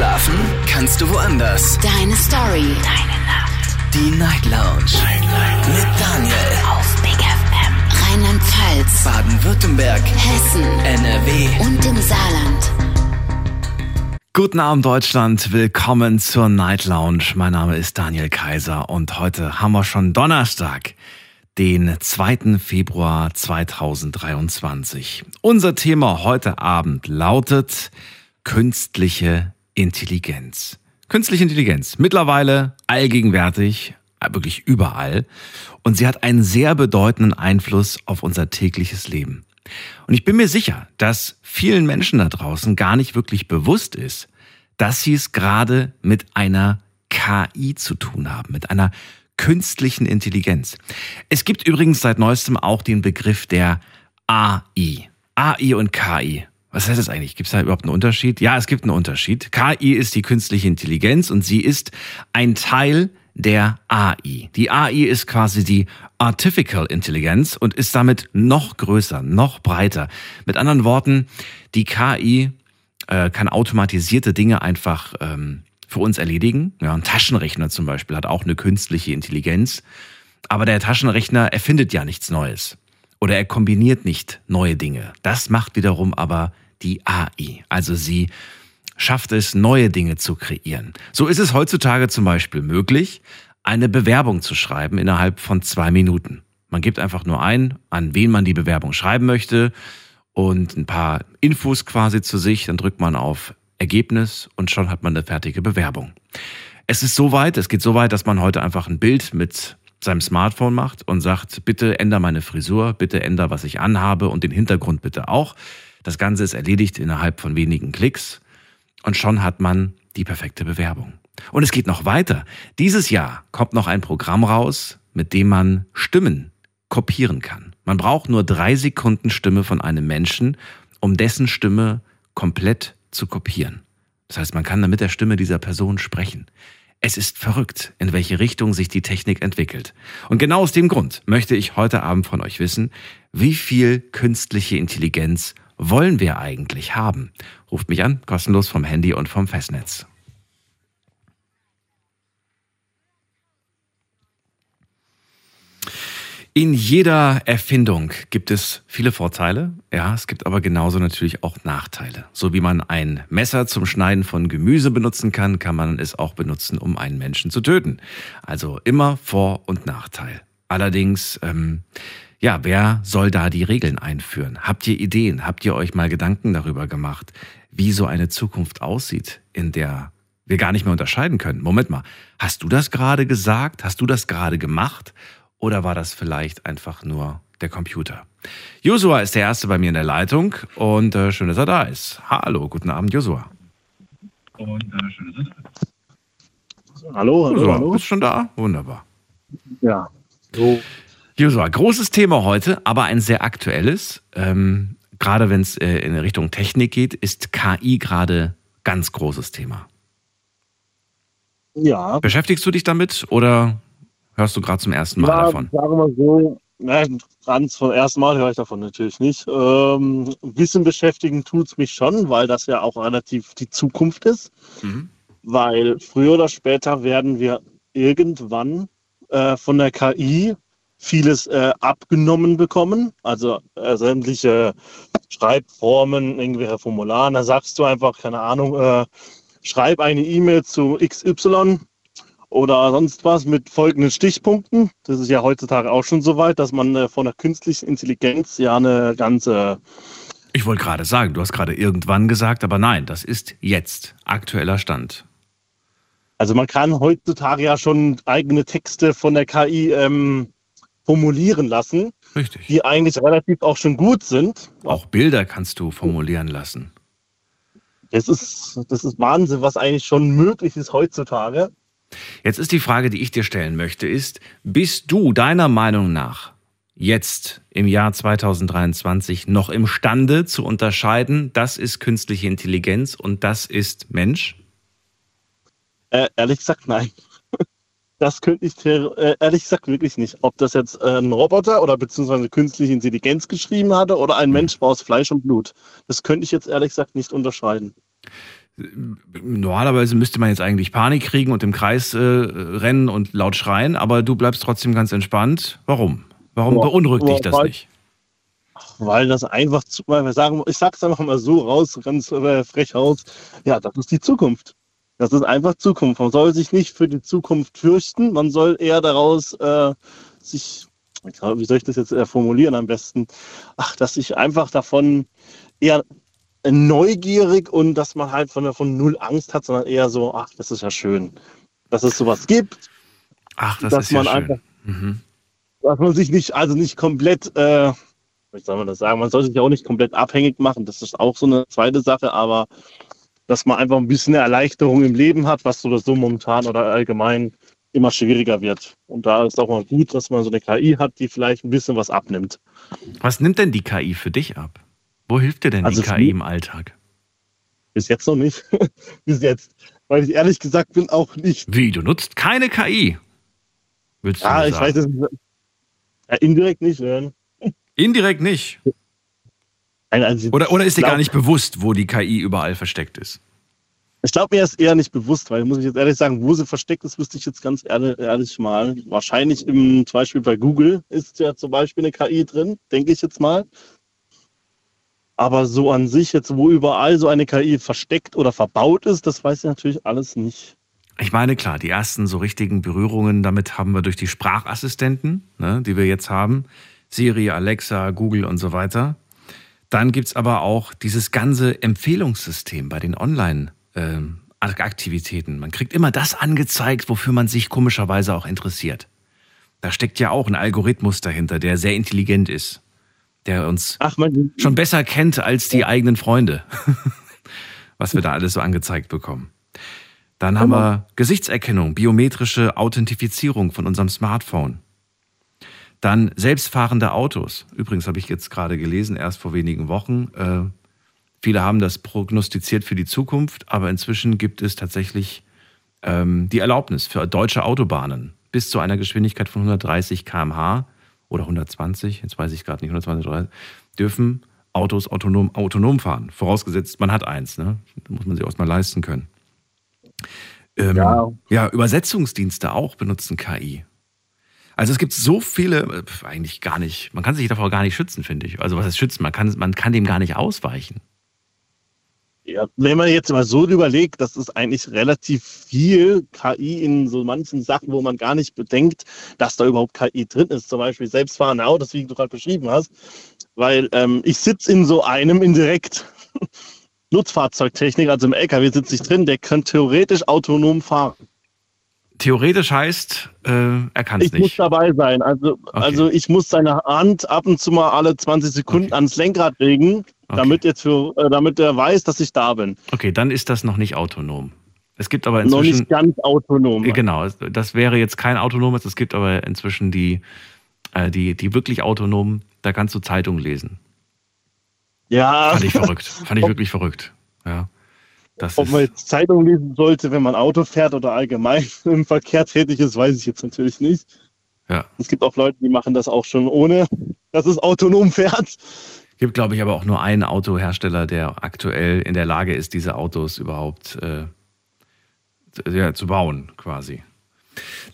Schlafen kannst du woanders. Deine Story. Deine Nacht. Die Night Lounge. Night, Night. Mit Daniel. Auf Big FM. Rheinland-Pfalz. Baden-Württemberg. Hessen. NRW. Und im Saarland. Guten Abend Deutschland, willkommen zur Night Lounge. Mein Name ist Daniel Kaiser und heute haben wir schon Donnerstag, den 2. Februar 2023. Unser Thema heute Abend lautet künstliche Intelligenz. Künstliche Intelligenz, mittlerweile allgegenwärtig, wirklich überall. Und sie hat einen sehr bedeutenden Einfluss auf unser tägliches Leben. Und ich bin mir sicher, dass vielen Menschen da draußen gar nicht wirklich bewusst ist, dass sie es gerade mit einer KI zu tun haben, mit einer künstlichen Intelligenz. Es gibt übrigens seit neuestem auch den Begriff der AI. AI und KI. Was heißt das eigentlich? Gibt es da überhaupt einen Unterschied? Ja, es gibt einen Unterschied. KI ist die künstliche Intelligenz und sie ist ein Teil der AI. Die AI ist quasi die Artificial Intelligence und ist damit noch größer, noch breiter. Mit anderen Worten, die KI äh, kann automatisierte Dinge einfach ähm, für uns erledigen. Ja, ein Taschenrechner zum Beispiel hat auch eine künstliche Intelligenz. Aber der Taschenrechner erfindet ja nichts Neues. Oder er kombiniert nicht neue Dinge. Das macht wiederum aber die AI. Also sie schafft es, neue Dinge zu kreieren. So ist es heutzutage zum Beispiel möglich, eine Bewerbung zu schreiben innerhalb von zwei Minuten. Man gibt einfach nur ein, an wen man die Bewerbung schreiben möchte und ein paar Infos quasi zu sich, dann drückt man auf Ergebnis und schon hat man eine fertige Bewerbung. Es ist so weit, es geht so weit, dass man heute einfach ein Bild mit seinem Smartphone macht und sagt, bitte änder meine Frisur, bitte änder, was ich anhabe und den Hintergrund bitte auch. Das Ganze ist erledigt innerhalb von wenigen Klicks und schon hat man die perfekte Bewerbung. Und es geht noch weiter. Dieses Jahr kommt noch ein Programm raus, mit dem man Stimmen kopieren kann. Man braucht nur drei Sekunden Stimme von einem Menschen, um dessen Stimme komplett zu kopieren. Das heißt, man kann damit der Stimme dieser Person sprechen. Es ist verrückt, in welche Richtung sich die Technik entwickelt. Und genau aus dem Grund möchte ich heute Abend von euch wissen, wie viel künstliche Intelligenz wollen wir eigentlich haben? Ruft mich an, kostenlos vom Handy und vom Festnetz. In jeder Erfindung gibt es viele Vorteile, ja, es gibt aber genauso natürlich auch Nachteile. So wie man ein Messer zum Schneiden von Gemüse benutzen kann, kann man es auch benutzen, um einen Menschen zu töten. Also immer Vor- und Nachteil. Allerdings, ähm, ja, wer soll da die Regeln einführen? Habt ihr Ideen? Habt ihr euch mal Gedanken darüber gemacht, wie so eine Zukunft aussieht, in der wir gar nicht mehr unterscheiden können? Moment mal, hast du das gerade gesagt? Hast du das gerade gemacht? Oder war das vielleicht einfach nur der Computer? Josua ist der Erste bei mir in der Leitung und äh, schön, dass er da ist. Hallo, guten Abend, Josua. Und äh, schön, dass er da ist. Hallo, hallo, Josua, hallo. bist schon da? Wunderbar. Ja. So. Josua, großes Thema heute, aber ein sehr aktuelles. Ähm, gerade wenn es äh, in Richtung Technik geht, ist KI gerade ganz großes Thema. Ja. Beschäftigst du dich damit oder hörst du gerade zum ersten Mal ja, davon? Sagen wir so, na, ganz vom ersten Mal höre ich davon natürlich nicht. Ähm, ein bisschen beschäftigen tut es mich schon, weil das ja auch relativ die Zukunft ist. Mhm. Weil früher oder später werden wir irgendwann äh, von der KI vieles äh, abgenommen bekommen. Also äh, sämtliche Schreibformen, irgendwelche Formulare. Da sagst du einfach, keine Ahnung, äh, schreib eine E-Mail zu XY oder sonst was mit folgenden Stichpunkten. Das ist ja heutzutage auch schon so weit, dass man äh, von der künstlichen Intelligenz ja eine ganze Ich wollte gerade sagen, du hast gerade irgendwann gesagt, aber nein, das ist jetzt aktueller Stand. Also man kann heutzutage ja schon eigene Texte von der KI ähm, formulieren lassen, Richtig. die eigentlich relativ auch schon gut sind. Auch Bilder kannst du formulieren lassen. Das ist, das ist Wahnsinn, was eigentlich schon möglich ist heutzutage. Jetzt ist die Frage, die ich dir stellen möchte, ist, bist du deiner Meinung nach jetzt im Jahr 2023 noch imstande zu unterscheiden, das ist künstliche Intelligenz und das ist Mensch? Äh, ehrlich gesagt, nein. Das könnte ich äh, ehrlich gesagt wirklich nicht. Ob das jetzt äh, ein Roboter oder beziehungsweise künstliche Intelligenz geschrieben hatte oder ein Mensch war aus Fleisch und Blut. Das könnte ich jetzt ehrlich gesagt nicht unterscheiden. Normalerweise müsste man jetzt eigentlich Panik kriegen und im Kreis äh, rennen und laut schreien, aber du bleibst trotzdem ganz entspannt. Warum? Warum Ja, beunruhigt dich das weil- nicht? Weil das einfach zu, weil wir sagen, ich sag's einfach mal so raus, ganz äh, frech raus. Ja, das ist die Zukunft. Das ist einfach Zukunft. Man soll sich nicht für die Zukunft fürchten. Man soll eher daraus äh, sich, wie soll ich das jetzt äh, formulieren am besten? Ach, dass ich einfach davon eher neugierig und dass man halt von, von null Angst hat, sondern eher so, ach, das ist ja schön, dass es sowas gibt, Ach, das dass ist ja man schön. einfach Mhm. dass man sich nicht, also nicht komplett, äh, wie soll man das sagen, man soll sich ja auch nicht komplett abhängig machen, das ist auch so eine zweite Sache, aber dass man einfach ein bisschen eine Erleichterung im Leben hat, was so oder so momentan oder allgemein immer schwieriger wird. Und da ist auch mal gut, dass man so eine KI hat, die vielleicht ein bisschen was abnimmt. Was nimmt denn die KI für dich ab? Wo hilft dir denn Also die KI im Alltag? Bis jetzt noch nicht. Bis jetzt. Weil ich ehrlich gesagt bin auch nicht. Wie, du nutzt keine KI? Willst du Ja, ich weiß es ja, indirekt nicht. Ja. Indirekt nicht. Nein, also Oder, oder ist dir gar nicht bewusst, wo die KI überall versteckt ist? Ich glaube, mir ist eher nicht bewusst, weil muss ich jetzt ehrlich sagen, wo sie versteckt ist, wüsste ich jetzt ganz ehrlich, ehrlich mal. Wahrscheinlich im, zum Beispiel bei Google ist ja zum Beispiel eine KI drin, denke ich jetzt mal. Aber so an sich jetzt, wo überall so eine KI versteckt oder verbaut ist, das weiß ich natürlich alles nicht. Ich meine, klar, die ersten so richtigen Berührungen damit haben wir durch die Sprachassistenten, ne, die wir jetzt haben. Siri, Alexa, Google und so weiter. Dann gibt's aber auch dieses ganze Empfehlungssystem bei den Online-Aktivitäten. man kriegt immer das angezeigt, wofür man sich komischerweise auch interessiert. Da steckt ja auch ein Algorithmus dahinter, der sehr intelligent ist, der uns Ach, schon besser kennt als die eigenen Freunde, was wir da alles so angezeigt bekommen. Dann haben wir Gesichtserkennung, biometrische Authentifizierung von unserem Smartphone. Dann selbstfahrende Autos. Übrigens habe ich jetzt gerade gelesen, erst vor wenigen Wochen. Äh, viele haben das prognostiziert für die Zukunft, aber inzwischen gibt es tatsächlich ähm, die Erlaubnis für deutsche Autobahnen bis zu einer Geschwindigkeit von 130 km/h oder 120, jetzt weiß ich gerade nicht, 120, 30, dürfen Autos autonom, autonom fahren. Vorausgesetzt, man hat eins. Ne? Da muss man sich erstmal leisten können. Ähm, ja. Ja. Übersetzungsdienste auch benutzen KI. Also es gibt so viele, äh, eigentlich gar nicht, man kann sich davor gar nicht schützen, finde ich. Also was heißt schützen? Man kann, man kann dem gar nicht ausweichen. ja, wenn man jetzt mal so überlegt, das ist eigentlich relativ viel KI in so manchen Sachen, wo man gar nicht bedenkt, dass da überhaupt KI drin ist. Zum Beispiel selbstfahrende Autos, wie du gerade beschrieben hast. Weil ähm, ich sitze in so einem indirekt Nutzfahrzeugtechnik, also im LKW sitze ich drin, der kann theoretisch autonom fahren. Theoretisch heißt, äh, er kann es Ich muss nicht. dabei sein. Also, also ich muss seine Hand ab und zu mal alle 20 Sekunden Okay. ans Lenkrad legen, Okay. damit, jetzt für, äh, damit er weiß, dass ich da bin. Okay, dann ist das noch nicht autonom. Es gibt aber Noch inzwischen, nicht ganz autonom. Äh, genau, das wäre jetzt kein autonomes, es gibt aber inzwischen die, äh, die, die wirklich autonomen, da kannst du Zeitung lesen. Ja, Fand ich verrückt. Fand ich wirklich verrückt. Ja. Das ob man jetzt Zeitung lesen sollte, wenn man Auto fährt oder allgemein im Verkehr tätig ist, weiß ich jetzt natürlich nicht. ja. Es gibt auch Leute, die machen das auch schon ohne, dass es autonom fährt. Gibt, glaube ich, aber auch nur einen Autohersteller, der aktuell in der Lage ist, diese Autos überhaupt äh, ja, zu bauen, quasi.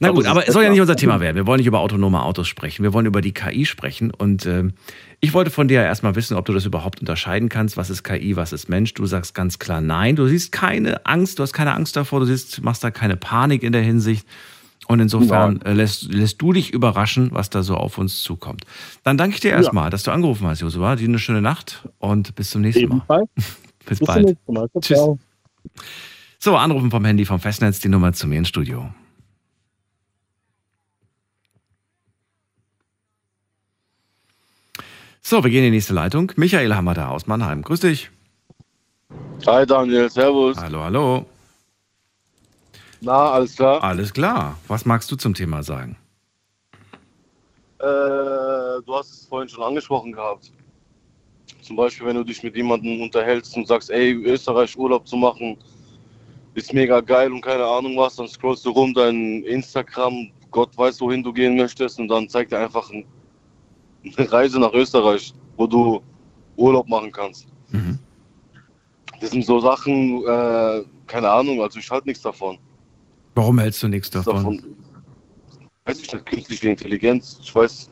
Na gut, aber es soll ja nicht unser Thema werden. Wir wollen nicht über autonome Autos sprechen. Wir wollen über die KI sprechen. Und ähm, ich wollte von dir erstmal wissen, ob du das überhaupt unterscheiden kannst. Was ist KI, was ist Mensch? Du sagst ganz klar nein. Du siehst keine Angst, du hast keine Angst davor, du siehst, machst da keine Panik in der Hinsicht. Und insofern äh, lässt, lässt du dich überraschen, was da so auf uns zukommt. Dann danke ich dir erstmal, dass du angerufen hast, Josua. Dir eine schöne Nacht und bis zum nächsten Mal. Ebenfalls. Bis Bis zum bald. nächsten Mal. Tschüss. So, anrufen vom Handy vom Festnetz, die Nummer zu mir ins Studio. So, wir gehen in die nächste Leitung. Michael haben wir da aus Mannheim. Grüß dich. Hi Daniel, servus. Hallo, hallo. Na, alles klar? Alles klar. Was magst du zum Thema sagen? Äh, du hast es vorhin schon angesprochen gehabt. Zum Beispiel, wenn du dich mit jemandem unterhältst und sagst, ey, Österreich Urlaub zu machen, ist mega geil und keine Ahnung was, dann scrollst du rum dein Instagram, Gott weiß, wohin du gehen möchtest und dann zeigt er einfach ein- eine Reise nach Österreich, wo du Urlaub machen kannst. Mhm. Das sind so Sachen, äh, keine Ahnung, also ich halte nichts davon. Warum hältst du nichts davon? davon. Weiß ich nicht, künstliche Intelligenz, ich weiß.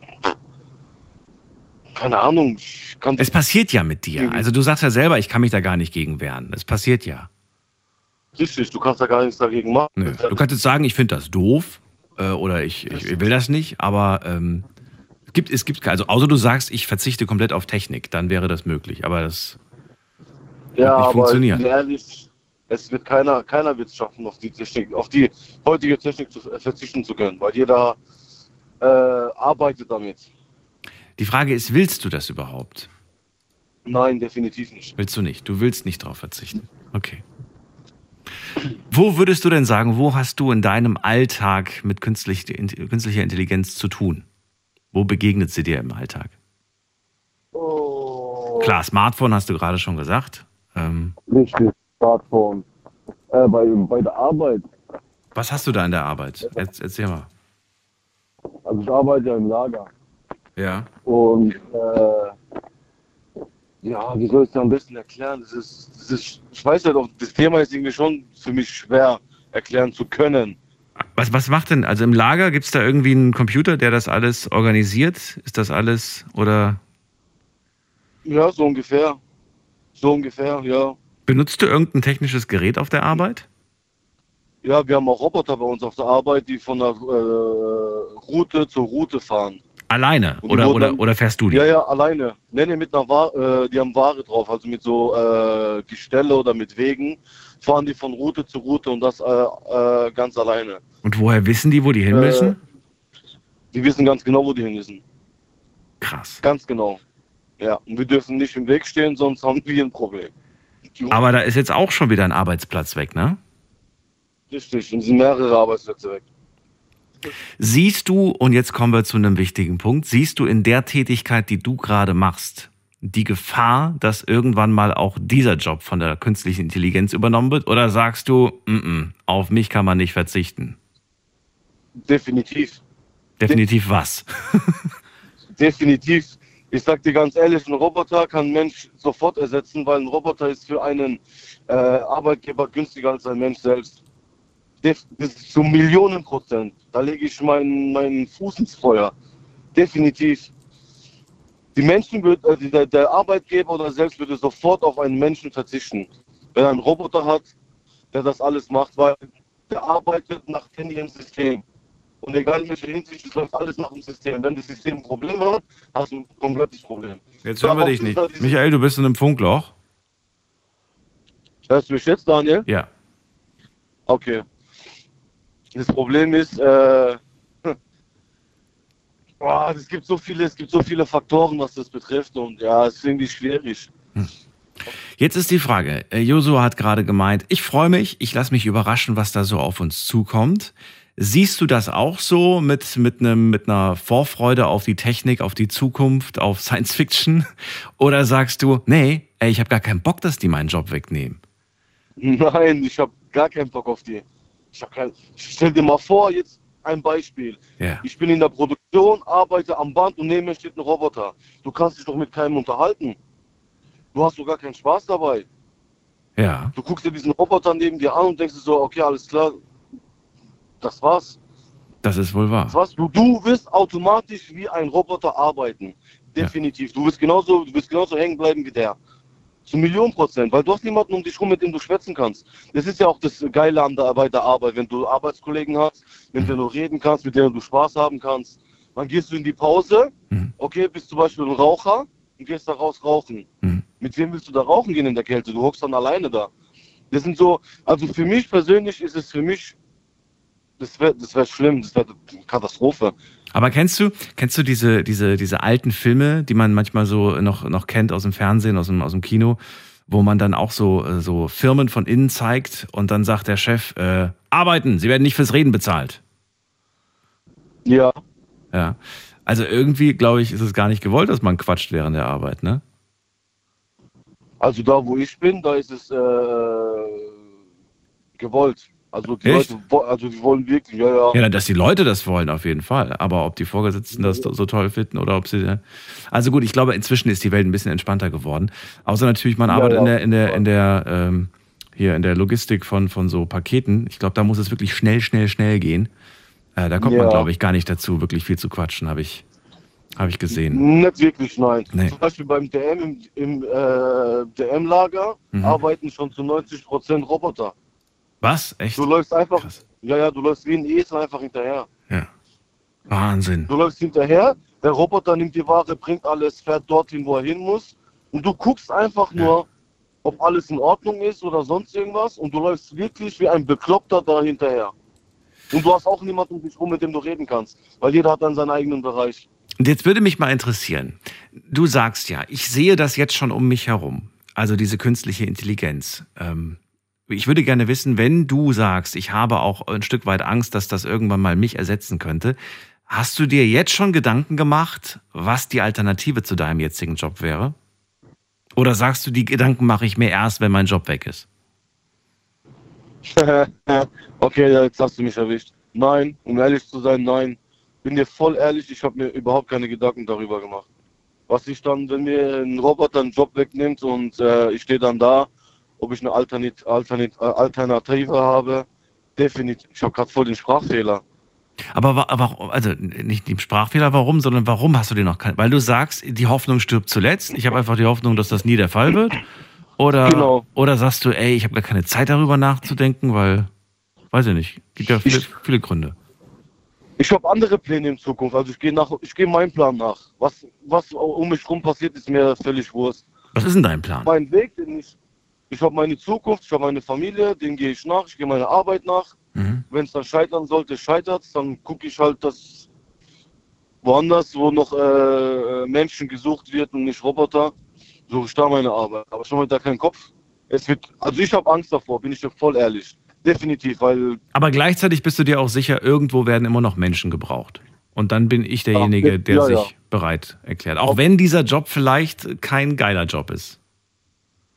Keine Ahnung, ich kann. Es passiert ja mit dir. Mhm. Also du sagst ja selber, ich kann mich da gar nicht gegen wehren. Es passiert ja. Richtig, du kannst da gar nichts dagegen machen. Nö. Du kannst jetzt sagen, ich finde das doof äh, oder ich, ich will das nicht, aber ähm, gibt, es gibt, also außer du sagst, ich verzichte komplett auf Technik, dann wäre das möglich. Aber das, ja, nicht aber bin ehrlich, es wird keiner, keiner wird es schaffen, auf die Technik, auf die heutige Technik zu, verzichten zu können, weil jeder äh, arbeitet damit. die Frage ist, willst du das überhaupt? Nein, definitiv nicht. Willst du nicht? Du willst nicht drauf verzichten. Okay. Wo würdest du denn sagen, wo hast du in deinem Alltag mit künstlich, künstlicher Intelligenz zu tun? Wo begegnet sie dir im Alltag? Oh. Klar, Smartphone hast du gerade schon gesagt. Ähm, Richtig, Smartphone. Äh, bei, bei der Arbeit. was hast du da in der Arbeit? Erz- Erzähl mal. Also ich arbeite ja im Lager. Ja. Und äh, ja, wie soll ich es am besten erklären? Das ist, das ist, ich weiß ja doch, das Thema ist irgendwie schon für mich schwer erklären zu können. Was, was macht denn, also im Lager gibt es da irgendwie einen Computer, der das alles organisiert? Ist das alles oder Ja, so ungefähr. So ungefähr, ja. benutzt du irgendein technisches Gerät auf der Arbeit? Ja, wir haben auch Roboter bei uns auf der Arbeit, die von der äh, Route zur Route fahren. Alleine oder, dann- oder fährst du die? Ja, ja, alleine. Nee, nee, mit einer Ware, äh, die haben Ware drauf, also mit so äh, Gestelle oder mit Wegen fahren die von Route zu Route und das äh, äh, ganz alleine. Und woher wissen die, wo die hin Äh, müssen? Die wissen ganz genau, wo die hin müssen. Krass. Ganz genau. Ja, und wir dürfen nicht im Weg stehen, sonst haben wir ein Problem. Aber da ist jetzt auch schon wieder ein Arbeitsplatz weg, ne? Richtig, und sind mehrere Arbeitsplätze weg. Siehst du, und jetzt kommen wir zu einem wichtigen Punkt, siehst du in der Tätigkeit, die du gerade machst, die Gefahr, dass irgendwann mal auch dieser Job von der künstlichen Intelligenz übernommen wird? Oder sagst du, mm -mm, auf mich kann man nicht verzichten? Definitiv. Definitiv was? Definitiv. Ich sag dir ganz ehrlich, ein Roboter kann ein Mensch sofort ersetzen, weil ein Roboter ist für einen äh, Arbeitgeber günstiger als ein Mensch selbst. Def das ist zu Millionen Prozent. Da lege ich meinen meinen Fuß ins Feuer. Definitiv. Die Menschen äh, der, der Arbeitgeber oder selbst würde sofort auf einen Menschen verzichten. Wenn er einen Roboter hat, der das alles macht, weil der arbeitet nach ihrem System. Und egal in welcher Hinsicht, es läuft alles nach dem System. Wenn das System ein Problem hat, hast du ein komplettes Problem. Jetzt hören wir dich nicht. Michael, du bist in einem Funkloch. Hörst du mich jetzt, Daniel? Ja. Okay. Das Problem ist, äh, boah, es gibt so viele, es gibt so viele Faktoren, was das betrifft und ja, es ist irgendwie schwierig. Jetzt ist die Frage. äh, Josua hat gerade gemeint, ich freue mich, ich lasse mich überraschen, was da so auf uns zukommt. Siehst du das auch so mit, mit, einem, mit einer Vorfreude auf die Technik, auf die Zukunft, auf Science Fiction? Oder sagst du, nee, ey, ich habe gar keinen Bock, dass die meinen Job wegnehmen? Nein, ich habe gar keinen Bock auf die. Ich hab kein, stell dir mal vor, jetzt ein Beispiel. Ja. Ich bin in der Produktion, arbeite am Band und neben mir steht ein Roboter. Du kannst dich doch mit keinem unterhalten. Du hast doch gar keinen Spaß dabei. Ja. Du guckst dir diesen Roboter neben dir an und denkst dir so, okay, alles klar, das war's. Das ist wohl wahr. Das war's. Du, du wirst automatisch wie ein Roboter arbeiten. Definitiv. Du wirst genauso, du wirst genauso hängen bleiben wie der. Zu Millionen Prozent, weil du hast niemanden um dich rum, mit dem du schwätzen kannst. Das ist ja auch das Geile an der, bei der Arbeit, wenn du Arbeitskollegen hast, mit denen du reden kannst, mit denen du Spaß haben kannst. Dann gehst du in die Pause, Mhm. okay, bist zum Beispiel ein Raucher und gehst da raus rauchen. Mhm. Mit wem willst du da rauchen gehen in der Kälte? Du hockst dann alleine da. Das sind so, also für mich persönlich ist es für mich, das wäre das wär schlimm, das wäre eine Katastrophe. Aber kennst du, kennst du diese, diese, diese alten Filme, die man manchmal so noch, noch kennt aus dem Fernsehen, aus dem, aus dem Kino, wo man dann auch so, äh, so Firmen von innen zeigt und dann sagt der Chef, äh, arbeiten, sie werden nicht fürs Reden bezahlt. Ja, Ja. Also irgendwie, glaube ich, ist es gar nicht gewollt, dass man quatscht während der Arbeit, ne? also da wo ich bin, da ist es äh, gewollt. Also die Echt? Leute, also die wollen wirklich, ja, ja. Ja, dass die Leute das wollen, auf jeden Fall. Aber ob die Vorgesetzten das so toll finden oder ob sie. Also gut, ich glaube, inzwischen ist die Welt ein bisschen entspannter geworden. Außer natürlich, man Ja, arbeitet in ja. der, in der, in der, ähm, hier in der Logistik von, von so Paketen. Ich glaube, da muss es wirklich schnell, schnell, schnell gehen. Äh, da kommt man, Ja. glaube ich, gar nicht dazu, wirklich viel zu quatschen, habe ich, habe ich gesehen. Nicht wirklich, nein. Nee. Zum Beispiel beim DM im, im äh, DM-Lager Mhm. arbeiten schon zu 90% Roboter. Was? Echt? Du läufst einfach, Krass. ja, ja, du läufst wie ein Esel einfach hinterher. Ja. Wahnsinn. Du läufst hinterher, der Roboter nimmt die Ware, bringt alles, fährt dorthin, wo er hin muss. Und du guckst einfach nur, ob alles in Ordnung ist oder sonst irgendwas. Und du läufst wirklich wie ein Bekloppter da hinterher. Und du hast auch niemanden um dich rum, mit dem du reden kannst. Weil jeder hat dann seinen eigenen Bereich. Und jetzt würde mich mal interessieren, du sagst ja, ich sehe das jetzt schon um mich herum, also diese künstliche Intelligenz. Ähm, ich würde gerne wissen, wenn du sagst, ich habe auch ein Stück weit Angst, dass das irgendwann mal mich ersetzen könnte, hast du dir jetzt schon Gedanken gemacht, was die Alternative zu deinem jetzigen Job wäre? Oder sagst du, die Gedanken mache ich mir erst, wenn mein Job weg ist? okay, jetzt hast du mich erwischt. Nein, um ehrlich zu sein, nein. Bin dir voll ehrlich, ich habe mir überhaupt keine Gedanken darüber gemacht. Was ich dann, wenn mir ein Roboter einen Job wegnimmt und äh, ich stehe dann da, ob ich eine Alternit Alternit äh, Alternative habe, definitiv. Ich habe gerade voll den Sprachfehler. Aber wa- warum, also nicht im Sprachfehler, warum, sondern warum hast du den noch keinen? Weil du sagst, die Hoffnung stirbt zuletzt. Ich habe einfach die Hoffnung, dass das nie der Fall wird. Oder, Genau. oder sagst du, ey, ich habe gar keine Zeit darüber nachzudenken, weil, weiß ich nicht, gibt ja viele, Ich- viele Gründe. Ich habe andere Pläne in Zukunft. Also ich gehe nach, ich gehe meinem Plan nach. Was, was um mich rum passiert, ist mir völlig wurscht. Was ist denn dein Plan? Mein Weg, den ich, ich habe meine Zukunft, ich habe meine Familie, den gehe ich nach, ich gehe meiner Arbeit nach. Mhm. Wenn es dann scheitern sollte, scheitert dann gucke ich halt, dass woanders, wo noch äh, Menschen gesucht wird und nicht Roboter, suche ich da meine Arbeit. Aber schon mal da keinen Kopf. Es wird, also ich habe Angst davor, bin ich dir voll ehrlich. Definitiv, weil Aber gleichzeitig bist du dir auch sicher, irgendwo werden immer noch Menschen gebraucht. Und dann bin ich derjenige, der ja, sich ja. bereit erklärt. Auch wenn dieser Job vielleicht kein geiler Job ist.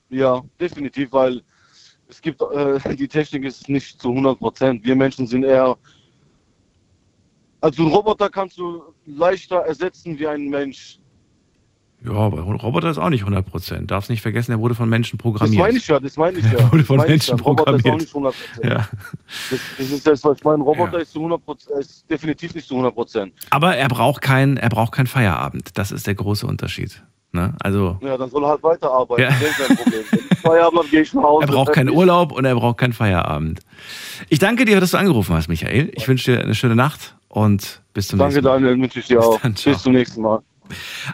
Ja, definitiv, weil es gibt, äh, die Technik ist nicht zu 100 Prozent. Wir Menschen sind eher, also einen Roboter kannst du leichter ersetzen wie ein Mensch. Ja, aber ein Roboter ist auch nicht 100 Prozent. Darfst nicht vergessen, er wurde von Menschen Das programmiert. meine ich ja, das meine ich ja. Wurde Das von meine ich ja. Menschen Ein Roboter ist auch programmiert. nicht 100 Prozent. Ja. Das, das ist das, was ich meine. Ein Roboter Ja. ist, zu 100 ist definitiv nicht zu 100 Prozent. Aber er braucht kein, er braucht keinen Feierabend. Das ist der große Unterschied. Ne? Also Ja, dann soll er halt weiterarbeiten. Ja. Das ist kein Problem. Feierabend habe, gehe ich nach Hause. er braucht keinen. Urlaub und er braucht keinen Feierabend. Ich danke dir, dass du angerufen hast, Michael. Ich wünsche dir eine schöne Nacht und bis zum Danke, nächsten Mal. Daniel, wünsche ich dir Bis auch. dann. Bis zum nächsten Mal.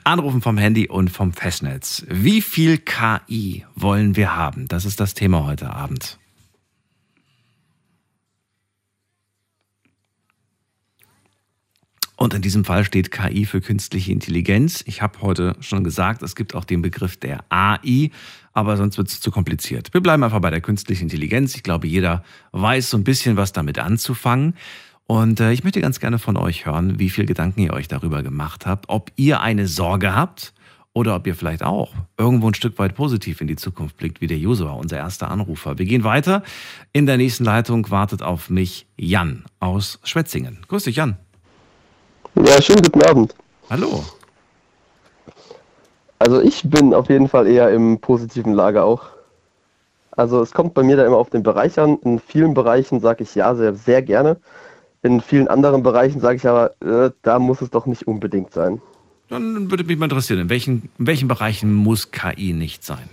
Anrufen vom Handy und vom Festnetz. Wie viel KI wollen wir haben? Das ist das Thema heute Abend. Und in diesem Fall steht KI für künstliche Intelligenz. Ich habe heute schon gesagt, es gibt auch den Begriff der AI, aber sonst wird es zu kompliziert. Wir bleiben einfach bei der künstlichen Intelligenz. Ich glaube, jeder weiß so ein bisschen, was damit anzufangen. Und äh, ich möchte ganz gerne von euch hören, wie viel Gedanken ihr euch darüber gemacht habt, ob ihr eine Sorge habt oder ob ihr vielleicht auch irgendwo ein Stück weit positiv in die Zukunft blickt, wie der Josua, unser erster Anrufer. Wir gehen weiter. In der nächsten Leitung wartet auf mich Jan aus Schwetzingen. Grüß dich, Jan. Ja, schönen guten Abend. Hallo. Also ich bin auf jeden Fall eher im positiven Lager auch. Also es kommt bei mir da immer auf den Bereich an. In vielen Bereichen sage ich ja sehr, sehr gerne. In vielen anderen Bereichen sage ich aber, äh, da muss es doch nicht unbedingt sein. Dann würde mich mal interessieren, in welchen, in welchen Bereichen muss KI nicht sein?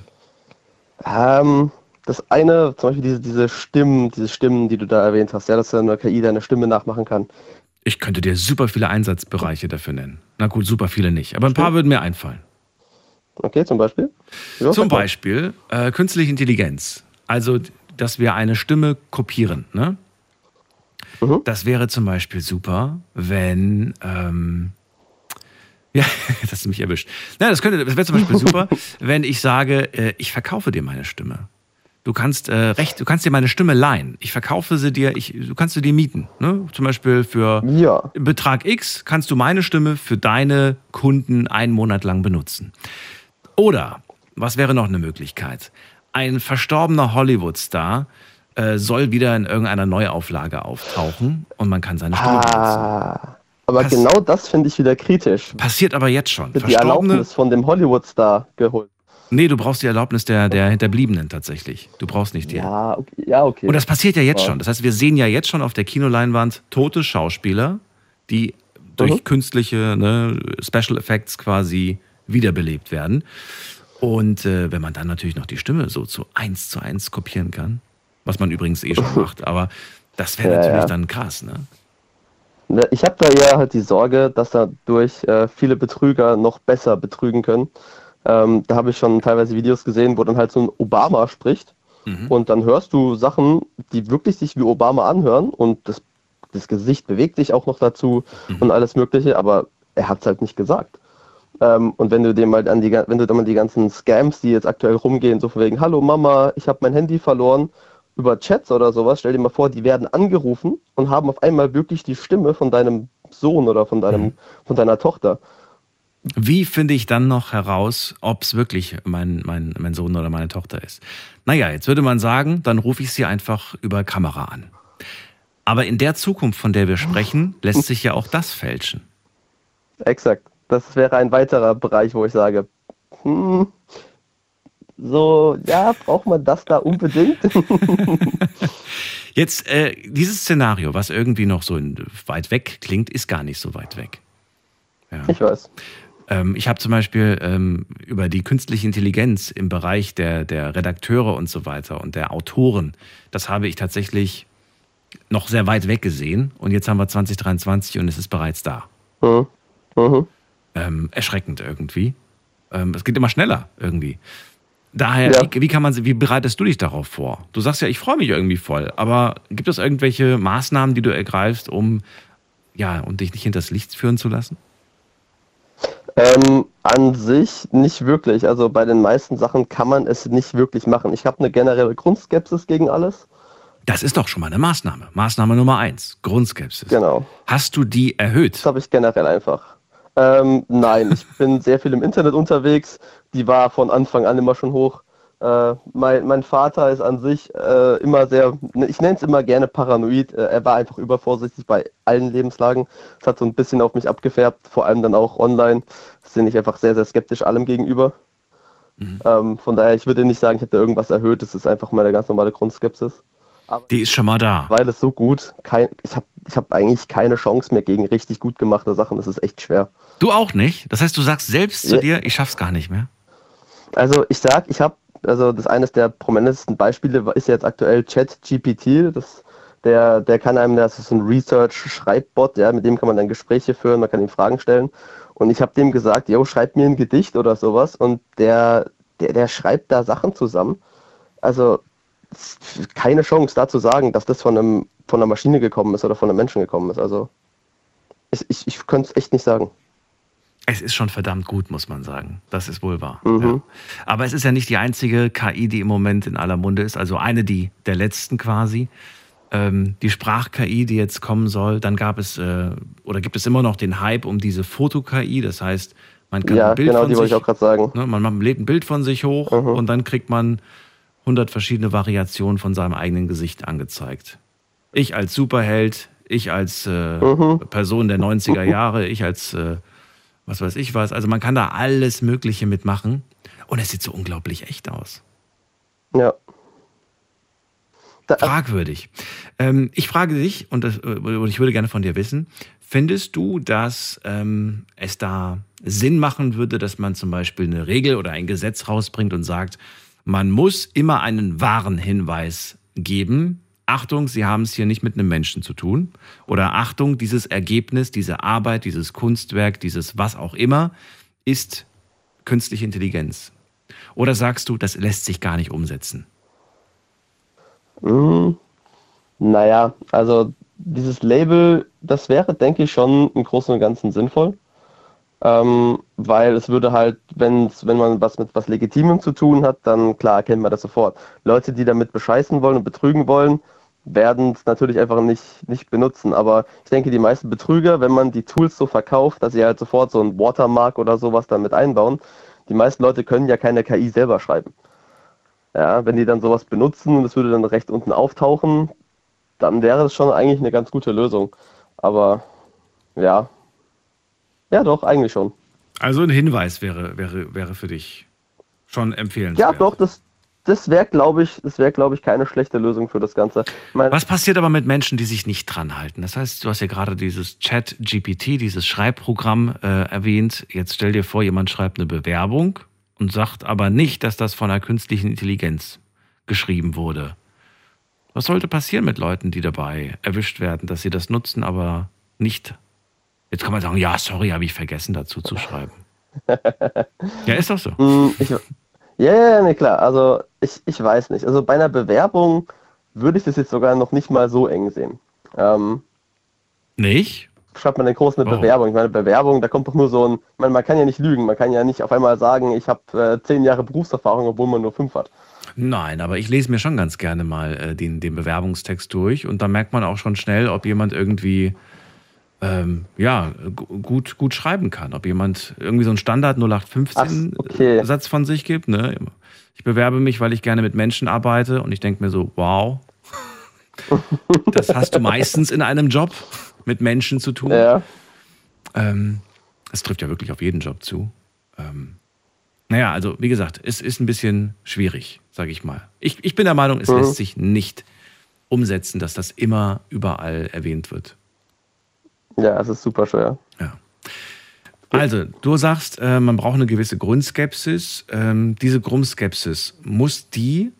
Ähm, das eine, zum Beispiel diese, diese Stimmen, diese Stimmen, die du da erwähnt hast, ja, dass eine KI deine Stimme nachmachen kann. Ich könnte dir super viele Einsatzbereiche dafür nennen. Na gut, super viele nicht, aber ein paar würden mir einfallen. Okay, zum Beispiel? Ja, Zum. Beispiel äh, künstliche Intelligenz. Also, dass wir eine Stimme kopieren. Ne? Mhm. Das wäre zum Beispiel super, wenn. Ähm, ja, das ist mich erwischt. Na, das könnte, das wäre zum Beispiel super, wenn ich sage, äh, ich verkaufe dir meine Stimme. Du kannst äh, recht, du kannst dir meine Stimme leihen. Ich verkaufe sie dir, ich, du kannst sie dir mieten. Ne? Zum Beispiel für Ja, Betrag X kannst du meine Stimme für deine Kunden einen Monat lang benutzen. Oder, was wäre noch eine Möglichkeit? Ein verstorbener Hollywood-Star äh, soll wieder in irgendeiner Neuauflage auftauchen und man kann seine Stimme benutzen. Ah, aber Pass- genau das finde ich wieder kritisch. Passiert aber jetzt schon. Die Erlaubnis von dem Hollywood-Star geholt. Nee, du brauchst die Erlaubnis der, der Hinterbliebenen tatsächlich. Du brauchst nicht die. Ja, okay. Ja, okay. Und das passiert ja jetzt Ja. schon. Das heißt, wir sehen ja jetzt schon auf der Kinoleinwand tote Schauspieler, die durch Mhm. künstliche ne, Special Effects quasi wiederbelebt werden. Und äh, wenn man dann natürlich noch die Stimme so zu eins zu eins kopieren kann, was man übrigens eh schon macht, aber das wäre Ja, natürlich ja. dann krass, ne? Ne, Ich habe da eher halt die Sorge, dass dadurch äh, viele Betrüger noch besser betrügen können. Ähm, da habe ich schon teilweise Videos gesehen, wo dann halt so ein Obama spricht Mhm. und dann hörst du Sachen, die wirklich sich wie Obama anhören und das, das Gesicht bewegt sich auch noch dazu und alles Mögliche, aber er hat es halt nicht gesagt. Ähm, und wenn du dem mal an die, wenn du dann mal die ganzen Scams, die jetzt aktuell rumgehen, so von wegen, hallo Mama, ich habe mein Handy verloren, über Chats oder sowas, stell dir mal vor, die werden angerufen und haben auf einmal wirklich die Stimme von deinem Sohn oder von deinem, von deiner Tochter. Wie finde ich dann noch heraus, ob es wirklich mein, mein, mein Sohn oder meine Tochter ist? Naja, jetzt würde man sagen, dann rufe ich sie einfach über Kamera an. Aber in der Zukunft, von der wir sprechen, lässt sich ja auch das fälschen. Exakt. Das wäre ein weiterer Bereich, wo ich sage, hm, so, ja, braucht man das da unbedingt? Jetzt, äh, dieses Szenario, was irgendwie noch so weit weg klingt, ist gar nicht so weit weg. Ja. ich weiß. Ähm, ich habe zum Beispiel ähm, über die künstliche Intelligenz im Bereich der, der Redakteure und so weiter und der Autoren, das habe ich tatsächlich noch sehr weit weg gesehen. Und jetzt haben wir 2023 und es ist bereits da. Mhm. Mhm. Ähm, erschreckend irgendwie. Ähm, es geht immer schneller irgendwie. Daher, Ja. wie, wie kann man, wie bereitest du dich darauf vor? Du sagst ja, ich freue mich irgendwie voll, aber gibt es irgendwelche Maßnahmen, die du ergreifst, um ja, um dich nicht hinters Licht führen zu lassen? Ähm, an sich nicht wirklich. Also bei den meisten Sachen kann man es nicht wirklich machen. Ich habe eine generelle Grundskepsis gegen alles. Das ist doch schon mal eine Maßnahme. Maßnahme Nummer eins, Grundskepsis. Genau. Hast du die erhöht? Das habe ich generell einfach. Ähm, nein, ich bin sehr viel im Internet unterwegs. Die war von Anfang an immer schon hoch. Äh, mein, mein Vater ist an sich äh, immer sehr, ich nenne es immer gerne paranoid. Äh, er war einfach übervorsichtig bei allen Lebenslagen. Das hat so ein bisschen auf mich abgefärbt, vor allem dann auch online. Bin ich einfach sehr, sehr skeptisch allem gegenüber. Ähm, von daher, ich würde nicht sagen, ich hätte irgendwas erhöht. Das ist einfach meine ganz normale Grundskepsis. Die ist schon mal da. Weil es so gut, kein, ich habe ich hab eigentlich keine Chance mehr gegen richtig gut gemachte Sachen. Das ist echt schwer. Du auch nicht? Das heißt, du sagst selbst zu Ja. dir, ich schaff's gar nicht mehr. Also ich sag, ich habe, also das eines der prominentesten Beispiele ist jetzt aktuell ChatGPT. Das, der, der kann einem, das ist ein Research-Schreibbot, ja, mit dem kann man dann Gespräche führen, man kann ihm Fragen stellen. Und ich habe dem gesagt, yo, schreib mir ein Gedicht oder sowas. Und der, der, der schreibt da Sachen zusammen. Also keine Chance, da zu sagen, dass das von einem von einer Maschine gekommen ist oder von einem Menschen gekommen ist. Also ich, ich, ich könnte es echt nicht sagen. Es ist schon verdammt gut, muss man sagen. Das ist wohl wahr. Mhm. Ja. Aber es ist ja nicht die einzige KI, die im Moment in aller Munde ist. Also eine die der letzten quasi. Ähm, die Sprach-KI, die jetzt kommen soll. Dann gab es äh, oder gibt es immer noch den Hype um diese Foto-KI. Das heißt, man kann Ja, ein Bild genau, von die wollte sich ich auch gerade sagen. Ne, man, man lädt ein Bild von sich hoch Mhm. und dann kriegt man 100 verschiedene Variationen von seinem eigenen Gesicht angezeigt. Ich als Superheld, ich als äh, Mhm. Person der 90er Jahre, ich als äh, was weiß ich was. Also man kann da alles Mögliche mitmachen und es sieht so unglaublich echt aus. Ja. Da, Fragwürdig. Ähm, ich frage dich, und, das, äh, und ich würde gerne von dir wissen, findest du, dass ähm, es da Sinn machen würde, dass man zum Beispiel eine Regel oder ein Gesetz rausbringt und sagt, man muss immer einen wahren Hinweis geben. Achtung, Sie haben es hier nicht mit einem Menschen zu tun. Oder Achtung, dieses Ergebnis, diese Arbeit, dieses Kunstwerk, dieses was auch immer, ist künstliche Intelligenz. Oder sagst du, das lässt sich gar nicht umsetzen? Hm, naja, also dieses Label, das wäre, denke ich, schon im Großen und Ganzen sinnvoll. Ähm, weil es würde halt, wenn's, wenn man was mit was Legitimem zu tun hat, dann klar erkennt man das sofort. Leute, die damit bescheißen wollen und betrügen wollen, werden es natürlich einfach nicht, nicht benutzen. Aber ich denke, die meisten Betrüger, wenn man die Tools so verkauft, dass sie halt sofort so ein Watermark oder sowas damit einbauen, die meisten Leute können ja keine KI selber schreiben. Ja, wenn die dann sowas benutzen und es würde dann recht unten auftauchen, dann wäre das schon eigentlich eine ganz gute Lösung. Aber ja, ja doch, eigentlich schon. Also ein Hinweis wäre, wäre, wäre für dich schon empfehlenswert. Ja, doch, das, das wäre, glaube ich, das wäre, glaube ich, keine schlechte Lösung für das Ganze. Mein Was passiert aber mit Menschen, die sich nicht dran halten? Das heißt, du hast ja gerade dieses Chat-GPT, dieses Schreibprogramm äh, erwähnt. Jetzt stell dir vor, jemand schreibt eine Bewerbung und sagt aber nicht, dass das von einer künstlichen Intelligenz geschrieben wurde. Was sollte passieren mit Leuten, die dabei erwischt werden, dass sie das nutzen, aber nicht. Jetzt kann man sagen, ja, sorry, habe ich vergessen dazu zu schreiben. ja, ist doch so. Mm, ich, ja, ja, nee, klar. Also ich, ich weiß nicht. Also bei einer Bewerbung würde ich das jetzt sogar noch nicht mal so eng sehen. Ähm, nicht? Schreibt man denn groß eine oh. Bewerbung? Ich meine, Bewerbung, da kommt doch nur so ein, ich meine, man kann ja nicht lügen, man kann ja nicht auf einmal sagen, ich habe äh, zehn Jahre Berufserfahrung, obwohl man nur fünf hat. Nein, aber ich lese mir schon ganz gerne mal äh, den, den Bewerbungstext durch und da merkt man auch schon schnell, ob jemand irgendwie ähm, ja, gut, gut schreiben kann. Ob jemand irgendwie so einen Standard 0815 okay. Satz von sich gibt. Ne? Ich bewerbe mich, weil ich gerne mit Menschen arbeite und ich denke mir so, wow, das hast du meistens in einem Job mit Menschen zu tun. Ja. Ähm, das trifft ja wirklich auf jeden Job zu. Ähm, naja, also wie gesagt, es ist ein bisschen schwierig, sage ich mal. Ich, ich bin der Meinung, es mhm. lässt sich nicht umsetzen, dass das immer überall erwähnt wird. Ja, es ist super schwer. Ja. Also, du sagst, äh, man braucht eine gewisse Grundskepsis. Ähm, diese Grundskepsis, muss die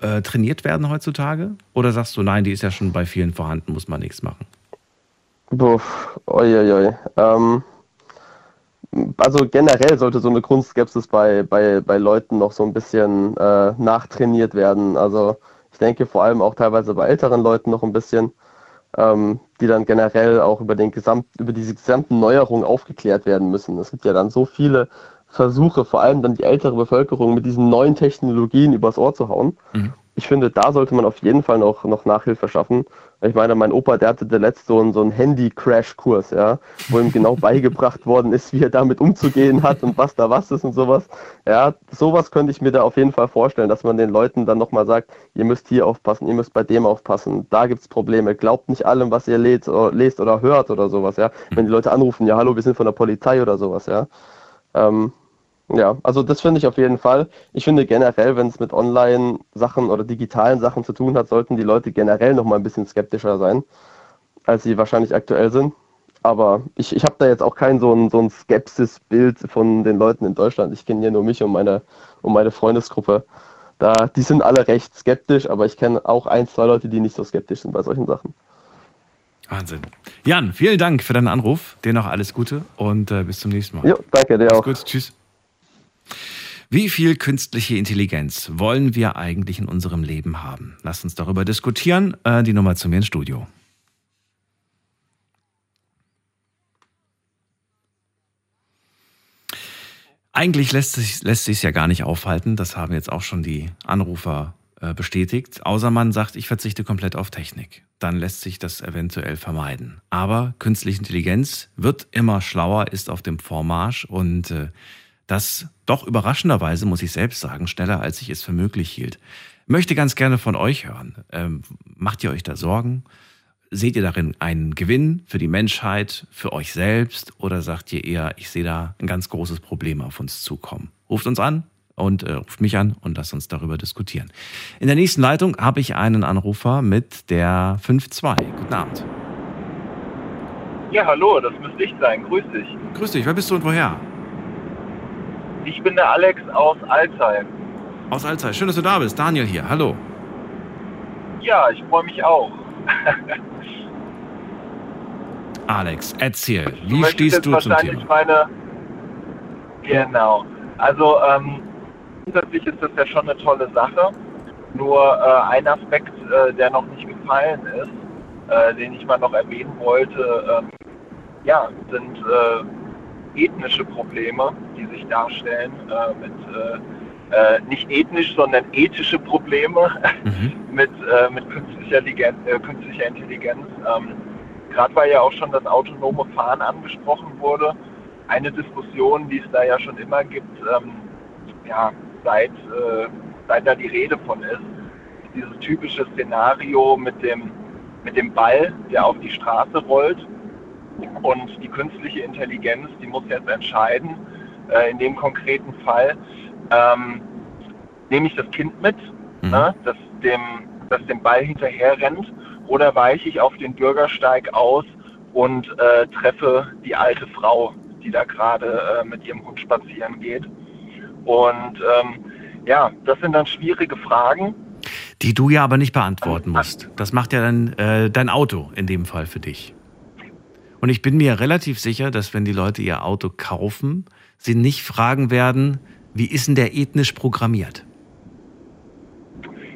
äh, trainiert werden heutzutage? Oder sagst du, nein, die ist ja schon bei vielen vorhanden, muss man nichts machen? Puff, oi, oi, oi. Ähm, also generell sollte so eine Grundskepsis bei, bei, bei Leuten noch so ein bisschen äh, nachtrainiert werden. Also ich denke vor allem auch teilweise bei älteren Leuten noch ein bisschen ähm, die dann generell auch über, den Gesamt, über diese gesamten Neuerungen aufgeklärt werden müssen. Es gibt ja dann so viele Versuche, vor allem dann die ältere Bevölkerung mit diesen neuen Technologien übers Ohr zu hauen. Mhm ich finde, da sollte man auf jeden Fall noch, noch Nachhilfe schaffen. Ich meine, mein Opa, der hatte zuletzt so einen, so einen Handy-Crash-Kurs, ja, wo ihm genau beigebracht worden ist, wie er damit umzugehen hat und was da was ist und sowas. Ja, sowas könnte ich mir da auf jeden Fall vorstellen, dass man den Leuten dann nochmal sagt, ihr müsst hier aufpassen, ihr müsst bei dem aufpassen, da gibt's Probleme, glaubt nicht allem, was ihr lest, lest oder hört oder sowas, ja. Wenn die Leute anrufen, ja, hallo, wir sind von der Polizei oder sowas, ja. Ähm, ja, also das finde ich auf jeden Fall. Ich finde generell, wenn es mit Online-Sachen oder digitalen Sachen zu tun hat, sollten die Leute generell noch mal ein bisschen skeptischer sein, als sie wahrscheinlich aktuell sind. Aber ich, ich habe da jetzt auch kein so ein, so ein Skepsis-Bild von den Leuten in Deutschland. Ich kenne ja nur mich und meine, und meine Freundesgruppe. Da, die sind alle recht skeptisch, aber ich kenne auch ein, zwei Leute, die nicht so skeptisch sind bei solchen Sachen. Wahnsinn. Jan, vielen Dank für deinen Anruf. Dir noch alles Gute und äh, bis zum nächsten Mal. Jo, danke dir Mach's auch. Gut, tschüss. Wie viel künstliche Intelligenz wollen wir eigentlich in unserem Leben haben? Lasst uns darüber diskutieren. Äh, die Nummer zu mir ins Studio. Eigentlich lässt sich lässt sich ja gar nicht aufhalten. Das haben jetzt auch schon die Anrufer äh, bestätigt. Außer man sagt, ich verzichte komplett auf Technik. Dann lässt sich das eventuell vermeiden. Aber künstliche Intelligenz wird immer schlauer, ist auf dem Vormarsch und äh, das doch überraschenderweise, muss ich selbst sagen, schneller als ich es für möglich hielt. Möchte ganz gerne von euch hören. Ähm, macht ihr euch da Sorgen? Seht ihr darin einen Gewinn für die Menschheit, für euch selbst oder sagt ihr eher, ich sehe da ein ganz großes Problem auf uns zukommen? Ruft uns an und äh, ruft mich an und lasst uns darüber diskutieren. In der nächsten Leitung habe ich einen Anrufer mit der 5.2. Guten Abend. Ja, hallo, das müsste ich sein. Grüß dich. Grüß dich, wer bist du und woher? Ich bin der Alex aus Alzey. Aus Alzey. Schön, dass du da bist. Daniel hier. Hallo. Ja, ich freue mich auch. Alex, erzähl. Wie du stehst du zum Thema? Meine... Genau. Also ähm, grundsätzlich ist das ja schon eine tolle Sache. Nur äh, ein Aspekt, äh, der noch nicht gefallen ist, äh, den ich mal noch erwähnen wollte, ähm, ja, sind äh, ethnische Probleme, die sich darstellen, äh, mit äh, äh, nicht ethnisch, sondern ethische Probleme mhm. mit, äh, mit künstlicher, Ligen, äh, künstlicher Intelligenz. Ähm, Gerade weil ja auch schon das autonome Fahren angesprochen wurde, eine Diskussion, die es da ja schon immer gibt, ähm, ja, seit seit da die Rede von ist, dieses typische Szenario mit dem, mit dem Ball, der auf die Straße rollt und die künstliche Intelligenz, die muss jetzt entscheiden, äh, in dem konkreten Fall, ähm, nehme ich das Kind mit, mhm. ne, das, dem, das dem Ball hinterher rennt, oder weiche ich auf den Bürgersteig aus und äh, treffe die alte Frau, die da gerade äh, mit ihrem Hund spazieren geht. Und ähm, ja, das sind dann schwierige Fragen. Die du ja aber nicht beantworten musst. Das macht ja dann äh, dein Auto in dem Fall für dich. Und ich bin mir relativ sicher, dass wenn die Leute ihr Auto kaufen, sie nicht fragen werden, wie ist denn der ethnisch programmiert?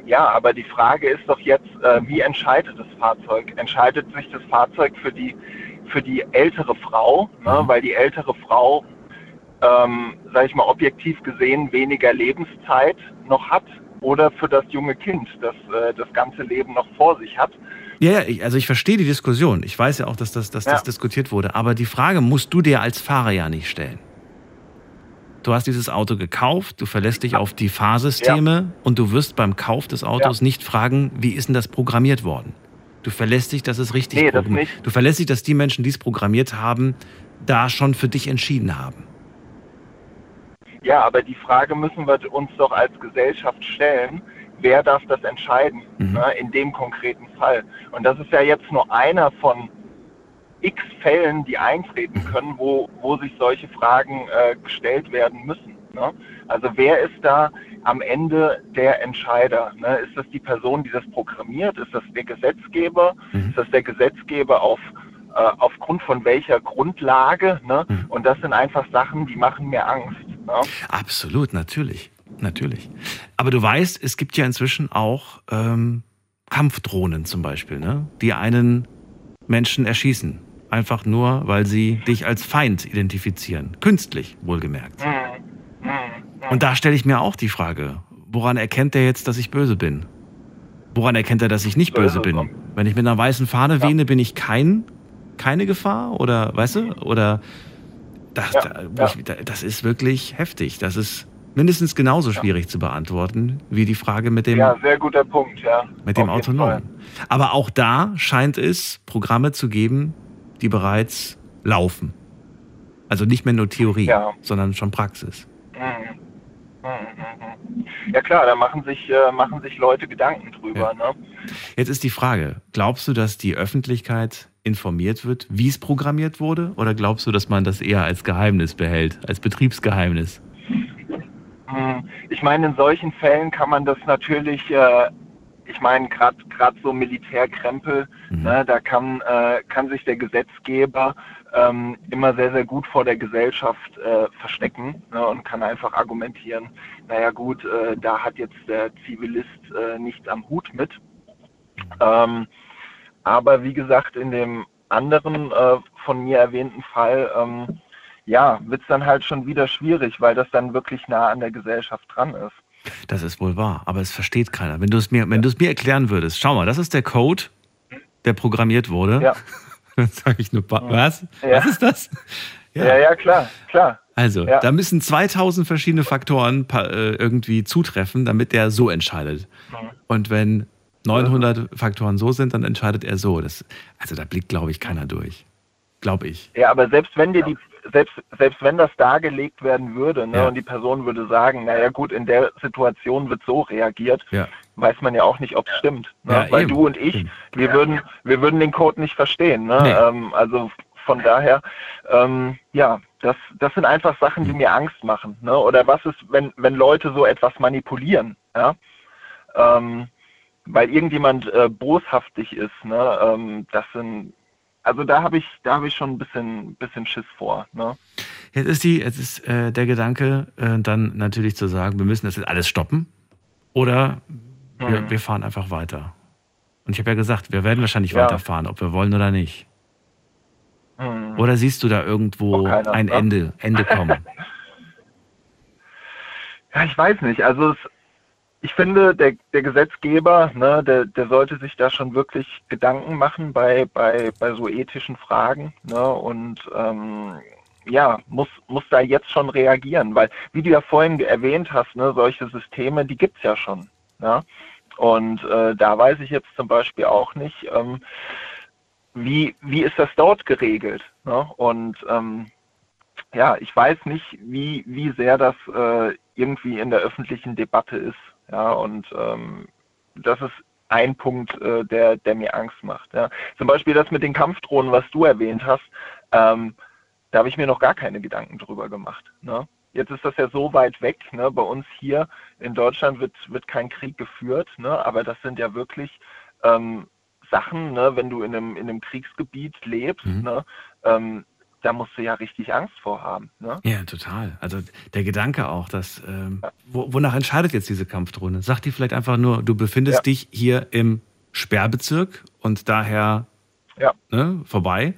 Ja, aber die Frage ist doch jetzt, äh, wie entscheidet das Fahrzeug? Entscheidet sich das Fahrzeug für die, für die ältere Frau, ne? Mhm. weil die ältere Frau, ähm, sage ich mal, objektiv gesehen weniger Lebenszeit noch hat oder für das junge Kind, das äh, das ganze Leben noch vor sich hat? Ja, ja, also ich verstehe die Diskussion. Ich weiß ja auch, dass das, dass ja. das diskutiert wurde. Aber die Frage musst du dir als Fahrer ja nicht stellen. Du hast dieses Auto gekauft, du verlässt dich auf die Fahrsysteme ja. und du wirst beim Kauf des Autos ja. nicht fragen, wie ist denn das programmiert worden? Du verlässt dich, dass es richtig nee, das nicht. Du verlässt dich, dass die Menschen, die es programmiert haben, da schon für dich entschieden haben. Ja, aber die Frage müssen wir uns doch als Gesellschaft stellen, wer darf das entscheiden mhm. ne, in dem konkreten Fall. Und das ist ja jetzt nur einer von x Fällen, die eintreten können, wo, wo sich solche Fragen äh, gestellt werden müssen. Ne? Also wer ist da am Ende der Entscheider? Ne? Ist das die Person, die das programmiert? Ist das der Gesetzgeber? Mhm. Ist das der Gesetzgeber auf äh, aufgrund von welcher Grundlage? Ne? Mhm. Und das sind einfach Sachen, die machen mir Angst. Ne? Absolut, natürlich, natürlich. Aber du weißt, es gibt ja inzwischen auch ähm, Kampfdrohnen zum Beispiel, ne? die einen Menschen erschießen einfach nur, weil sie dich als Feind identifizieren. Künstlich, wohlgemerkt. Und da stelle ich mir auch die Frage, woran erkennt er jetzt, dass ich böse bin? Woran erkennt er, dass ich nicht böse bin? Wenn ich mit einer weißen Fahne wähne, bin ich kein, keine Gefahr? Oder, weißt du? Oder, das, das ist wirklich heftig. Das ist mindestens genauso schwierig zu beantworten wie die Frage mit dem. Ja, sehr guter Punkt, ja. Mit dem Autonom. Aber auch da scheint es Programme zu geben, die bereits laufen. Also nicht mehr nur Theorie, ja. sondern schon Praxis. Mhm. Mhm, mhm, ja klar, da machen sich, äh, machen sich Leute Gedanken drüber. Ja. Ne? Jetzt ist die Frage, glaubst du, dass die Öffentlichkeit informiert wird, wie es programmiert wurde? Oder glaubst du, dass man das eher als Geheimnis behält, als Betriebsgeheimnis? Ich meine, in solchen Fällen kann man das natürlich äh, ich meine, gerade so Militärkrempel, mhm. ne, da kann, äh, kann sich der Gesetzgeber ähm, immer sehr, sehr gut vor der Gesellschaft äh, verstecken ne, und kann einfach argumentieren, naja gut, äh, da hat jetzt der Zivilist äh, nichts am Hut mit. Ähm, aber wie gesagt, in dem anderen äh, von mir erwähnten Fall, ähm, ja, wird es dann halt schon wieder schwierig, weil das dann wirklich nah an der Gesellschaft dran ist. Das ist wohl wahr, aber es versteht keiner. Wenn du es mir, wenn du es mir erklären würdest, schau mal, das ist der Code, der programmiert wurde. Ja. Dann sage ich nur, was? Ja. Was ist das? Ja, ja, ja klar, klar. Also, ja. da müssen 2000 verschiedene Faktoren äh, irgendwie zutreffen, damit er so entscheidet. Mhm. Und wenn 900 Faktoren so sind, dann entscheidet er so. Das, also da blickt, glaube ich, keiner durch. Glaube ich. Ja, aber selbst wenn dir die selbst, selbst wenn das dargelegt werden würde ne, ja. und die Person würde sagen, naja gut, in der Situation wird so reagiert, ja. weiß man ja auch nicht, ob es stimmt. Ne? Ja, Weil eben. du und ich, wir würden, wir würden den Code nicht verstehen. Ne? Nee. Ähm, also von daher, ähm, ja, das, das sind einfach Sachen, die mir Angst machen. Ne? Oder was ist, wenn, wenn Leute so etwas manipulieren? Ja? Ähm, weil irgendjemand äh, boshaftig ist. Ne? Ähm, das sind also da habe ich, da habe ich schon ein bisschen, bisschen Schiss vor. Ne? Jetzt ist die, jetzt ist äh, der Gedanke, äh, dann natürlich zu sagen, wir müssen das jetzt alles stoppen oder wir, mhm. wir fahren einfach weiter. Und ich habe ja gesagt, wir werden wahrscheinlich ja. weiterfahren, ob wir wollen oder nicht. Mhm. Oder siehst du da irgendwo ein ne? Ende, Ende kommen? ja, ich weiß nicht. Also es, ich finde, der, der Gesetzgeber, ne, der, der sollte sich da schon wirklich Gedanken machen bei, bei, bei so ethischen Fragen. Ne, und ähm, ja, muss, muss da jetzt schon reagieren, weil, wie du ja vorhin erwähnt hast, ne, solche Systeme, die gibt's ja schon. Ja? Und äh, da weiß ich jetzt zum Beispiel auch nicht, ähm, wie, wie ist das dort geregelt? Ne? Und ähm, ja, ich weiß nicht, wie, wie sehr das äh, irgendwie in der öffentlichen Debatte ist. Ja, und ähm, das ist ein Punkt, äh, der, der mir Angst macht. Ja. Zum Beispiel das mit den Kampfdrohnen, was du erwähnt hast, ähm, da habe ich mir noch gar keine Gedanken drüber gemacht. Ne? Jetzt ist das ja so weit weg. Ne? Bei uns hier in Deutschland wird, wird kein Krieg geführt, ne? aber das sind ja wirklich ähm, Sachen, ne? wenn du in einem, in einem Kriegsgebiet lebst, mhm. ne? Ähm, da musst du ja richtig Angst vor haben. Ne? Ja, total. Also der Gedanke auch, dass ähm, ja. wonach entscheidet jetzt diese Kampfdrohne? Sagt die vielleicht einfach nur, du befindest ja. dich hier im Sperrbezirk und daher ja. ne, vorbei.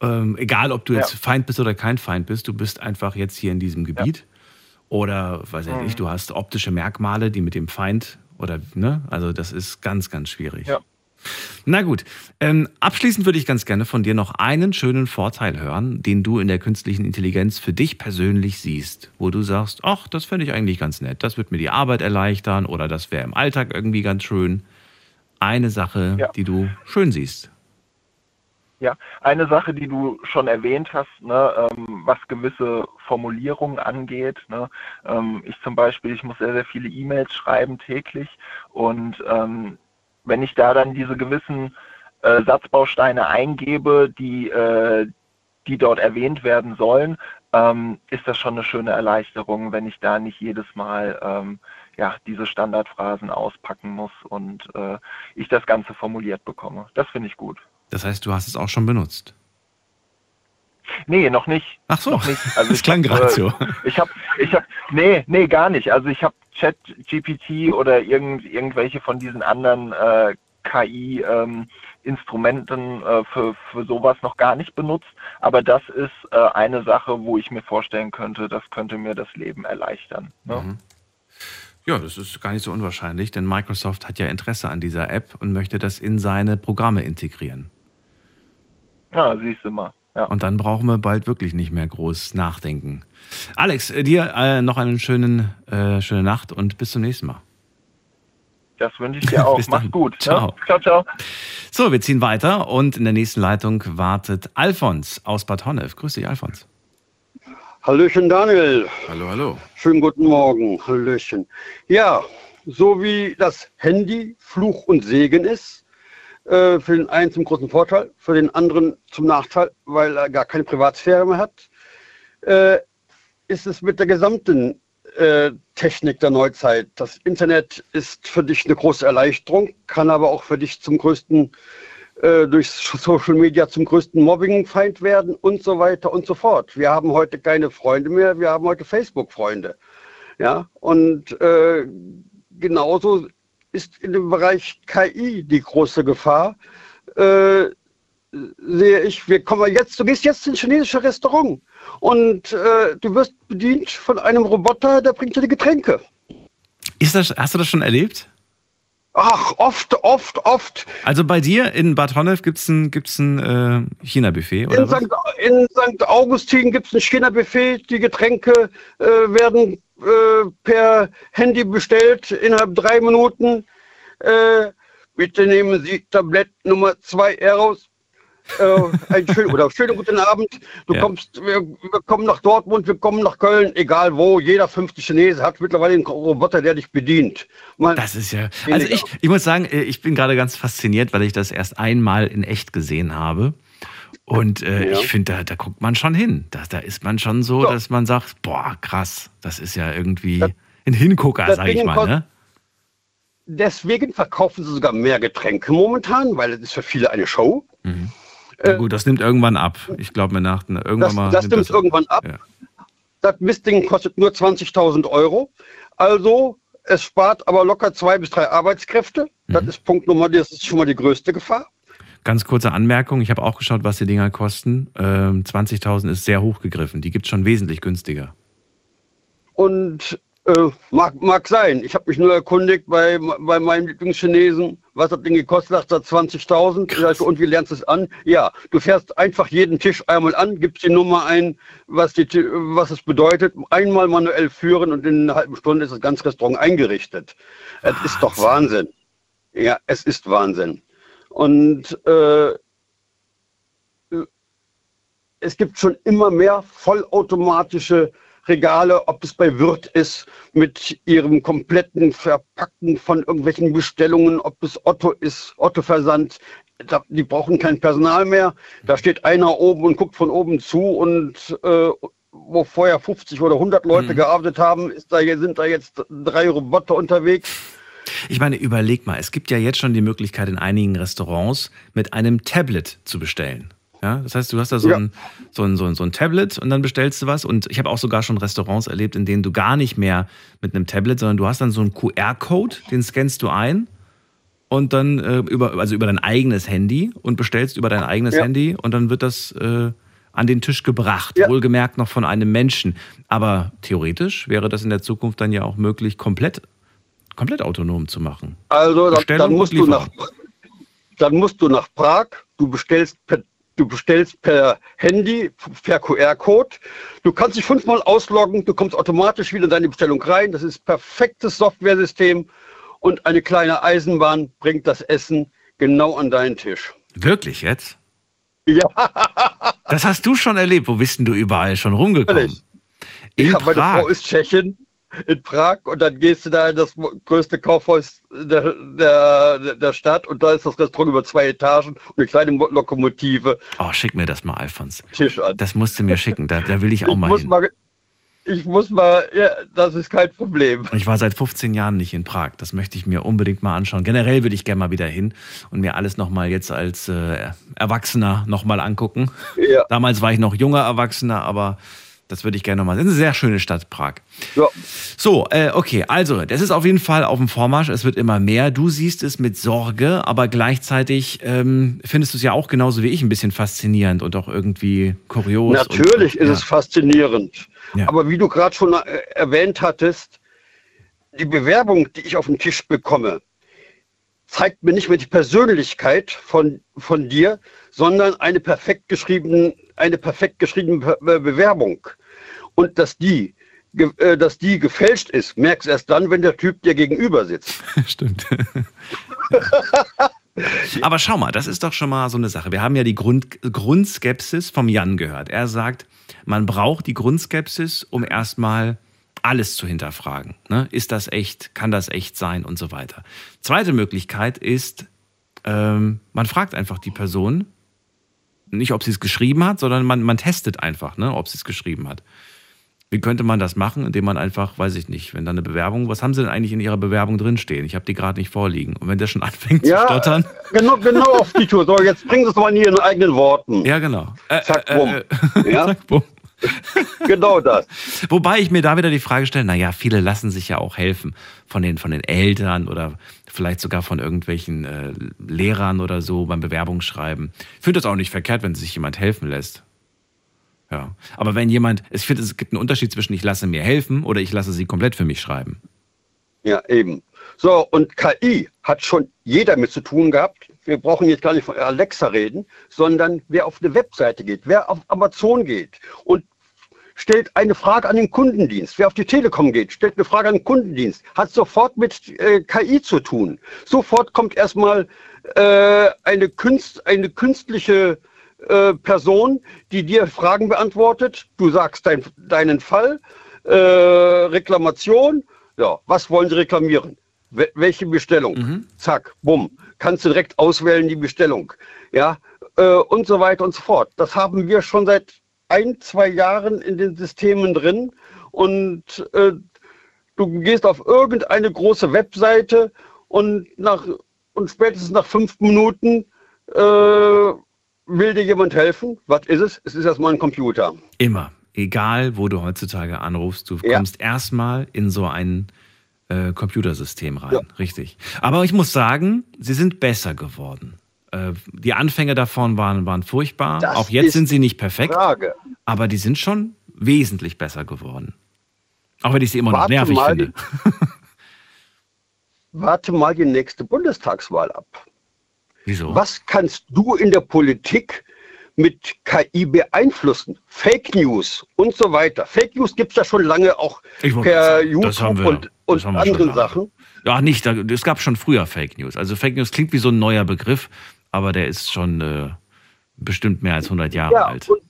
Ähm, egal, ob du jetzt Feind bist oder kein Feind bist, du bist einfach jetzt hier in diesem Gebiet. Oder, weiß ich mhm. nicht, du hast optische Merkmale, die mit dem Feind oder, ne? Also das ist ganz, ganz schwierig. Ja. Na gut, ähm, abschließend würde ich ganz gerne von dir noch einen schönen Vorteil hören, den du in der künstlichen Intelligenz für dich persönlich siehst, wo du sagst, ach, das fände ich eigentlich ganz nett, das wird mir die Arbeit erleichtern oder das wäre im Alltag irgendwie ganz schön. Eine Sache, ja. die du schön siehst. Ja, eine Sache, die du schon erwähnt hast, ne, ähm, was gewisse Formulierungen angeht. Ne, ähm, ich zum Beispiel, ich muss sehr, sehr viele E-Mails schreiben täglich und ähm, wenn ich da dann diese gewissen äh, Satzbausteine eingebe, die, äh, die dort erwähnt werden sollen, ähm, ist das schon eine schöne Erleichterung, wenn ich da nicht jedes Mal ähm, ja, diese Standardphrasen auspacken muss und äh, ich das Ganze formuliert bekomme. Das finde ich gut. Das heißt, du hast es auch schon benutzt? Nee, noch nicht. Ach so, noch nicht. Also das klang gerade so. Ich habe, ich habe, nee, nee, gar nicht. Also ich habe Chat GPT oder irgend, irgendwelche von diesen anderen äh, KI-Instrumenten ähm, äh, für, für sowas noch gar nicht benutzt. Aber das ist äh, eine Sache, wo ich mir vorstellen könnte, das könnte mir das Leben erleichtern. Ne? Mhm. Ja, das ist gar nicht so unwahrscheinlich, denn Microsoft hat ja Interesse an dieser App und möchte das in seine Programme integrieren. Ja, siehst du mal. Ja. Und dann brauchen wir bald wirklich nicht mehr groß nachdenken. Alex, äh, dir äh, noch eine schöne, äh, schöne Nacht und bis zum nächsten Mal. Das wünsche ich dir auch. Mach's gut. Ne? Ciao. Ne? ciao, ciao. So, wir ziehen weiter und in der nächsten Leitung wartet Alfons aus Bad Honnef. Grüß dich, Alfons. Hallöchen, Daniel. Hallo, hallo. Schönen guten Morgen. Hallöchen. Ja, so wie das Handy Fluch und Segen ist, äh, für den einen zum großen Vorteil, für den anderen zum Nachteil, weil er gar keine Privatsphäre mehr hat, äh, ist es mit der gesamten äh, Technik der Neuzeit. Das Internet ist für dich eine große Erleichterung, kann aber auch für dich zum größten, äh, durch Social Media zum größten Mobbingfeind werden und so weiter und so fort. Wir haben heute keine Freunde mehr, wir haben heute Facebook-Freunde. Ja, und äh, genauso ist in dem Bereich KI die große Gefahr. Äh, sehe ich, wir kommen jetzt, du gehst jetzt in ein chinesisches Restaurant und äh, du wirst bedient von einem Roboter, der bringt dir die Getränke. Ist das, hast du das schon erlebt? Ach, oft, oft, oft. Also bei dir in Bad Honnef gibt es ein, gibt's ein äh, China-Buffet, oder? In, St. in St. Augustin gibt es ein China-Buffet. Die Getränke äh, werden äh, per Handy bestellt innerhalb drei Minuten. Äh, bitte nehmen Sie Tablett Nummer zwei heraus äh, einen schönen oder schönen guten Abend. Du ja. kommst, wir, wir, kommen nach Dortmund, wir kommen nach Köln, egal wo. Jeder fünfte Chinese hat mittlerweile einen Roboter, der dich bedient. Man, das ist ja. Also ich, ich muss sagen, äh, ich bin gerade ganz fasziniert, weil ich das erst einmal in echt gesehen habe. Und äh, ja. ich finde, da, da guckt man schon hin. Da, da ist man schon so, ja. dass man sagt, boah, krass, das ist ja irgendwie das, ein Hingucker, sag ich mal. Ne? Deswegen verkaufen sie sogar mehr Getränke momentan, weil es ist für viele eine Show. Mhm. Ja, gut, das nimmt irgendwann ab. Ich glaube mir nach irgendwann das, mal. Das nimmt, nimmt das irgendwann ab. Ja. Das Mistding kostet nur 20.000 Euro. Also es spart aber locker zwei bis drei Arbeitskräfte. Mhm. Das ist Punkt Nummer, das ist schon mal die größte Gefahr. Ganz kurze Anmerkung, ich habe auch geschaut, was die Dinger kosten. Ähm, 20.000 ist sehr hoch gegriffen. Die gibt es schon wesentlich günstiger. Und äh, mag, mag sein. Ich habe mich nur erkundigt bei, bei meinem Lieblingschinesen, was hat Ding gekostet? Sagt er 20.000. Ich sag, Und wie lernst du es an? Ja, du fährst einfach jeden Tisch einmal an, gibst die Nummer ein, was, die, was es bedeutet, einmal manuell führen und in einer halben Stunde ist das ganze Restaurant eingerichtet. Es ist doch Wahnsinn. Ja, es ist Wahnsinn. Und äh, es gibt schon immer mehr vollautomatische Regale, ob es bei Wirt ist, mit ihrem kompletten Verpacken von irgendwelchen Bestellungen, ob es Otto ist, Otto-Versand. Die brauchen kein Personal mehr. Da steht einer oben und guckt von oben zu und äh, wo vorher 50 oder 100 Leute mhm. gearbeitet haben, ist da, sind da jetzt drei Roboter unterwegs. Ich meine, überleg mal, es gibt ja jetzt schon die Möglichkeit in einigen Restaurants mit einem Tablet zu bestellen. Ja, das heißt, du hast da so, ja. ein, so, ein, so, ein, so ein Tablet und dann bestellst du was. Und ich habe auch sogar schon Restaurants erlebt, in denen du gar nicht mehr mit einem Tablet, sondern du hast dann so einen QR-Code, den scannst du ein und dann äh, über, also über dein eigenes Handy und bestellst über dein eigenes ja. Handy und dann wird das äh, an den Tisch gebracht. Ja. Wohlgemerkt noch von einem Menschen. Aber theoretisch wäre das in der Zukunft dann ja auch möglich, komplett, komplett autonom zu machen. Also dann, dann musst du nach dann musst du nach Prag, du bestellst per Du bestellst per Handy, per QR-Code. Du kannst dich fünfmal ausloggen, du kommst automatisch wieder in deine Bestellung rein. Das ist perfektes Softwaresystem und eine kleine Eisenbahn bringt das Essen genau an deinen Tisch. Wirklich jetzt? Ja. Das hast du schon erlebt. Wo bist denn du überall schon rumgekommen? In ja, meine Frau ist Tschechin in Prag und dann gehst du da in das größte Kaufhaus der, der, der Stadt und da ist das Restaurant über zwei Etagen und eine kleine Lokomotive. Oh, schick mir das mal, Alfons. Tisch an. Das musst du mir schicken, da, da will ich auch ich mal hin. Mal, ich muss mal, ja, das ist kein Problem. Ich war seit 15 Jahren nicht in Prag. Das möchte ich mir unbedingt mal anschauen. Generell würde ich gerne mal wieder hin und mir alles nochmal jetzt als äh, Erwachsener nochmal angucken. Ja. Damals war ich noch junger Erwachsener, aber das würde ich gerne nochmal. Das ist eine sehr schöne Stadt, Prag. Ja. So, äh, okay, also, das ist auf jeden Fall auf dem Vormarsch. Es wird immer mehr. Du siehst es mit Sorge, aber gleichzeitig ähm, findest du es ja auch genauso wie ich ein bisschen faszinierend und auch irgendwie kurios. Natürlich und, ist ja. es faszinierend. Ja. Aber wie du gerade schon äh, erwähnt hattest, die Bewerbung, die ich auf den Tisch bekomme, zeigt mir nicht mehr die Persönlichkeit von, von dir, sondern eine perfekt, geschriebene, eine perfekt geschriebene Bewerbung. Und dass die, äh, dass die gefälscht ist, merkst erst dann, wenn der Typ dir gegenüber sitzt. Stimmt. Aber schau mal, das ist doch schon mal so eine Sache. Wir haben ja die Grund, Grundskepsis vom Jan gehört. Er sagt, man braucht die Grundskepsis, um erstmal alles zu hinterfragen. Ne? Ist das echt? Kann das echt sein? Und so weiter. Zweite Möglichkeit ist, ähm, man fragt einfach die Person, nicht ob sie es geschrieben hat, sondern man, man testet einfach, ne, ob sie es geschrieben hat. Wie könnte man das machen, indem man einfach, weiß ich nicht, wenn da eine Bewerbung, was haben Sie denn eigentlich in Ihrer Bewerbung drinstehen? Ich habe die gerade nicht vorliegen. Und wenn der schon anfängt ja, zu stottern. Genau, genau auf die Tour. So, jetzt bringen Sie es mal in Ihren eigenen Worten. Ja, genau. Äh, Zack, äh, bumm. Äh, ja? Zack, bumm. genau das. Wobei ich mir da wieder die Frage stelle, naja, viele lassen sich ja auch helfen von den, von den Eltern oder vielleicht sogar von irgendwelchen äh, Lehrern oder so beim Bewerbungsschreiben. Ich finde das auch nicht verkehrt, wenn sich jemand helfen lässt. Ja. Aber wenn jemand, ich finde, es gibt einen Unterschied zwischen ich lasse mir helfen oder ich lasse sie komplett für mich schreiben. Ja, eben. So, und KI hat schon jeder mit zu tun gehabt. Wir brauchen jetzt gar nicht von Alexa reden, sondern wer auf eine Webseite geht, wer auf Amazon geht und stellt eine Frage an den Kundendienst. Wer auf die Telekom geht, stellt eine Frage an den Kundendienst, hat sofort mit äh, KI zu tun. Sofort kommt erstmal äh, eine, Künst, eine künstliche äh, Person, die dir Fragen beantwortet. Du sagst dein, deinen Fall, äh, Reklamation. Ja, was wollen Sie reklamieren? welche Bestellung? Mhm. Zack, bumm. Kannst du direkt auswählen die Bestellung. Ja, äh, und so weiter und so fort. Das haben wir schon seit ein, zwei Jahren in den Systemen drin und äh, du gehst auf irgendeine große Webseite und nach und spätestens nach fünf Minuten äh, will dir jemand helfen. Was ist es? Es ist erstmal ein Computer. Immer. Egal, wo du heutzutage anrufst, du ja. kommst erstmal in so ein äh, Computersystem rein. Ja. Richtig. Aber ich muss sagen, sie sind besser geworden. Äh, die Anfänge davon waren, waren furchtbar. Das Auch jetzt sind sie nicht perfekt. Frage. Aber die sind schon wesentlich besser geworden. Auch wenn ich sie immer Warte noch nervig finde. warte mal die nächste Bundestagswahl ab. Wieso? Was kannst du in der Politik mit KI beeinflussen? Fake News und so weiter. Fake News gibt es ja schon lange auch Ich per sagen, YouTube wir- und, und anderen. Sachen. Ja, nicht. Es gab schon früher Fake News. Also Fake News klingt wie so ein neuer Begriff, aber der ist schon äh, bestimmt mehr als 100 Jahre Ja, alt. und,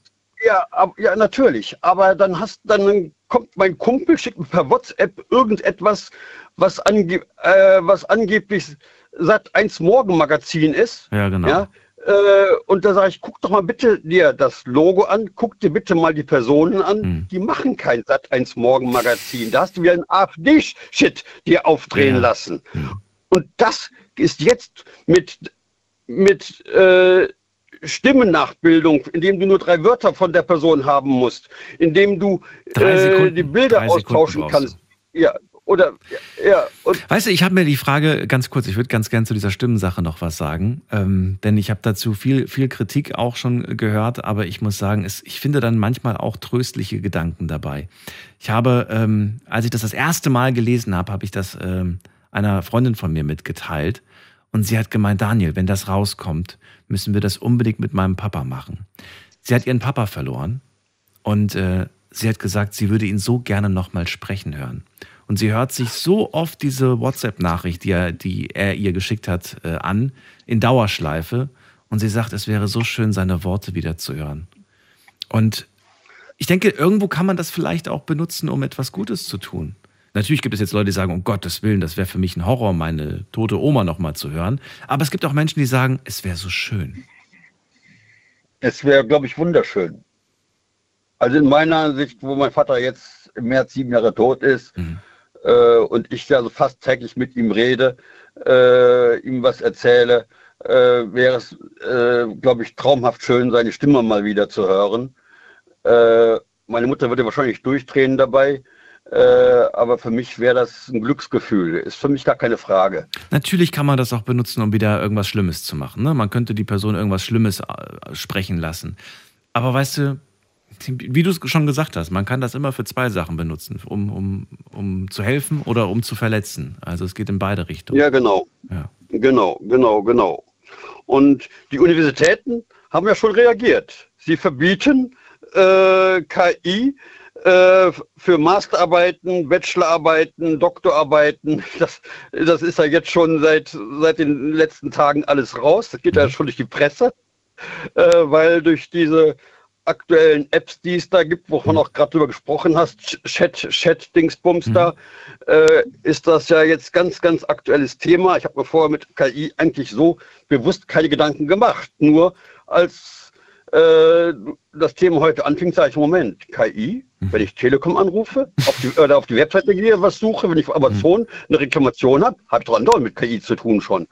ja, ab, ja, natürlich. Aber dann hast dann kommt mein Kumpel, schickt mir per WhatsApp irgendetwas, was, ange, äh, was angeblich Sat 1 Morgenmagazin ist. Ja, genau. Ja, äh, und da sage ich, guck doch mal bitte dir das Logo an, guck dir bitte mal die Personen an. Hm. Die machen kein Sat 1 Morgenmagazin. Da hast du wieder einen AfD-Shit dir aufdrehen Ja. lassen. Und das ist jetzt mit, mit äh, Stimmennachbildung, indem du nur drei Wörter von der Person haben musst, indem du äh, Sekunden. die Bilder austauschen kannst. Ja, oder ja, Weißt du, ich habe mir die Frage ganz kurz, ich würde ganz gern zu dieser Stimmensache noch was sagen, ähm, denn ich habe dazu viel, viel Kritik auch schon gehört, aber ich muss sagen, es, ich finde dann manchmal auch tröstliche Gedanken dabei. Ich habe, ähm, als ich das das erste Mal gelesen habe, habe ich das ähm, einer Freundin von mir mitgeteilt und sie hat gemeint, Daniel, wenn das rauskommt, müssen wir das unbedingt mit meinem Papa machen. Sie hat ihren Papa verloren und äh, sie hat gesagt, sie würde ihn so gerne nochmal sprechen hören. Und sie hört sich so oft diese WhatsApp-Nachricht, die er, die er ihr geschickt hat, äh, an, in Dauerschleife. Und sie sagt, es wäre so schön, seine Worte wieder zu hören. Und ich denke, irgendwo kann man das vielleicht auch benutzen, um etwas Gutes zu tun. Natürlich gibt es jetzt Leute, die sagen, um Gottes Willen, das wäre für mich ein Horror, meine tote Oma nochmal zu hören. Aber es gibt auch Menschen, die sagen, es wäre so schön. es wäre, glaube ich, wunderschön. Also in meiner Sicht, wo mein Vater jetzt im März sieben Jahre tot ist Mhm. Äh, und ich also fast täglich mit ihm rede, äh, ihm was erzähle, äh, wäre es, äh, glaube ich, traumhaft schön, seine Stimme mal wieder zu hören. Äh, meine Mutter würde wahrscheinlich durchdrehen dabei, äh, aber für mich wäre das ein Glücksgefühl. Ist für mich gar keine Frage. Natürlich kann man das auch benutzen, um wieder irgendwas Schlimmes zu machen. Ne? Man könnte die Person irgendwas Schlimmes äh, sprechen lassen. Aber weißt du, wie du es schon gesagt hast, man kann das immer für zwei Sachen benutzen, um, um, um zu helfen oder um zu verletzen. Also es geht in beide Richtungen. Ja, genau. Ja. Genau, genau, genau. Und die Universitäten haben ja schon reagiert. Sie verbieten äh, KI äh, für Masterarbeiten, Bachelorarbeiten, Doktorarbeiten. Das, das ist ja jetzt schon seit, seit den letzten Tagen alles raus. Das geht ja schon durch die Presse, äh, weil durch diese aktuellen Apps, die es da gibt, wovon auch gerade drüber gesprochen hast, Chat, Chat, Dingsbums da, äh, ist das ja jetzt ganz, ganz aktuelles Thema. Ich habe mir vorher mit KI eigentlich so bewusst keine Gedanken gemacht. Nur als äh, das Thema heute anfing, sage ich, Moment, KI, wenn ich Telekom anrufe, auf die, oder auf die Webseite gehe, was suche, wenn ich auf Amazon eine Reklamation habe, habe ich doch andauernd mit KI zu tun schon.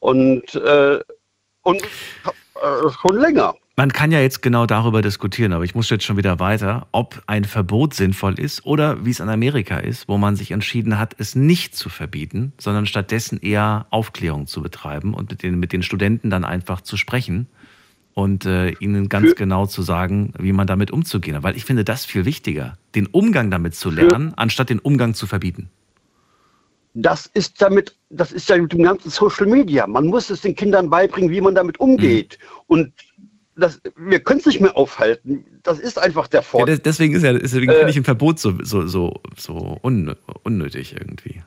Und, äh, und äh, schon länger. Man kann ja jetzt genau darüber diskutieren, aber ich muss jetzt schon wieder weiter, ob ein Verbot sinnvoll ist oder wie es in Amerika ist, wo man sich entschieden hat, es nicht zu verbieten, sondern stattdessen eher Aufklärung zu betreiben und mit den, mit den Studenten dann einfach zu sprechen und äh, ihnen ganz Für- genau zu sagen, wie man damit umzugehen hat. Weil ich finde das viel wichtiger, den Umgang damit zu lernen, anstatt den Umgang zu verbieten. Das ist damit, das ist ja mit dem ganzen Social Media. Man muss es den Kindern beibringen, wie man damit umgeht. Und das, wir können es nicht mehr aufhalten. Das ist einfach der Ja, Vorteil. des- deswegen ist ja, deswegen Äh, finde ich ein Verbot so, so, so, so un, unnötig irgendwie.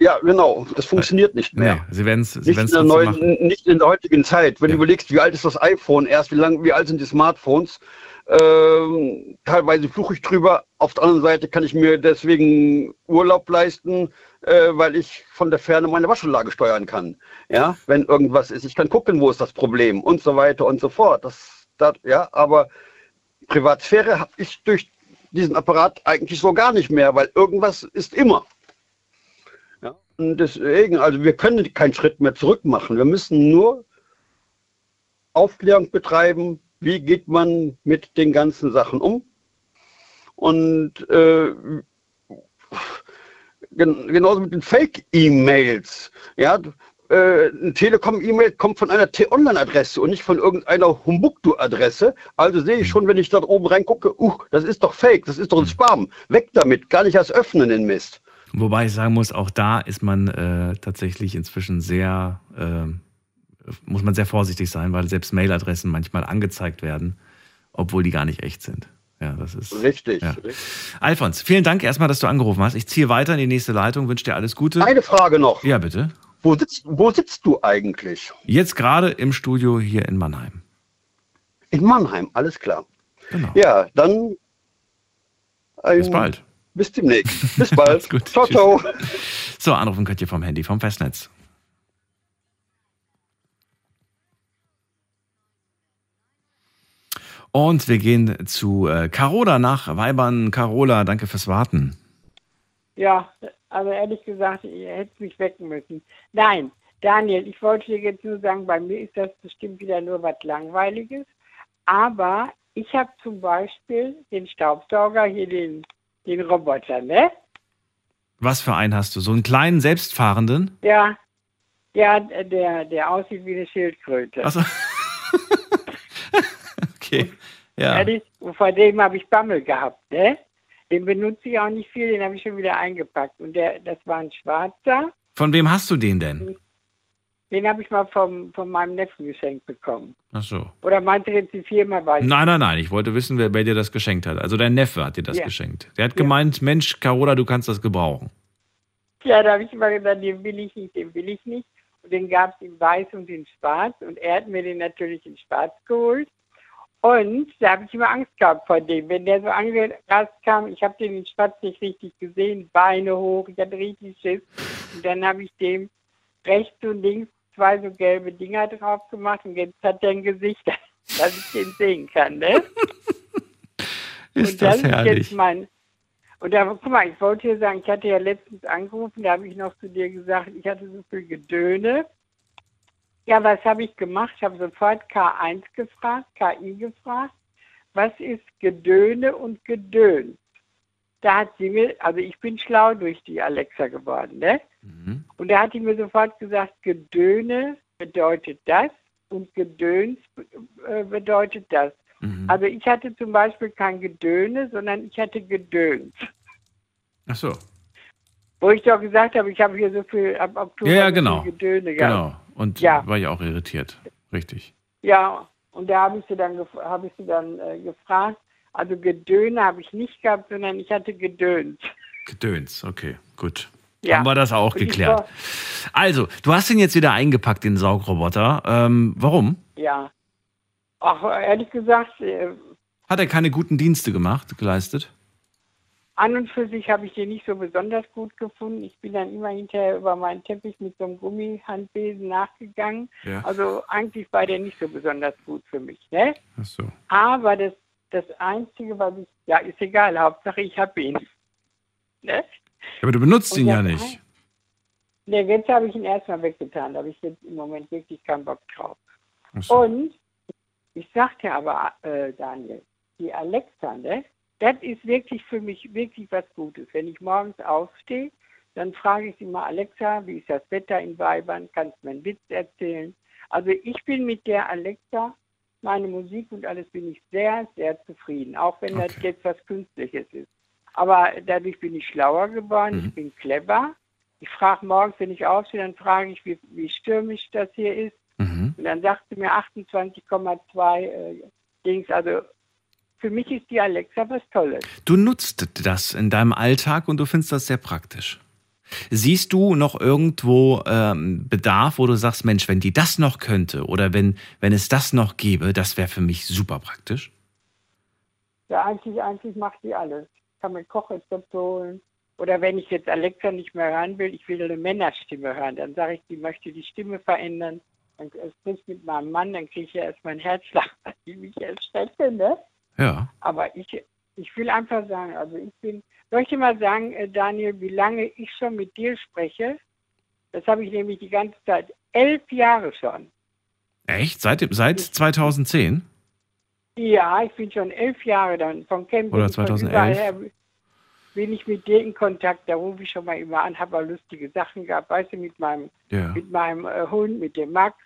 Ja, genau. Das funktioniert nicht mehr. Nee, sie werden es Nicht in, der trotzdem neuen, machen. nicht in der heutigen Zeit. Wenn Ja. du überlegst, wie alt ist das iPhone erst, wie lang, wie alt sind die Smartphones, ähm, teilweise fluche ich drüber. Auf der anderen Seite kann ich mir deswegen Urlaub leisten, äh, weil ich von der Ferne meine Waschanlage steuern kann. Ja, wenn irgendwas ist, ich kann gucken, wo ist das Problem und so weiter und so fort. Das, das, ja, aber Privatsphäre habe ich durch diesen Apparat eigentlich so gar nicht mehr, weil irgendwas ist immer. Ja, und deswegen, also wir können keinen Schritt mehr zurück machen. Wir müssen nur Aufklärung betreiben, wie geht man mit den ganzen Sachen um. Und äh, gen genauso mit den Fake-E-Mails. Ja, äh, ein Telekom-E-Mail kommt von einer T-Online-Adresse und nicht von irgendeiner Humbuktu-Adresse. Also sehe ich schon, wenn ich da oben reingucke, uh, das ist doch Fake, das ist doch ein Spam. Weg damit, gar nicht erst öffnen den Mist. Wobei ich sagen muss, auch da ist man äh, tatsächlich inzwischen sehr, äh, muss man sehr vorsichtig sein, weil selbst Mailadressen manchmal angezeigt werden, obwohl die gar nicht echt sind. Ja, das ist. Richtig, Ja. richtig. Alfons, vielen Dank erstmal, dass du angerufen hast. Ich ziehe weiter in die nächste Leitung, wünsche dir alles Gute. Eine Frage noch. Ja, bitte. Wo sitzt, wo sitzt du eigentlich? Jetzt gerade im Studio hier in Mannheim. In Mannheim, alles klar. Genau. Ja, dann. Ein, Bis bald. Bis demnächst. Bis bald. Gut. Ciao, Tschüss. ciao. So, anrufen könnt ihr vom Handy, vom Festnetz. Und wir gehen zu äh, Carola nach Weibern. Carola, danke fürs Warten. Ja, also ehrlich gesagt, ihr hättet mich wecken müssen. Nein, Daniel, ich wollte dir jetzt nur sagen, bei mir ist das bestimmt wieder nur was Langweiliges. Aber ich habe zum Beispiel den Staubsauger, hier den, den Roboter, ne? Was für einen hast du? So einen kleinen, selbstfahrenden? Ja, ja, der, der aussieht wie eine Schildkröte. Achso. okay. Ja. Ehrlich, vor dem habe ich Bammel gehabt, ne? Den benutze ich auch nicht viel, den habe ich schon wieder eingepackt. Und der, das war ein schwarzer, Von wem hast du den denn? den habe ich mal vom, von meinem Neffen geschenkt bekommen. Ach so. Oder meinst du jetzt die Firma weiß? Nein, nein, nein. Ich wollte wissen, wer, wer dir das geschenkt hat. Also dein Neffe hat dir das Ja. geschenkt. Der hat gemeint, Mensch, Carola, du kannst das gebrauchen. Ja, da habe ich immer gesagt, den will ich nicht, den will ich nicht. Und den gab es in weiß und in schwarz. Und er hat mir den natürlich in schwarz geholt. Und da habe ich immer Angst gehabt vor dem. Wenn der so angerast kam, ich habe den in schwarz nicht richtig gesehen, Beine hoch, ich hatte richtig Schiss. Und dann habe ich dem rechts und links zwei so gelbe Dinger drauf gemacht. Und jetzt hat er ein Gesicht, dass ich den sehen kann, ne? Ist und das, das herrlich. ist jetzt mein. Und da, guck mal, ich wollte dir sagen, ich hatte ja letztens angerufen, da habe ich noch zu dir gesagt, ich hatte so viel Gedöne. Ja, was habe ich gemacht? Ich habe sofort K1 gefragt, KI gefragt. Was ist Gedöne und Gedöns? Da hat sie mir, also ich bin schlau durch die Alexa geworden, ne? Mhm. Und da hat die mir sofort gesagt, Gedöne bedeutet das und Gedöns äh, bedeutet das. Mhm. Also ich hatte zum Beispiel kein Gedöne, sondern ich hatte Gedöns. Ach so. Wo ich doch gesagt habe, ich habe hier so viel ab Oktober Ja, ja, genau. Gedöne gehabt. Genau. Und Ja. war ich auch irritiert. Richtig. Ja, und da habe ich sie dann, habe ich sie dann äh, gefragt. Also Gedöne habe ich nicht gehabt, sondern ich hatte Gedöns. Gedöns. Okay, gut. Ja. Haben wir das auch Und geklärt. Also, du hast ihn jetzt wieder eingepackt, den Saugroboter. Ähm, warum? Ja. Ach, ehrlich gesagt, äh, Hat er keine guten Dienste gemacht, geleistet? An und für sich habe ich den nicht so besonders gut gefunden. Ich bin dann immer hinterher über meinen Teppich mit so einem Gummihandbesen nachgegangen. Ja. Also eigentlich war der nicht so besonders gut für mich. Ne? Ach so. Aber das, das Einzige, was ich, ja, ist egal, Hauptsache ich habe ihn. Ne? Aber du benutzt Und ihn ja nicht. Ne, jetzt habe ich ihn erstmal weggetan. Da habe ich jetzt im Moment wirklich keinen Bock drauf. So. Und ich sagte aber, äh, Daniel, die Alexa, ne? Das ist wirklich für mich wirklich was Gutes. Wenn ich morgens aufstehe, dann frage ich sie mal, Alexa, wie ist das Wetter in Weibern? Kannst du mir einen Witz erzählen? Also ich bin mit der Alexa, meine Musik und alles bin ich sehr, sehr zufrieden. Auch wenn das Okay. jetzt was Künstliches ist. Aber dadurch bin ich schlauer geworden, Mhm. ich bin clever. Ich frage morgens, wenn ich aufstehe, dann frage ich, wie, wie stürmisch das hier ist. Mhm. Und dann sagte mir 28,2 äh, Dings. Also für mich ist die Alexa was Tolles. Du nutzt das in deinem Alltag und du findest das sehr praktisch. Siehst du noch irgendwo ähm, Bedarf, wo du sagst, Mensch, wenn die das noch könnte oder wenn, wenn es das noch gäbe, das wäre für mich super praktisch? Ja, eigentlich, eigentlich macht die alles. Ich kann mir Kochrezepte holen. Oder wenn ich jetzt Alexa nicht mehr hören will, ich will eine Männerstimme hören, dann sage ich, die möchte die Stimme verändern. Dann spricht mit meinem Mann, dann kriege ich ja erstmal einen Herzschlag, die mich erschrecke, ne? Ja. Aber ich, ich will einfach sagen, also ich bin, soll ich dir mal sagen, äh, Daniel, wie lange ich schon mit dir spreche? Das habe ich nämlich die ganze Zeit, elf Jahre schon. Echt? Seit, seit 2010? Ja, ich bin schon elf Jahre dann von Camping. Oder von 2011. überall her bin ich mit dir in Kontakt, da rufe ich schon mal immer an, habe lustige Sachen gehabt, weißt du, mit meinem, Ja. mit meinem äh, Hund, mit dem Max.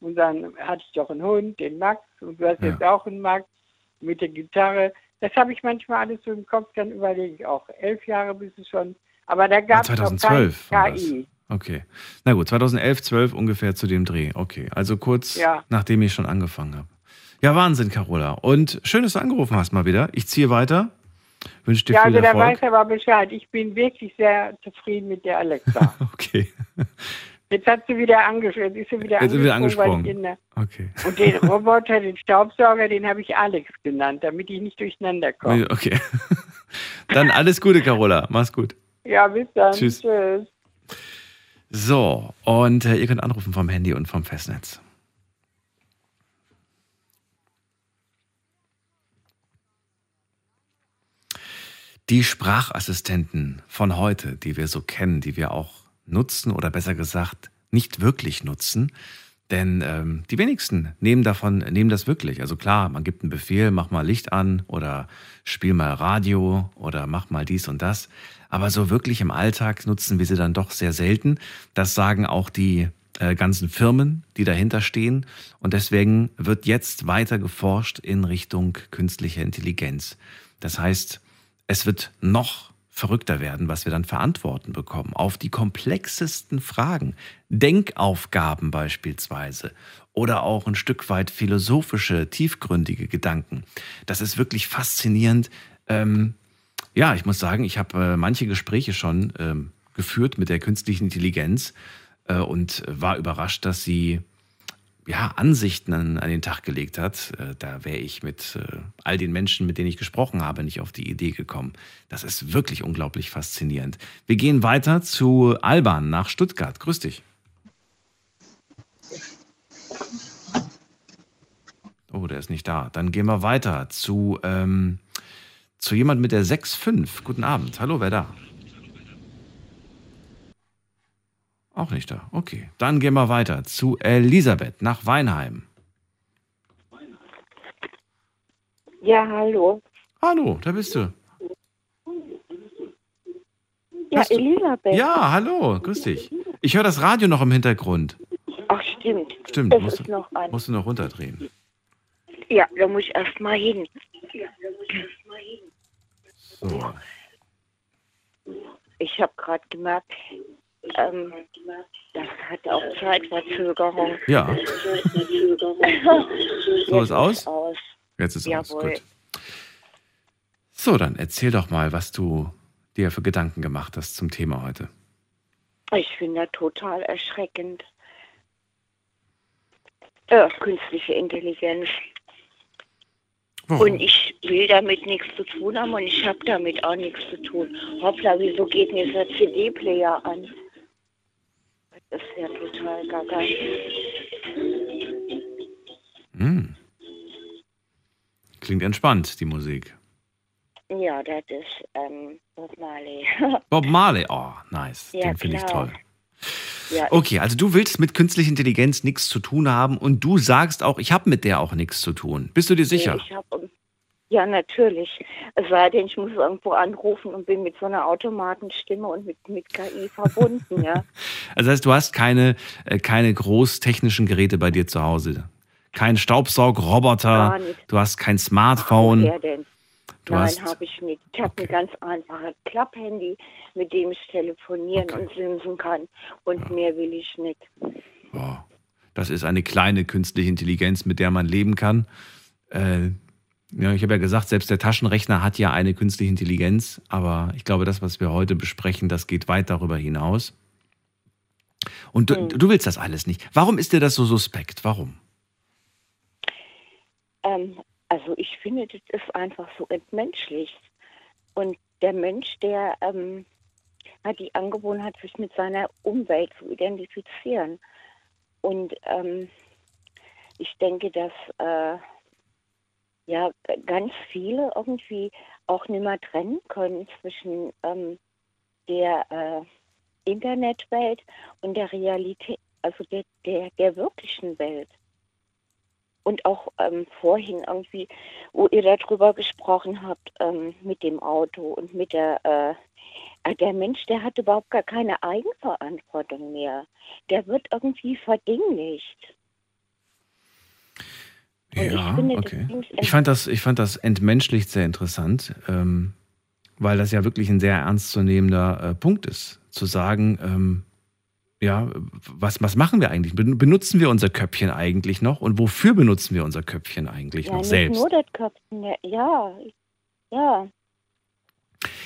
Und dann hatte ich doch einen Hund, den Max, und du hast Ja. jetzt auch einen Max mit der Gitarre. Das habe ich manchmal alles so im Kopf, dann überlege ich auch. Elf Jahre bist du schon. Aber da gab es noch 2012 war kein. KI. Okay. Na gut, 2011, 12 ungefähr zu dem Dreh. Okay. Also kurz Ja. nachdem ich schon angefangen habe. Ja, Wahnsinn, Carola. Und schön, dass du angerufen hast mal wieder. Ich ziehe weiter. Wünsche dir Ja, viel also da Erfolg. weiß er aber Bescheid. Ich bin wirklich sehr zufrieden mit der Alexa. Okay. Jetzt hat sie wieder angesprochen. Jetzt ist sie wieder Jetzt ist wieder der- Okay. Und den Roboter, den Staubsauger, den habe ich Alex genannt, damit ich nicht durcheinander komme. Okay. Dann alles Gute, Carola. Mach's gut. Ja, bis dann. Tschüss. Tschüss. So, und äh, ihr könnt anrufen vom Handy und vom Festnetz. Die Sprachassistenten von heute, die wir so kennen, die wir auch nutzen oder besser gesagt nicht wirklich nutzen, denn ähm, die wenigsten nehmen davon, nehmen das wirklich. Also klar, man gibt einen Befehl, mach mal Licht an oder spiel mal Radio oder mach mal dies und das. Aber so wirklich im Alltag nutzen wir sie dann doch sehr selten. Das sagen auch die äh, ganzen Firmen, die dahinter stehen. Und deswegen wird jetzt weiter geforscht in Richtung künstlicher Intelligenz. Das heißt, es wird noch verrückter werden, was wir dann verantworten bekommen auf die komplexesten Fragen. Denkaufgaben beispielsweise oder auch ein Stück weit philosophische, tiefgründige Gedanken. Das ist wirklich faszinierend. Ähm, ja, ich muss sagen, ich habe äh, manche Gespräche schon ähm, geführt mit der künstlichen Intelligenz äh, und war überrascht, dass sie ja, Ansichten an, an den Tag gelegt hat. Äh, da wäre ich mit äh, all den Menschen, mit denen ich gesprochen habe, nicht auf die Idee gekommen. Das ist wirklich unglaublich faszinierend. Wir gehen weiter zu Alban nach Stuttgart. Grüß dich. Oh, der ist nicht da. Dann gehen wir weiter zu, ähm, zu jemand mit der 6.5. Guten Abend. Hallo, wer da? Auch nicht da. Okay. Dann gehen wir weiter zu Elisabeth nach Weinheim. Ja, hallo. Hallo, da bist du. Ja, Bist du- Elisabeth. Ja, hallo, grüß dich. Ich höre das Radio noch im Hintergrund. Ach, stimmt. Stimmt, Es musst, an. musst du noch runterdrehen. Ja, da muss ich erst mal hin. So. Ich habe gerade gemerkt, ähm, das hat auch Zeitverzögerung. Ja. So ist aus? aus. Jetzt ist aus. Jawohl. Gut. So, dann erzähl doch mal, was du dir für Gedanken gemacht hast zum Thema heute. Ich finde das total erschreckend. Äh, künstliche Intelligenz. Warum? Und ich will damit nichts zu tun haben und ich habe damit auch nichts zu tun. Hoppla, wieso geht mir dieser CD-Player an? Das ist ja total gaga. Hm. Klingt entspannt, die Musik. Ja, das ist ähm, Bob Marley. Bob Marley, oh, nice. Ja, Den finde ich klar. toll. ja, Okay, also du willst mit künstlicher Intelligenz nichts zu tun haben und du sagst auch, ich habe mit der auch nichts zu tun. Bist du dir sicher? Ich hab, um, ja, natürlich. Es sei denn, ich muss irgendwo anrufen und bin mit so einer Automatenstimme und mit, mit KI verbunden, ja. Also das heißt, du hast keine, äh, keine großtechnischen Geräte bei dir zu Hause. Kein Staubsaugroboter, du hast kein Smartphone. Wer denn? Du Nein, habe ich nicht. Ich habe ein ganz einfaches Klapphandy, mit dem ich telefonieren Okay. und simsen kann. Und mehr will ich nicht. Boah, das ist eine kleine künstliche Intelligenz, mit der man leben kann. Äh, ja, ich habe ja gesagt, selbst der Taschenrechner hat ja eine künstliche Intelligenz, aber ich glaube, das, was wir heute besprechen, das geht weit darüber hinaus. Und du, Hm. du willst das alles nicht. Warum ist dir das so suspekt? Warum? Ähm, also ich finde, das ist einfach so entmenschlicht. Und der Mensch, der ähm, hat die Angewohnheit, sich mit seiner Umwelt zu identifizieren. Und ähm, ich denke, dass äh, ja ganz viele irgendwie auch nicht mehr trennen können zwischen ähm, der äh, Internetwelt und der Realität, also der, der, der wirklichen Welt. Und auch ähm, vorhin irgendwie, wo ihr darüber gesprochen habt, ähm, mit dem Auto und mit der, äh, der Mensch, der hat überhaupt gar keine Eigenverantwortung mehr. Der wird irgendwie verdinglicht. Und ich Ja, finde, okay. Ich fand das, ich fand das entmenschlicht sehr interessant. Ähm, weil das ja wirklich ein sehr ernstzunehmender äh, Punkt ist, zu sagen, ähm, ja, was, was machen wir eigentlich? Benutzen wir unser Köpfchen eigentlich noch und wofür benutzen wir unser Köpfchen eigentlich ja, noch selbst? nur das Köpfchen, ja, ja.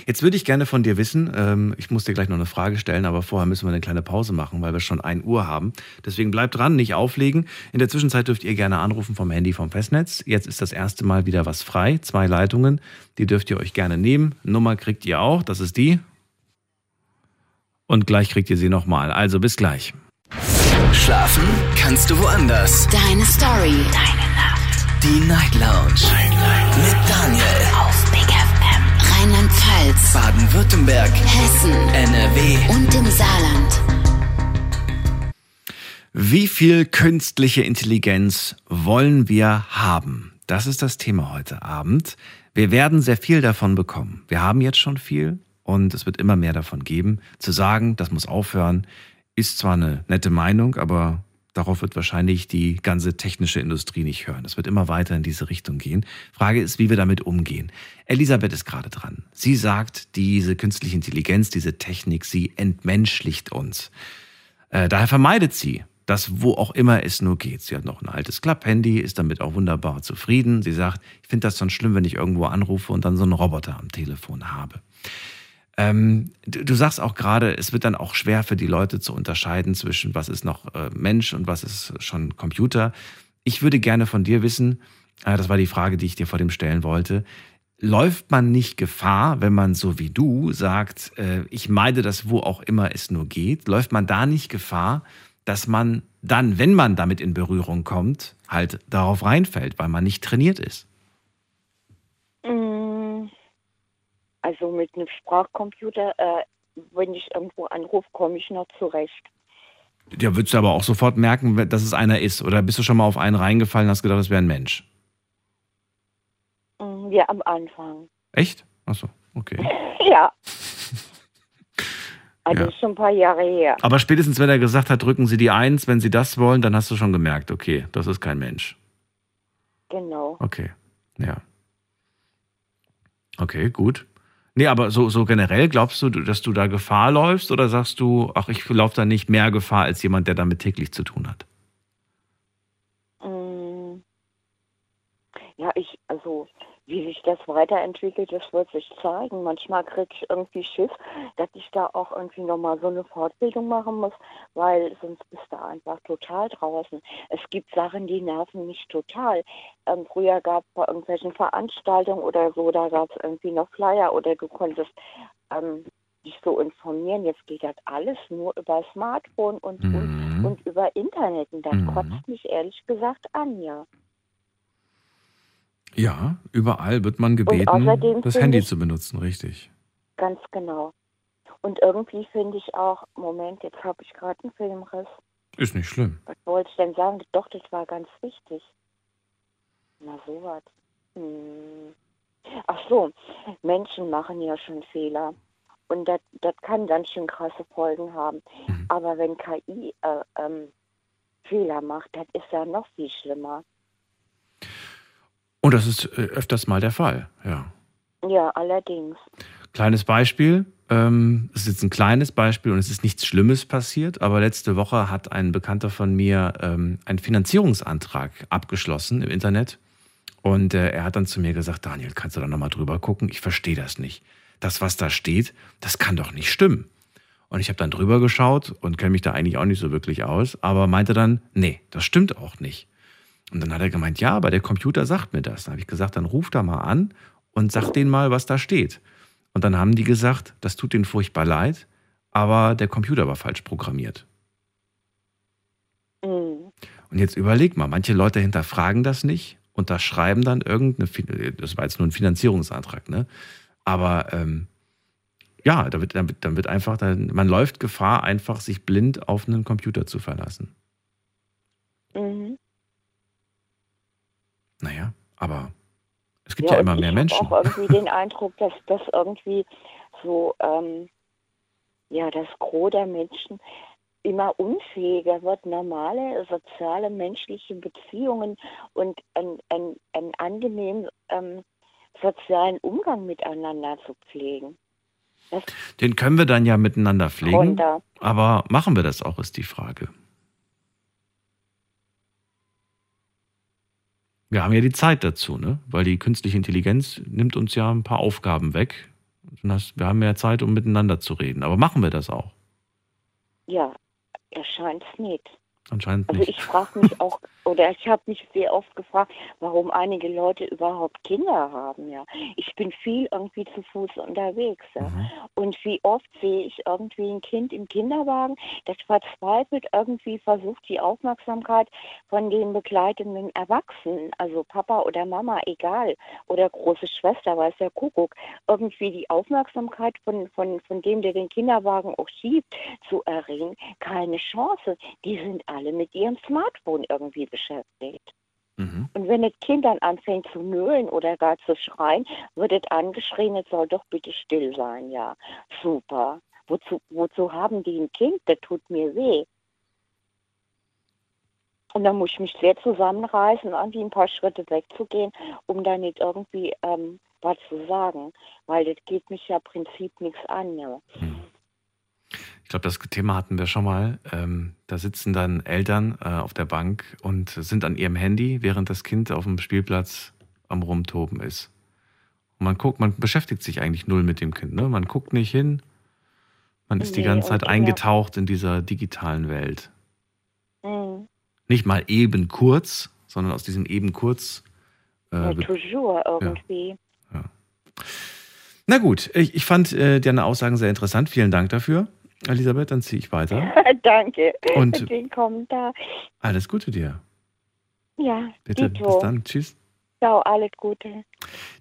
Jetzt würde ich gerne von dir wissen, ähm, ich muss dir gleich noch eine Frage stellen, aber vorher müssen wir eine kleine Pause machen, weil wir schon 1 Uhr haben. Deswegen bleibt dran, nicht auflegen. In der Zwischenzeit dürft ihr gerne anrufen vom Handy vom Festnetz. Jetzt ist das erste Mal wieder was frei. Zwei Leitungen, die dürft ihr euch gerne nehmen. Nummer kriegt ihr auch, das ist die. Und gleich kriegt ihr sie nochmal. Also bis gleich. Schlafen kannst du woanders. Deine Story. Deine Nacht. Die Night Lounge. Night, Night. Mit Daniel. Rheinland-Pfalz. Baden-Württemberg. Hessen. NRW. Und im Saarland. Wie viel künstliche Intelligenz wollen wir haben? Das ist das Thema heute Abend. Wir werden sehr viel davon bekommen. Wir haben jetzt schon viel und es wird immer mehr davon geben. Zu sagen, das muss aufhören, ist zwar eine nette Meinung, aber darauf wird wahrscheinlich die ganze technische Industrie nicht hören. Es wird immer weiter in diese Richtung gehen. Frage ist, wie wir damit umgehen. Elisabeth ist gerade dran. Sie sagt, diese künstliche Intelligenz, diese Technik, sie entmenschlicht uns. Äh, daher vermeidet sie das, wo auch immer es nur geht. Sie hat noch ein altes Klapphandy, ist damit auch wunderbar zufrieden. Sie sagt, ich finde das schon schlimm, wenn ich irgendwo anrufe und dann so einen Roboter am Telefon habe. Ähm, du, du, sagst auch gerade, es wird dann auch schwer für die Leute zu unterscheiden zwischen was ist noch äh, Mensch und was ist schon Computer. Ich würde gerne von dir wissen, äh, das war die Frage, die ich dir vor dem stellen wollte, läuft man nicht Gefahr, wenn man so wie du sagt, äh, ich meide das, wo auch immer es nur geht, läuft man da nicht Gefahr, dass man dann, wenn man damit in Berührung kommt, halt darauf reinfällt, weil man nicht trainiert ist? Mm, Also mit einem Sprachcomputer, äh, wenn ich irgendwo anrufe, komme ich noch zurecht. Ja, würdest du aber auch sofort merken, dass es einer ist? Oder bist du schon mal auf einen reingefallen und hast gedacht, das wäre ein Mensch? Mm, Ja, am Anfang. Echt? Achso, okay. ja. Also Ja. ist schon ein paar Jahre her. Aber spätestens, wenn er gesagt hat, drücken Sie die Eins, wenn Sie das wollen, dann hast du schon gemerkt, okay, das ist kein Mensch. Genau. Okay, ja. Okay, gut. Nee, aber so, so generell glaubst du, dass du da Gefahr läufst oder sagst du, ach, ich laufe da nicht mehr Gefahr als jemand, der damit täglich zu tun hat? Mm. Ja, ich, also wie sich das weiterentwickelt, das wird sich zeigen. Manchmal kriege ich irgendwie Schiss, dass ich da auch irgendwie nochmal so eine Fortbildung machen muss, weil sonst bist du einfach total draußen. Es gibt Sachen, die nerven mich total. Ähm, früher gab es bei irgendwelchen Veranstaltungen oder so, da gab es irgendwie noch Flyer oder du konntest ähm, dich so informieren. Jetzt geht das alles nur über Smartphone und, und, und über Internet. Und das Mhm. kotzt mich ehrlich gesagt an, ja. Ja, überall wird man gebeten, das Handy ich- zu benutzen, richtig. Ganz genau. Und irgendwie finde ich auch, Moment, jetzt habe ich gerade einen Filmriss. Ist nicht schlimm. Was wollte ich denn sagen? Doch, das war ganz wichtig. Na sowas. Hm. Ach so, Menschen machen ja schon Fehler. Und das das kann ganz schön krasse Folgen haben. Aber wenn KI äh, ähm, Fehler macht, das ist ja noch viel schlimmer. Und das ist äh, öfters mal der Fall, ja. Ja, allerdings. Kleines Beispiel, ähm, es ist jetzt ein kleines Beispiel und es ist nichts Schlimmes passiert, aber letzte Woche hat ein Bekannter von mir ähm, einen Finanzierungsantrag abgeschlossen im Internet und äh, er hat dann zu mir gesagt, Daniel, kannst du da nochmal drüber gucken? Ich verstehe das nicht. Das, was da steht, das kann doch nicht stimmen. Und ich habe dann drüber geschaut und kenne mich da eigentlich auch nicht so wirklich aus, aber meinte dann, nee, das stimmt auch nicht. Und dann hat er gemeint, ja, aber der Computer sagt mir das. Dann habe ich gesagt, dann ruf da mal an und sag denen mal, was da steht. Und dann haben die gesagt, das tut denen furchtbar leid, aber der Computer war falsch programmiert. Mhm. Und jetzt überleg mal, manche Leute hinterfragen das nicht, unterschreiben dann irgendeine, das war jetzt nur ein Finanzierungsantrag, ne? Aber ähm, ja, da dann, wird, dann wird einfach, dann, man läuft Gefahr, einfach sich blind auf einen Computer zu verlassen. Mhm. Naja, aber es gibt ja, immer und mehr ich Menschen. habe auch irgendwie den Eindruck, dass das irgendwie so, ähm, ja, das Gros der Menschen immer unfähiger wird, normale soziale menschliche Beziehungen und ein, ein, ein angenehm ähm, sozialen Umgang miteinander zu pflegen. Das Den können wir dann ja miteinander pflegen. Runter. Aber machen wir das auch, ist die Frage. Wir haben ja die Zeit dazu, ne? Weil die künstliche Intelligenz nimmt uns ja ein paar Aufgaben weg. Wir haben mehr Zeit, um miteinander zu reden. Aber machen wir das auch? ja, erscheint es nicht. Anscheinend Also nicht. ich frage mich auch, oder ich habe mich sehr oft gefragt, warum einige Leute überhaupt Kinder haben, ja. Ich bin viel irgendwie zu Fuß unterwegs, ja. Mhm. Und wie oft sehe ich irgendwie ein Kind im Kinderwagen, das verzweifelt irgendwie versucht, die Aufmerksamkeit von den begleitenden Erwachsenen, also Papa oder Mama, egal, oder große Schwester, weiß der Kuckuck, irgendwie die Aufmerksamkeit von, von, von dem, der den Kinderwagen auch schiebt, zu erringen. Keine Chance. Die sind alle mit ihrem Smartphone irgendwie beschäftigt. Mhm. Und wenn das Kind dann anfängt zu nölen oder gar zu schreien, wird es angeschrien, es soll doch bitte still sein, ja. Super. Wozu, wozu haben die ein Kind? Das tut mir weh. Und dann muss ich mich sehr zusammenreißen, irgendwie ein paar Schritte wegzugehen, um da nicht irgendwie ähm, was zu sagen. Weil das geht mich ja im Prinzip nichts an. Ja. Ich glaube, das Thema hatten wir schon mal. Ähm, da sitzen dann Eltern äh, auf der Bank und sind an ihrem Handy, während das Kind auf dem Spielplatz am Rumtoben ist. Und man guckt, man beschäftigt sich eigentlich null mit dem Kind. Ne? Man guckt nicht hin. Man ist die Nee, ganze und Zeit ja. eingetaucht in dieser digitalen Welt. Mhm. Nicht mal eben kurz, sondern aus diesem eben kurz. Äh, ja, toujours irgendwie. Na gut, ich, ich fand äh, deine Aussagen sehr interessant. Vielen Dank dafür, Elisabeth. Dann ziehe ich weiter. Danke Und- für den Kommentar. Alles Gute dir. Ja, Bitte, Dito. bis dann. Tschüss. Ciao, alles Gute.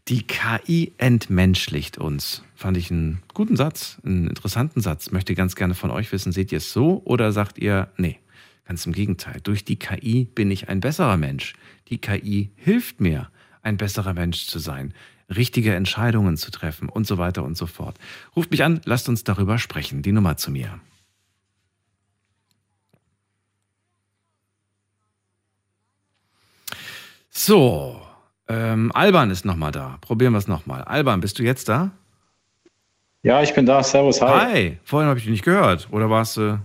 Die KI entmenschlicht uns. Fand ich einen guten Satz, einen interessanten Satz. Möchte ganz gerne von euch wissen, seht ihr es so oder sagt ihr, nee, ganz im Gegenteil. Durch die KI bin ich ein besserer Mensch. Die KI hilft mir, ein besserer Mensch zu sein, richtige Entscheidungen zu treffen und so weiter und so fort. Ruft mich an, lasst uns darüber sprechen. Die Nummer zu mir. So, ähm, Alban ist nochmal da. Probieren wir es nochmal. Alban, bist du jetzt da? Ja, ich bin da. Servus, hi. Hi, vorhin habe ich dich nicht gehört. Oder warst du.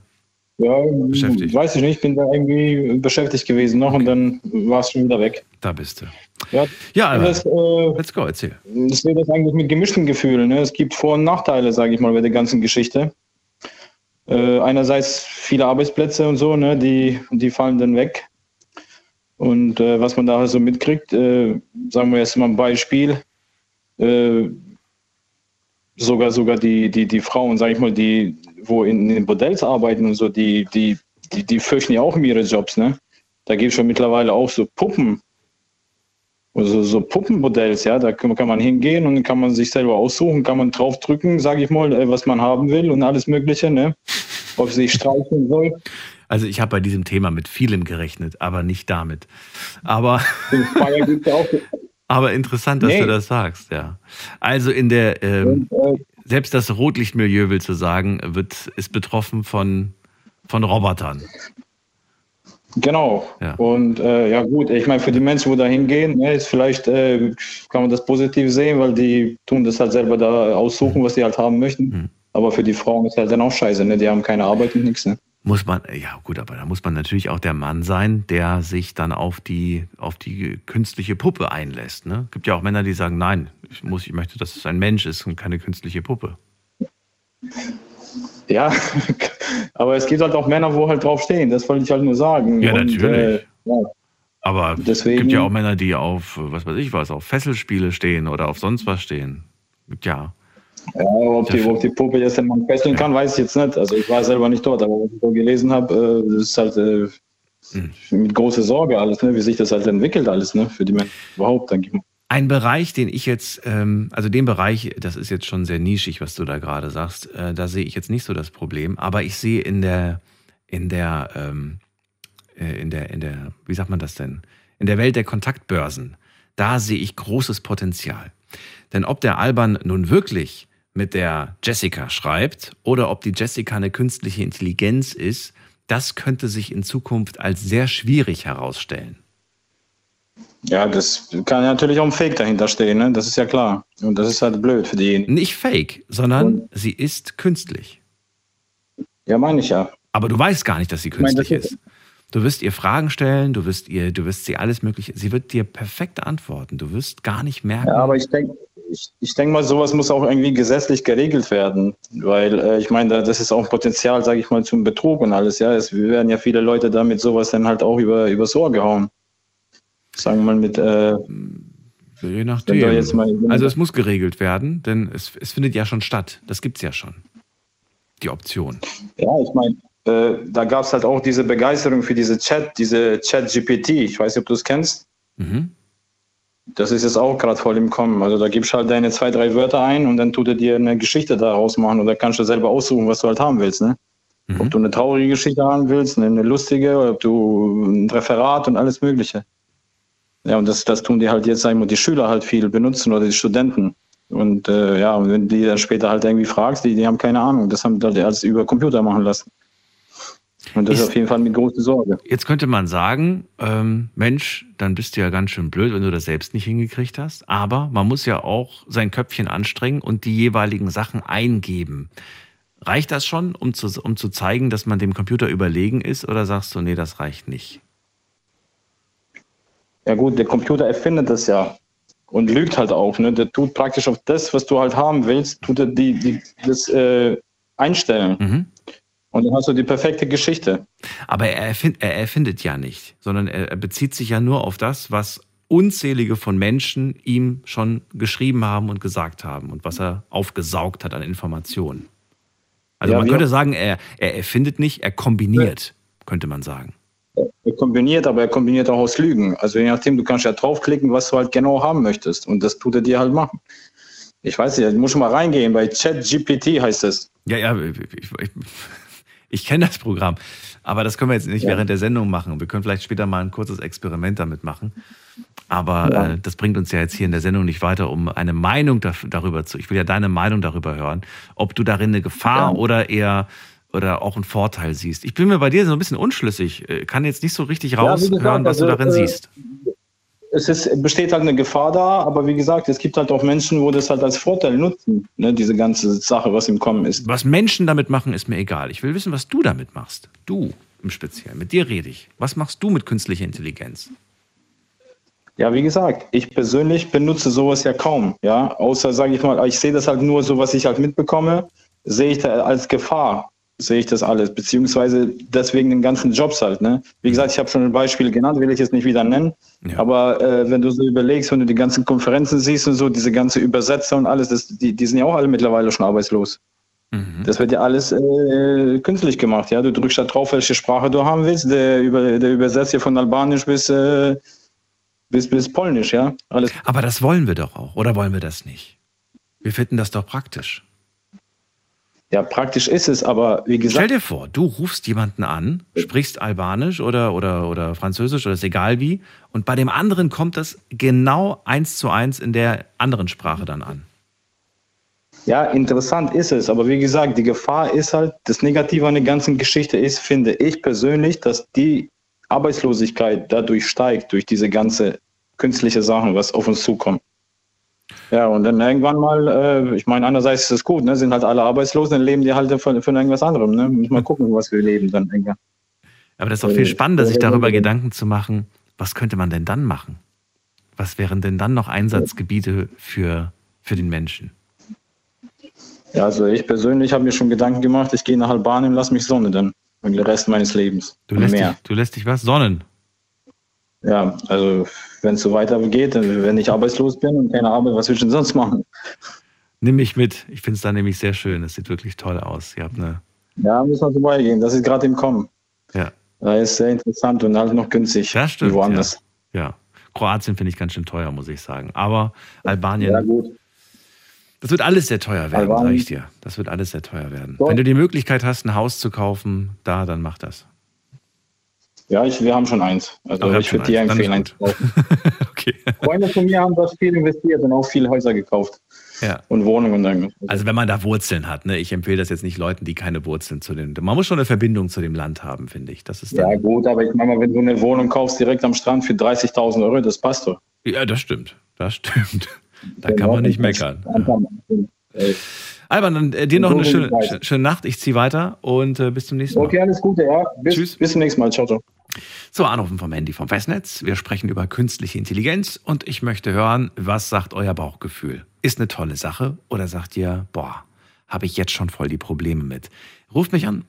Ja, Beschäftigt. Weiß ich nicht, bin da irgendwie beschäftigt gewesen noch und dann war es schon wieder weg. Da bist du. Ja, Ja, Alban. das, äh, Let's go, erzähl. ich sehe das eigentlich mit gemischten Gefühlen. Ne? Es gibt Vor- und Nachteile, sage ich mal, bei der ganzen Geschichte. Äh, einerseits viele Arbeitsplätze und so, ne? die, die fallen dann weg. Und äh, was man da so mitkriegt, äh, sagen wir jetzt mal ein Beispiel, äh, sogar sogar die, die, die Frauen, sage ich mal, die wo in den Bordells arbeiten und so, die, die, die, die fürchten ja auch um ihre Jobs, ne? Da gibt es schon mittlerweile auch so Puppen, also so Puppenmodells, ja, da kann, kann man hingehen und kann man sich selber aussuchen, kann man draufdrücken, sage ich mal, äh, was man haben will und alles Mögliche, ne? Ob sie sich streicheln soll. Also ich habe bei diesem Thema mit vielem gerechnet, aber nicht damit. Aber, In Bayern gibt's ja auch aber interessant, dass Nee. du das sagst, ja. Also in der, ähm, äh, selbst das Rotlichtmilieu, will zu sagen, wird, ist betroffen von, von Robotern. Genau. Ja. Und äh, ja gut, ich meine, für die Menschen, wo da hingehen, ne, ist vielleicht äh, kann man das positiv sehen, weil die tun das halt selber da aussuchen, was sie halt haben möchten. Mhm. Aber für die Frauen ist halt dann auch scheiße, ne? Die haben keine Arbeit und nichts, ne? Muss man, ja gut, aber da muss man natürlich auch der Mann sein, der sich dann auf die, auf die künstliche Puppe einlässt. Ne? Gibt ja auch Männer, die sagen, nein, ich, muss, ich möchte, dass es ein Mensch ist und keine künstliche Puppe. Ja, aber es gibt halt auch Männer, wo halt drauf stehen, das wollte ich halt nur sagen. Ja, Und, natürlich. Äh, ja. Aber Deswegen- es gibt ja auch Männer, die auf, was weiß ich was, auf Fesselspiele stehen oder auf sonst was stehen. Ja. Ja, ob die, ob die Puppe jetzt den Mann fesseln kann, weiß ich jetzt nicht. Also ich war selber nicht dort, aber was ich so gelesen habe, äh, das ist halt äh, Hm. mit großer Sorge alles, ne? wie sich das halt entwickelt alles, ne? für die Menschen überhaupt, denke ich mal. Ein Bereich, den ich jetzt, ähm, also den Bereich, das ist jetzt schon sehr nischig, was du da gerade sagst, äh, da sehe ich jetzt nicht so das Problem, aber ich sehe in der, in der, ähm, äh, in der, in der, wie sagt man das denn, in der Welt der Kontaktbörsen, da sehe ich großes Potenzial. Denn ob der Alban nun wirklich mit der Jessica schreibt oder ob die Jessica eine künstliche Intelligenz ist, das könnte sich in Zukunft als sehr schwierig herausstellen. Ja, das kann natürlich auch ein Fake dahinter stehen, ne? das ist ja klar. Und das ist halt blöd für die. Nicht fake, sondern Und? sie ist künstlich. Ja, meine ich ja. Aber du weißt gar nicht, dass sie künstlich meine, das ist. Du wirst ihr Fragen stellen, du wirst ihr, du wirst sie alles mögliche, sie wird dir perfekte antworten. Du wirst gar nicht merken. Ja, aber ich denke, ich, ich denke mal, sowas muss auch irgendwie gesetzlich geregelt werden, weil äh, ich meine, das ist auch Potenzial, sage ich mal, zum Betrug und alles. Ja, es werden ja viele Leute damit sowas dann halt auch über übers Ohr gehauen. Sagen wir mal mit. Äh, Je nachdem. also es muss geregelt werden, denn es, es findet ja schon statt. Das gibt es ja schon. Die Option. Ja, ich meine, äh, da gab es halt auch diese Begeisterung für diese Chat, diese Chat-GPT. Ich weiß nicht, ob du es kennst. Mhm. Das ist jetzt auch gerade voll im Kommen. Also da gibst halt deine zwei, drei Wörter ein und dann tut er dir eine Geschichte daraus machen oder kannst du selber aussuchen, was du halt haben willst. Ne? Mhm. Ob du eine traurige Geschichte haben willst, eine, lustige, oder ob du ein Referat und alles Mögliche. Ja, und das, das tun die halt jetzt, sagen wir, die Schüler halt viel benutzen oder die Studenten. Und äh, ja, und wenn die dann später halt irgendwie fragst, die, die haben keine Ahnung. Das haben die halt alles über Computer machen lassen. Und das ist, auf jeden Fall eine große Sorge. Jetzt könnte man sagen, ähm, Mensch, dann bist du ja ganz schön blöd, wenn du das selbst nicht hingekriegt hast. Aber man muss ja auch sein Köpfchen anstrengen und die jeweiligen Sachen eingeben. Reicht das schon, um zu, um zu zeigen, dass man dem Computer überlegen ist? Oder sagst du, nee, das reicht nicht? Ja gut, der Computer erfindet das ja und lügt halt auch. Ne? Der tut praktisch auf das, was du halt haben willst, tut er die, die, das äh, einstellen. Mhm. Und dann hast du die perfekte Geschichte. Aber er, erfind, er erfindet ja nicht, sondern er, er bezieht sich ja nur auf das, was unzählige von Menschen ihm schon geschrieben haben und gesagt haben und was er aufgesaugt hat an Informationen. Also ja, man könnte sagen, er, er erfindet nicht, er kombiniert, ja. könnte man sagen. Er kombiniert, aber er kombiniert auch aus Lügen. Also je nachdem, du kannst ja draufklicken, was du halt genau haben möchtest. Und das tut er dir halt machen. Ich weiß nicht, du musst schon mal reingehen, bei ChatGPT heißt es. Ja, ja, ich, ich, ich kenne das Programm, aber das können wir jetzt nicht ja. während der Sendung machen. Wir können vielleicht später mal ein kurzes Experiment damit machen. Aber ja. äh, das bringt uns ja jetzt hier in der Sendung nicht weiter, um eine Meinung darüber zu. Ich will ja deine Meinung darüber hören, ob du darin eine Gefahr ja. oder eher oder auch einen Vorteil siehst. Ich bin mir bei dir so ein bisschen unschlüssig, äh, kann jetzt nicht so richtig raushören, was also, du darin äh, siehst es ist, besteht halt eine Gefahr da, aber wie gesagt, es gibt halt auch Menschen, wo das halt als Vorteil nutzen, ne, diese ganze Sache, was im Kommen ist. Was Menschen damit machen, ist mir egal. Ich will wissen, was du damit machst. Du im Speziellen. Mit dir rede ich. Was machst du mit künstlicher Intelligenz? Ja, wie gesagt, ich persönlich benutze sowas ja kaum, ja, außer sage ich mal, ich sehe das halt nur so, was ich halt mitbekomme, sehe ich da als Gefahr sehe ich das alles, beziehungsweise deswegen den ganzen Jobs halt. Ne? Wie gesagt, ich habe schon ein Beispiel genannt, will ich jetzt nicht wieder nennen. Ja. Aber äh, wenn du so überlegst, wenn du die ganzen Konferenzen siehst und so, diese ganze Übersetzer und alles, das, die, die sind ja auch alle mittlerweile schon arbeitslos. Mhm. Das wird ja alles äh, künstlich gemacht. Ja? Du drückst da drauf, welche Sprache du haben willst. Der, über, der übersetzt ja von Albanisch bis, äh, bis, bis Polnisch. Ja? Alles. Aber das wollen wir doch auch, oder wollen wir das nicht? Wir finden das doch praktisch. Ja, praktisch ist es, aber wie gesagt. Stell dir vor, du rufst jemanden an, sprichst Albanisch oder, oder, oder Französisch oder ist egal wie, und bei dem anderen kommt das genau eins zu eins in der anderen Sprache dann an. Ja, interessant ist es, aber wie gesagt, die Gefahr ist halt, das Negative an der ganzen Geschichte ist, finde ich persönlich, dass die Arbeitslosigkeit dadurch steigt, durch diese ganze künstliche Sachen, was auf uns zukommt. Ja, und dann irgendwann mal, äh, ich meine, einerseits ist es gut, ne, sind halt alle arbeitslos, dann leben die halt von, von irgendwas anderem. Ne? Muss mal gucken, was wir leben dann irgendwann. Aber das ist auch viel spannender, sich darüber Gedanken zu machen, was könnte man denn dann machen? Was wären denn dann noch Einsatzgebiete für, für den Menschen? Ja, also ich persönlich habe mir schon Gedanken gemacht, ich gehe nach Albanien und lasse mich sonnen dann. Den Rest meines Lebens. Du lässt, dich, du lässt dich was? Sonnen? Ja, also wenn es so weitergeht, wenn ich arbeitslos bin und keine Arbeit, was will ich denn sonst machen? Nimm mich mit. Ich finde es da nämlich sehr schön. Es sieht wirklich toll aus. Ihr habt eine. Ja, müssen wir vorbeigehen. Das ist gerade im Kommen. Ja. Da ist sehr interessant und halt noch günstig. Ja, stimmt. Woanders. Ja. ja. Kroatien finde ich ganz schön teuer, muss ich sagen. Aber Albanien. Ja, gut. Das wird alles sehr teuer werden, sage ich dir. Das wird alles sehr teuer werden. So. Wenn du die Möglichkeit hast, ein Haus zu kaufen, da, dann mach das. Ja, ich, wir haben schon eins. Also ich würde dir empfehlen, eins zu kaufen. okay. Freunde von mir haben das viel investiert und auch viele Häuser gekauft. Ja. und Wohnungen dann. Also wenn man da Wurzeln hat, ne? Ich empfehle das jetzt nicht Leuten, die keine Wurzeln zu dem. Man muss schon eine Verbindung zu dem Land haben, finde ich. Das ist Ja gut, aber ich meine mal, wenn du eine Wohnung kaufst direkt am Strand für 30.000 Euro, das passt doch. ja, das stimmt. Das stimmt. Da kann man nicht meckern. Alban, dann äh, dir noch eine schöne, schö- schöne Nacht. Ich ziehe weiter und äh, bis zum nächsten Mal. Okay, alles Gute, ja. Bis, Tschüss. bis zum nächsten Mal. Ciao, ciao. So, Anrufen vom Handy vom Festnetz. Wir sprechen über künstliche Intelligenz und ich möchte hören, was sagt euer Bauchgefühl? Ist eine tolle Sache oder sagt ihr, boah, habe ich jetzt schon voll die Probleme mit? Ruft mich an.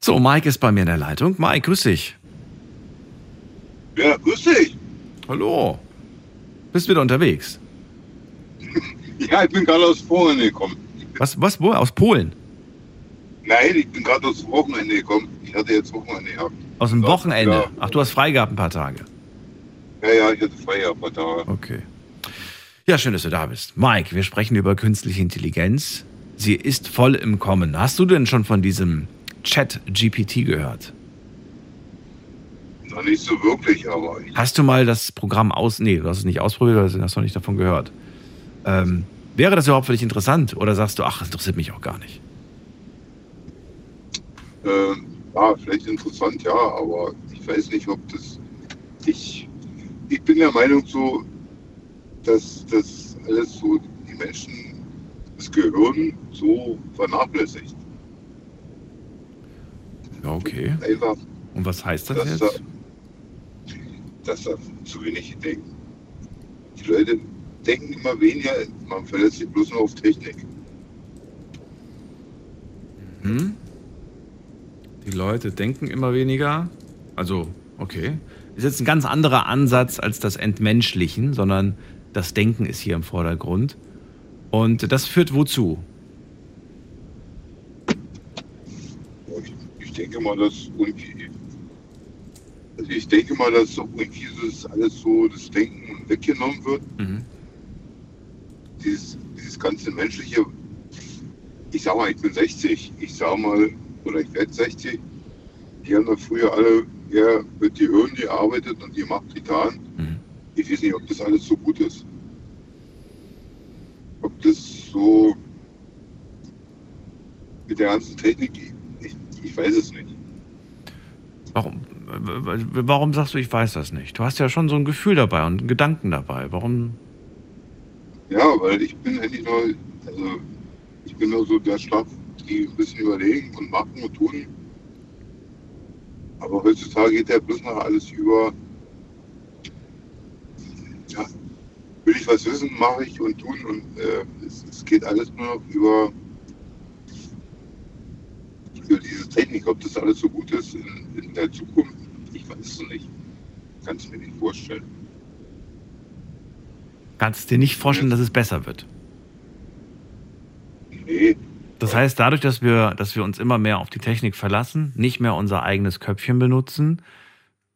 So, Mike ist bei mir in der Leitung. Mike, grüß dich. Ja, grüß dich. Hallo. Bist wieder unterwegs? Ja, ich bin gerade aus Polen gekommen. Was, was, wo? Aus Polen? Nein, ich bin gerade aus Wochenende gekommen. Ich hatte jetzt Wochenende gehabt. Aus dem Wochenende? ja. Ach, du hast frei gehabt ein paar Tage. Ja, ja, ich hatte frei ein paar Tage. Okay. Ja, schön, dass du da bist. Mike, wir sprechen über künstliche Intelligenz. Sie ist voll im Kommen. Hast du denn schon von diesem Chat GPT gehört? Noch nicht so wirklich, aber ich, Hast du mal das Programm aus... Nee, du hast es nicht ausprobiert, oder hast noch nicht davon gehört. Ähm, wäre das überhaupt für dich interessant? Oder sagst du, ach, das interessiert mich auch gar nicht? äh, ja, vielleicht interessant, ja, aber ich weiß nicht, ob das. Ich, ich bin der Meinung so, dass das alles so die Menschen, das Gehirn so vernachlässigt. Ja, okay. Einfach, Und was heißt das dass da, jetzt? dass da zu wenig denken. Die Leute denken immer weniger, man verlässt sich bloß nur auf Technik. Hm? Die Leute denken immer weniger. Also, okay. Ist jetzt ein ganz anderer Ansatz als das Entmenschlichen, sondern das Denken ist hier im Vordergrund. Und das führt wozu? Ich, ich denke mal, dass also ich denke mal, dass so das alles so das Denken weggenommen wird. Mhm. Dieses, dieses ganze menschliche, ich sag mal, ich bin 60, ich sag mal, oder ich werde 60, die haben doch früher alle eher mit die Hirn gearbeitet und die Macht getan. Mhm. Ich weiß nicht, ob das alles so gut ist. Ob das so mit der ganzen Technik, ich, ich weiß es nicht. Warum, warum sagst du, ich weiß das nicht? Du hast ja schon so ein Gefühl dabei und einen Gedanken dabei. Warum? Ja, weil ich bin eigentlich nur, also ich bin nur so der Stoff, die ein bisschen überlegen und machen und tun. Aber heutzutage geht ja bloß noch alles über, ja, will ich was wissen, mache ich und tun und äh, es, es geht alles nur noch über, über diese Technik. Ob das alles so gut ist in, in der Zukunft, ich weiß es nicht. Kann es mir nicht vorstellen. Kannst du dir nicht vorstellen, dass es besser wird? Nee, Das heißt, dadurch, dass wir, dass wir uns immer mehr auf die Technik verlassen, nicht mehr unser eigenes Köpfchen benutzen,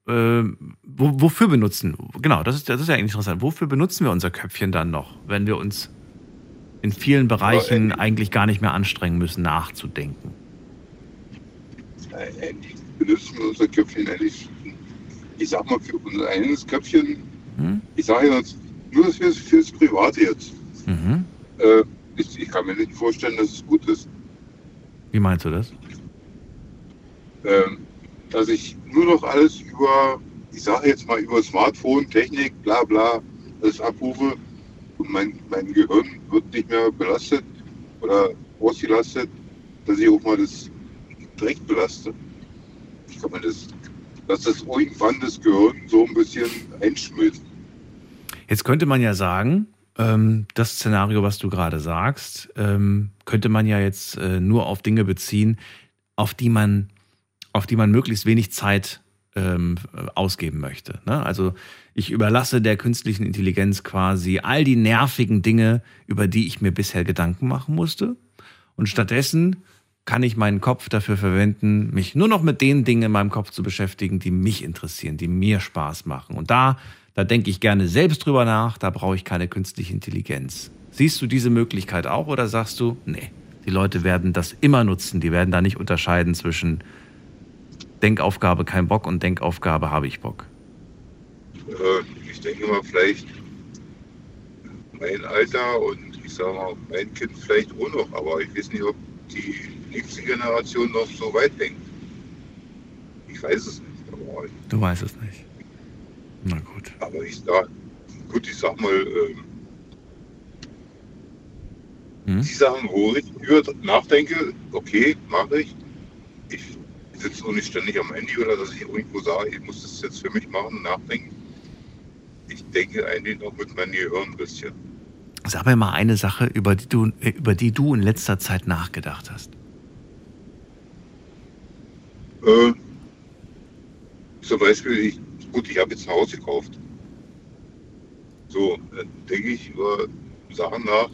äh, wo, wofür benutzen? Genau, das ist, das ist ja eigentlich interessant. Wofür benutzen wir unser Köpfchen dann noch, wenn wir uns in vielen Bereichen eigentlich gar nicht mehr anstrengen müssen, nachzudenken? äh, eigentlich benutzen wir unser Köpfchen eigentlich, ich sag mal, für unser eigenes Köpfchen, Hm? ich sage jetzt nur fürs, fürs Private jetzt. Mhm. Äh, ich, ich kann mir nicht vorstellen, dass es gut ist, Wie meinst du das? ähm, dass ich nur noch alles über, ich sage jetzt mal über Smartphone, Technik, bla bla, alles abrufe und mein, mein Gehirn wird nicht mehr belastet oder ausgelastet, dass ich auch mal das direkt belaste. Ich kann mir das, dass das irgendwann das Gehirn so ein bisschen einschmilzt. Jetzt könnte man ja sagen, ähm, das Szenario, was du gerade sagst, ähm, könnte man ja jetzt äh, nur auf Dinge beziehen, auf die man, auf die man möglichst wenig Zeit ähm, ausgeben möchte. Ne? Also ich überlasse der künstlichen Intelligenz quasi all die nervigen Dinge, über die ich mir bisher Gedanken machen musste. Und stattdessen kann ich meinen Kopf dafür verwenden, mich nur noch mit den Dingen in meinem Kopf zu beschäftigen, die mich interessieren, die mir Spaß machen. Und da, da denke ich gerne selbst drüber nach, da brauche ich keine künstliche Intelligenz. Siehst du diese Möglichkeit auch oder sagst du, nee, die Leute werden das immer nutzen, die werden da nicht unterscheiden zwischen Denkaufgabe kein Bock und Denkaufgabe habe ich Bock. äh, ich denke mal, vielleicht mein Alter und ich sage mal, mein Kind vielleicht auch noch, aber ich weiß nicht, ob die nächste Generation noch so weit denkt. Ich weiß es nicht. Aber, Du weißt es nicht. Na gut. aber ich sag, gut, ich sag mal, ähm, Hm? die Sachen, wo ich über nachdenke, okay, mache ich. Ich sitze auch nicht ständig am Handy oder dass ich irgendwo sage, ich muss das jetzt für mich machen, nachdenken. Ich denke eigentlich noch mit meinem Gehirn ein bisschen. Sag mir mal eine Sache, über die du, äh, über die du in letzter Zeit nachgedacht hast. Äh, zum Beispiel, ich, gut, ich habe jetzt ein Haus gekauft. So, dann denke ich über Sachen nach,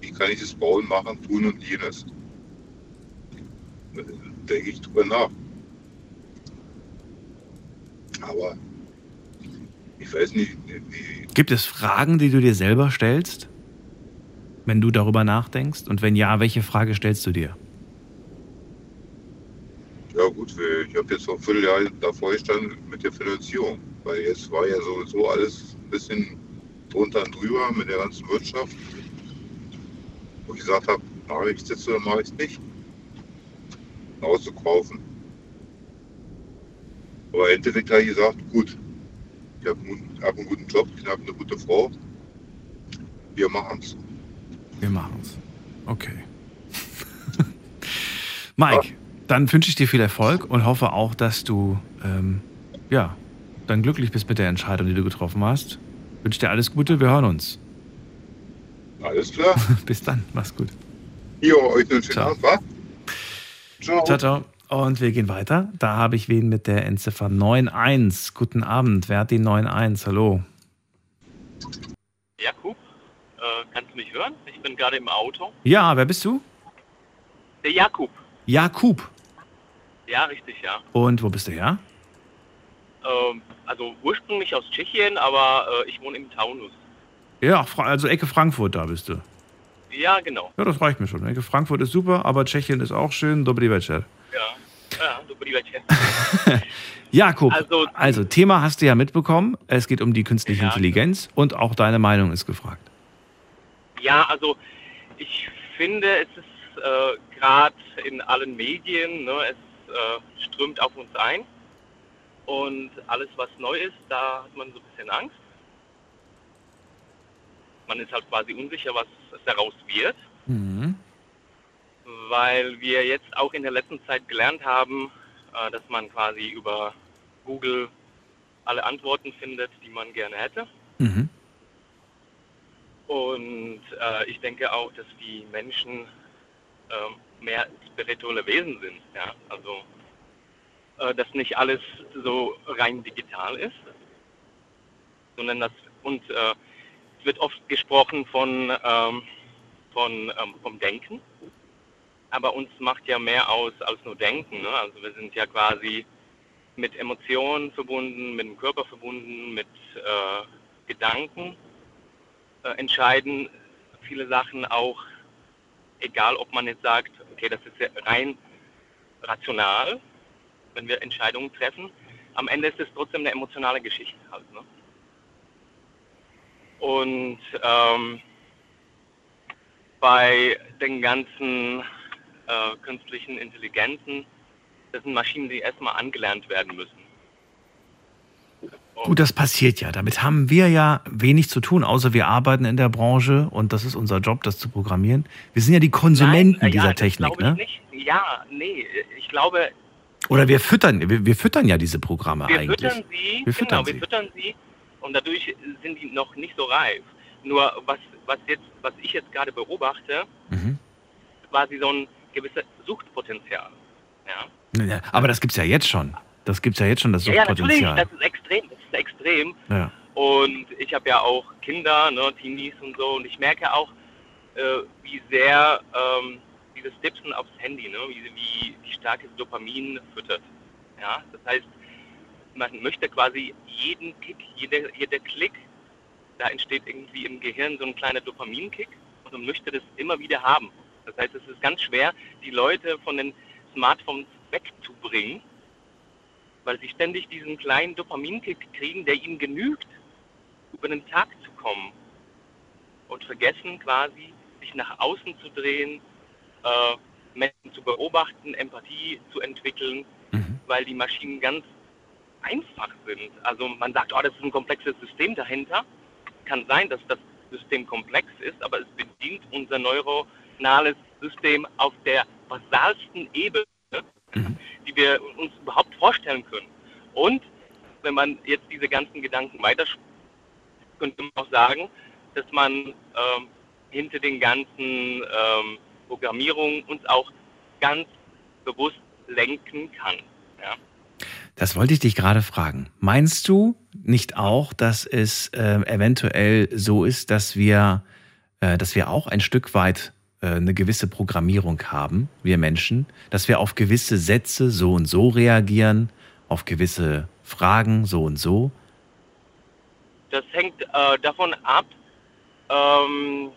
wie kann ich das bauen, machen, tun und jenes. Denke ich drüber nach. Aber ich weiß nicht, wie, Gibt es Fragen, die du dir selber stellst, wenn du darüber nachdenkst? Und wenn ja, welche Frage stellst du dir? Ja gut, ich habe jetzt vor Vierteljahr davor gestanden mit der Finanzierung, weil jetzt war ja sowieso alles ein bisschen drunter und drüber mit der ganzen Wirtschaft. Wo ich gesagt habe, mache ich es jetzt oder mache ich es nicht. Ein Haus zu kaufen. Aber im Endeffekt habe ich gesagt, gut, ich habe einen, hab einen guten Job, ich habe eine gute Frau. Wir machen es. Wir machen es. Okay. Mike, dann wünsche ich dir viel Erfolg und hoffe auch, dass du ähm, ja, dann glücklich bist mit der Entscheidung, die du getroffen hast. Wünsche dir alles Gute, wir hören uns. Alles klar. Bis dann, mach's gut. Jo, euch einen schönen Ciao. Abend, wa? Ciao. Ciao, ciao. Und wir gehen weiter. Da habe ich wen mit der Endziffer 91. Guten Abend. Wer hat die 91? Hallo. Jakub, äh, kannst du mich hören? Ich bin gerade im Auto. Ja, wer bist du? Der Jakub. Jakub. Ja, richtig, ja. Und wo bist du her? Ähm, also ursprünglich aus Tschechien, aber äh, ich wohne im Taunus. Ja, also Ecke Frankfurt, da bist du. Ja, genau. Ja, das reicht mir schon. Ecke Frankfurt ist super, aber Tschechien ist auch schön. Dobry večer. Ja, ja večer. Jakob, also, Also- Thema hast du ja mitbekommen. Es geht um die künstliche Ja. Intelligenz und auch deine Meinung ist gefragt. Ja, also ich finde, es ist äh, gerade in allen Medien, ne, es äh, strömt auf uns ein. Und alles, was neu ist, da hat man so ein bisschen Angst. Man ist halt quasi unsicher, was daraus wird. Mhm. weil wir jetzt auch in der letzten Zeit gelernt haben, äh, dass man quasi über Google alle Antworten findet, die man gerne hätte. Mhm. Und äh, ich denke auch, dass die Menschen ähm, mehr spirituelle Wesen sind. Ja? Also, äh, dass nicht alles so rein digital ist, sondern dass, und äh, es wird oft gesprochen von, ähm, von, ähm, vom Denken. Aber uns macht ja mehr aus als nur Denken. Ne? Also wir sind ja quasi mit Emotionen verbunden, mit dem Körper verbunden, mit äh, Gedanken äh, entscheiden viele Sachen auch, egal ob man jetzt sagt, okay, das ist ja rein rational, wenn wir Entscheidungen treffen. Am Ende ist es trotzdem eine emotionale Geschichte halt. Ne? Und ähm, bei den ganzen äh, künstlichen Intelligenzen, das sind Maschinen, die erstmal angelernt werden müssen. Gut, das passiert ja. Damit haben wir ja wenig zu tun, außer wir arbeiten in der Branche und das ist unser Job, das zu programmieren. Wir sind ja die Konsumenten Nein, äh, dieser ja, das Technik, ne? Ja, nee, ich glaube, Oder wir füttern, wir, wir füttern ja diese Programme wir eigentlich. füttern sie, Wir füttern genau, wir sie. füttern sie und dadurch sind die noch nicht so reif. Nur was, was jetzt, was ich jetzt gerade beobachte, Mhm. quasi so ein gewisses Suchtpotenzial. Ja, Ja, aber das gibt's ja jetzt schon. Das gibt's ja jetzt schon, das ja, ja natürlich, Suchtpotenzial. das ist extrem, extrem. Ja. Und ich habe ja auch Kinder, ne, Teenies und so, und ich merke auch, äh, wie sehr ähm, dieses Tipsen aufs Handy, ne, wie, wie, wie stark es Dopamin füttert. Ja, das heißt, man möchte quasi jeden Kick, jeder, jeder Klick, da entsteht irgendwie im Gehirn so ein kleiner Dopaminkick und man möchte das immer wieder haben. Das heißt, es ist ganz schwer, die Leute von den Smartphones wegzubringen, weil sie ständig diesen kleinen Dopaminkick kriegen, der ihnen genügt, über den Tag zu kommen und vergessen quasi, sich nach außen zu drehen, äh, Menschen zu beobachten, Empathie zu entwickeln, weil die Maschinen ganz einfach sind. Also man sagt, oh, das ist ein komplexes System dahinter. Kann sein, dass das System komplex ist, aber es bedient unser neuronales System auf der basalsten Ebene, die wir uns überhaupt vorstellen können. Und wenn man jetzt diese ganzen Gedanken weiter könnte man auch sagen, dass man ähm, hinter den ganzen ähm, Programmierungen uns auch ganz bewusst lenken kann. Ja? Das wollte ich dich gerade fragen. Meinst du nicht auch, dass es äh, eventuell so ist, dass wir, äh, dass wir auch ein Stück weit eine gewisse Programmierung haben, wir Menschen, dass wir auf gewisse Sätze so und so reagieren, auf gewisse Fragen so und so? Das hängt äh, davon ab, ähm,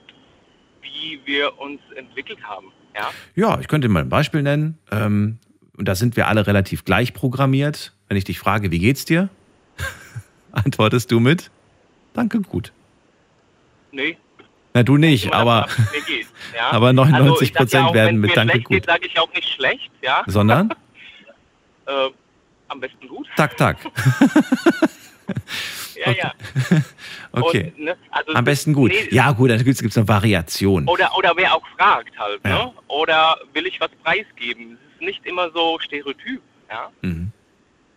wie wir uns entwickelt haben. Ja? Ja, ich könnte mal ein Beispiel nennen. Ähm, und da sind wir alle relativ gleich programmiert. Wenn ich dich frage, wie geht's dir? Antwortest du mit? Danke, gut. Nee. Na, du nicht, aber, geht, ja? aber 99 also ich sag ja Prozent werden mit Danke gut. Sage ich auch nicht schlecht, ja? Sondern? äh, am besten gut. Tak, tak. Ja, ja. Okay. Und, ne, also Am besten gut. nee, Ja, gut, dann gibt es eine Variation. Oder, oder wer auch fragt halt, Ja. ne? Oder will ich was preisgeben? Es ist nicht immer so stereotyp, ja? Mhm.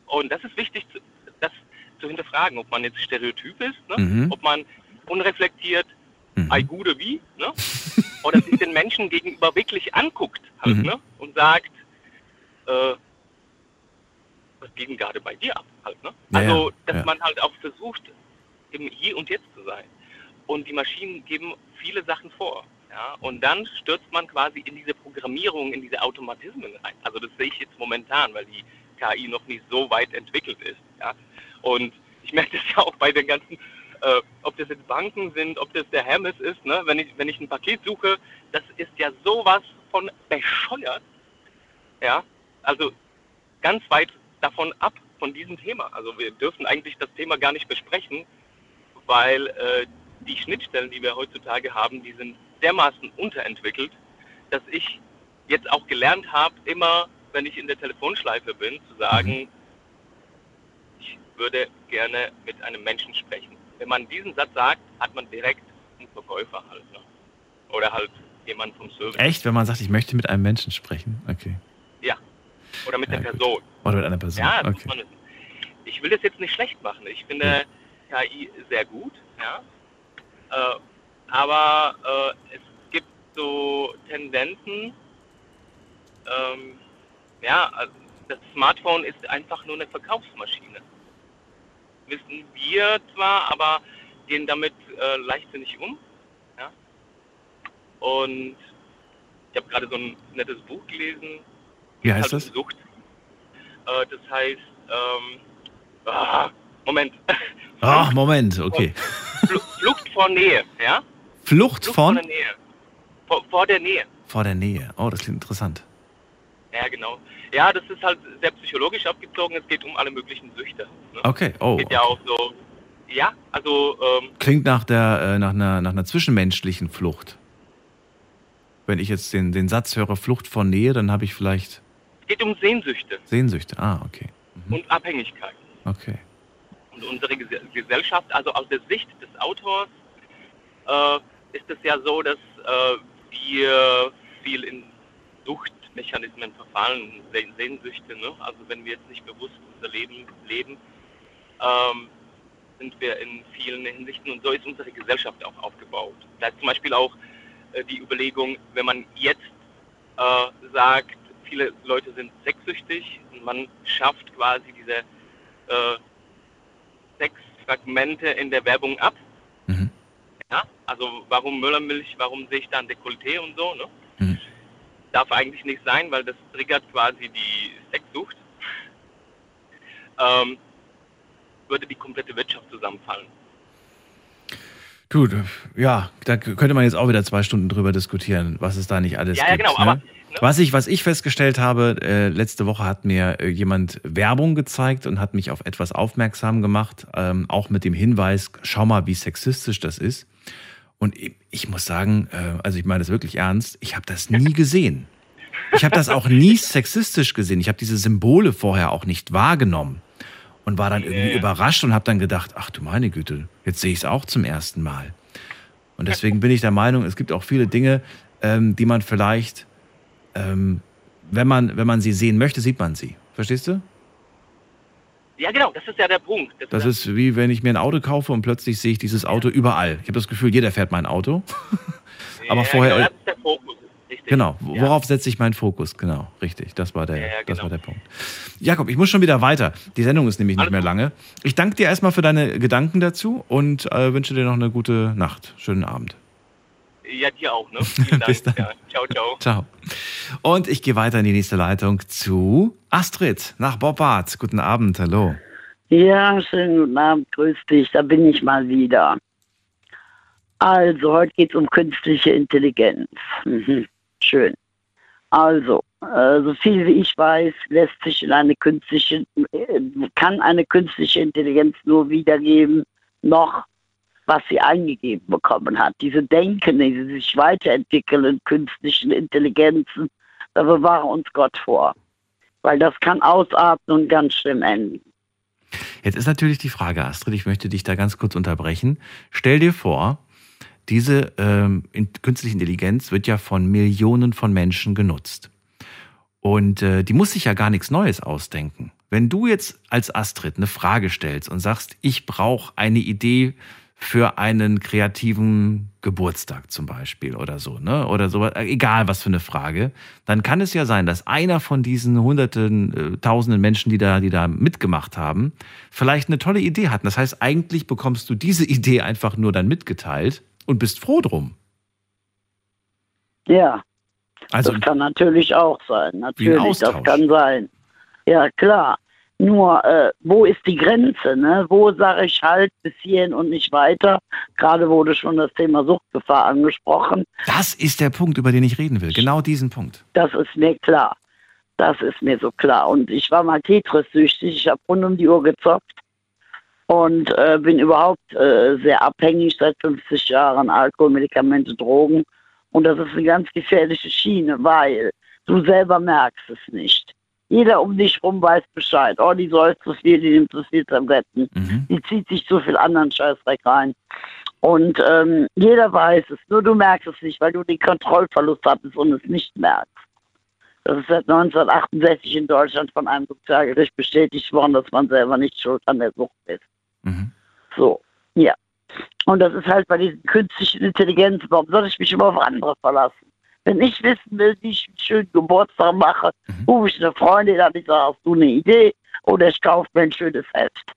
Und das ist wichtig, zu, das zu hinterfragen, ob man jetzt stereotyp ist, ne? Mhm. ob man unreflektiert, ei Gude wie, ne? oder sich den Menschen gegenüber wirklich anguckt halt, Mhm. ne? und sagt, äh, was geht denn gerade bei dir ab halt, ne? Ja, also, dass ja. man halt auch versucht, im Hier und Jetzt zu sein. Und die Maschinen geben viele Sachen vor. Ja? Und dann stürzt man quasi in diese Programmierung, in diese Automatismen rein. Also das sehe ich jetzt momentan, weil die KI noch nicht so weit entwickelt ist. Ja? Und ich merke das ja auch bei den ganzen, äh, ob das jetzt Banken sind, ob das der Hermes ist, ne? wenn, ich, wenn ich ein Paket suche, das ist ja sowas von bescheuert. Ja, also ganz weit davon ab von diesem Thema. Also wir dürfen eigentlich das Thema gar nicht besprechen, weil äh, die Schnittstellen, die wir heutzutage haben, die sind dermaßen unterentwickelt, dass ich jetzt auch gelernt habe, immer, wenn ich in der Telefonschleife bin, zu sagen, ich würde gerne mit einem Menschen sprechen. Wenn man diesen Satz sagt, hat man direkt einen Verkäufer halt. Ne? Oder halt jemand vom Service. Echt, wenn man sagt, ich möchte mit einem Menschen sprechen? Okay. Ja. Oder mit Ja, der gut. Person. Oder mit einer Person. Ja, okay. Ich will das jetzt nicht schlecht machen. Ich finde KI sehr gut, ja. Äh, aber äh, es gibt so Tendenzen, ähm, ja, also das Smartphone ist einfach nur eine Verkaufsmaschine. Wissen wir zwar, aber gehen damit äh, leichtsinnig um. Ja? Und ich habe gerade so ein nettes Buch gelesen. Wie heißt halt das? Sucht. Äh, das heißt, ähm, ah, Moment, Ah, Moment, okay. Fl Flucht vor Nähe, ja? Flucht Flucht von? vor der Nähe. Vor, vor der Nähe. Vor der Nähe. Oh, das klingt interessant. Ja, genau. Ja, das ist halt sehr psychologisch abgezogen. Es geht um alle möglichen Süchte. Ne? Okay, oh. Geht ja auch so. Ja, also ähm, Klingt nach, der, äh, nach, einer, nach einer zwischenmenschlichen Flucht. Wenn ich jetzt den, den Satz höre, Flucht von Nähe, dann habe ich vielleicht es geht um Sehnsüchte Sehnsüchte. Ah, okay. und Abhängigkeit. Okay. Und unsere Ges Gesellschaft, also aus der Sicht des Autors, äh, ist es ja so, dass äh, wir viel in Suchtmechanismen verfallen, Seh Sehnsüchte. Ne? Also wenn wir jetzt nicht bewusst unser Leben leben, ähm, sind wir in vielen Hinsichten und so ist unsere Gesellschaft auch aufgebaut. Da ist zum Beispiel auch äh, die Überlegung, wenn man jetzt äh, sagt, viele Leute sind sexsüchtig und man schafft quasi diese äh, Sexfragmente in der Werbung ab. Ja, also warum Müllermilch, warum sehe ich da ein Dekolleté und so, ne? Darf eigentlich nicht sein, weil das triggert quasi die Sexsucht. Ähm, würde die komplette Wirtschaft zusammenfallen. Du, ja, da könnte man jetzt auch wieder zwei Stunden drüber diskutieren, was es da nicht alles Ja, ja, gibt. genau, ne? aber- Was ich, was ich festgestellt habe, äh, letzte Woche hat mir äh, jemand Werbung gezeigt und hat mich auf etwas aufmerksam gemacht, ähm, auch mit dem Hinweis, schau mal, wie sexistisch das ist. Und ich, muss sagen, äh, also ich meine das wirklich ernst, ich habe das nie gesehen. Ich habe das auch nie sexistisch gesehen. Ich habe diese Symbole vorher auch nicht wahrgenommen und war dann irgendwie überrascht und habe dann gedacht, ach du meine Güte, jetzt sehe ich es auch zum ersten Mal. Und deswegen bin ich der Meinung, es gibt auch viele Dinge, ähm, die man vielleicht, ähm, wenn man wenn man sie sehen möchte, sieht man sie. Verstehst du? Ja, genau, das ist ja der Punkt. Das, Das ist wie wenn ich mir ein Auto kaufe und plötzlich sehe ich dieses Auto überall. Ich habe das Gefühl, jeder fährt mein Auto. Aber ja, vorher Genau, das ist der Fokus. Richtig. Genau, worauf setze ich meinen Fokus? Genau, richtig. Das war der, Ja, ja, das genau. war der Punkt. Jakob, ich muss schon wieder weiter. Die Sendung ist nämlich nicht mehr lange. Ich danke dir erstmal für deine Gedanken dazu und äh, wünsche dir noch eine gute Nacht. Schönen Abend. Ja, dir auch, ne? Vielen Dank. Bis dann. Ja, ciao, ciao. Ciao. Und ich gehe weiter in die nächste Leitung zu Astrid nach Bobbart. Guten Abend, hallo. Ja, schönen guten Abend, grüß dich, da bin ich mal wieder. Also, heute geht es um künstliche Intelligenz. Mhm. Schön. Also, äh, so viel wie ich weiß, lässt sich in eine künstliche, äh, kann eine künstliche Intelligenz nur wiedergeben, noch was sie eingegeben bekommen hat. Diese Denken, diese sich weiterentwickelnden künstlichen Intelligenzen, da bewahre uns Gott vor. Weil das kann ausarten und ganz schlimm enden. Jetzt ist natürlich die Frage, Astrid, ich möchte dich da ganz kurz unterbrechen. Stell dir vor, diese ähm, künstliche Intelligenz wird ja von Millionen von Menschen genutzt. Und äh, die muss sich ja gar nichts Neues ausdenken. Wenn du jetzt als Astrid eine Frage stellst und sagst, ich brauche eine Idee für einen kreativen Geburtstag zum Beispiel oder so, ne? Oder so, egal was für eine Frage, dann kann es ja sein, dass einer von diesen hunderten, äh, tausenden Menschen, die da, die da mitgemacht haben, vielleicht eine tolle Idee hatten. Das heißt, eigentlich bekommst du diese Idee einfach nur dann mitgeteilt und bist froh drum. Ja. Also- das kann natürlich auch sein. Natürlich, das kann sein. Ja, klar. Nur, äh, wo ist die Grenze? Ne? Wo sage ich halt bis hierhin und nicht weiter? Gerade wurde schon das Thema Suchtgefahr angesprochen. Das ist der Punkt, über den ich reden will. Genau diesen Punkt. Das ist mir klar. Das ist mir so klar. Und ich war mal Tetris-süchtig. Ich habe rund um die Uhr gezockt und äh, bin überhaupt äh, sehr abhängig seit 50 Jahren. Alkohol, Medikamente, Drogen. Und das ist eine ganz gefährliche Schiene, weil du selber merkst es nicht. Jeder um dich rum weiß Bescheid. Oh, die soll zu viel, die nimmt zu viel Tabletten. Die zieht sich zu viel anderen Scheißdreck rein. Und ähm, jeder weiß es, nur du merkst es nicht, weil du den Kontrollverlust hattest und es nicht merkst. Das ist seit 1968 in Deutschland von einem Sozialgericht bestätigt worden, dass man selber nicht schuld an der Sucht ist. So, ja. Und das ist halt bei diesen künstlichen Intelligenzen, warum soll ich mich immer auf andere verlassen? Wenn ich wissen will, wie ich einen schönen Geburtstag mache, rufe ich eine Freundin an, ich sage, hast du eine Idee? Oder ich kaufe mir ein schönes Heft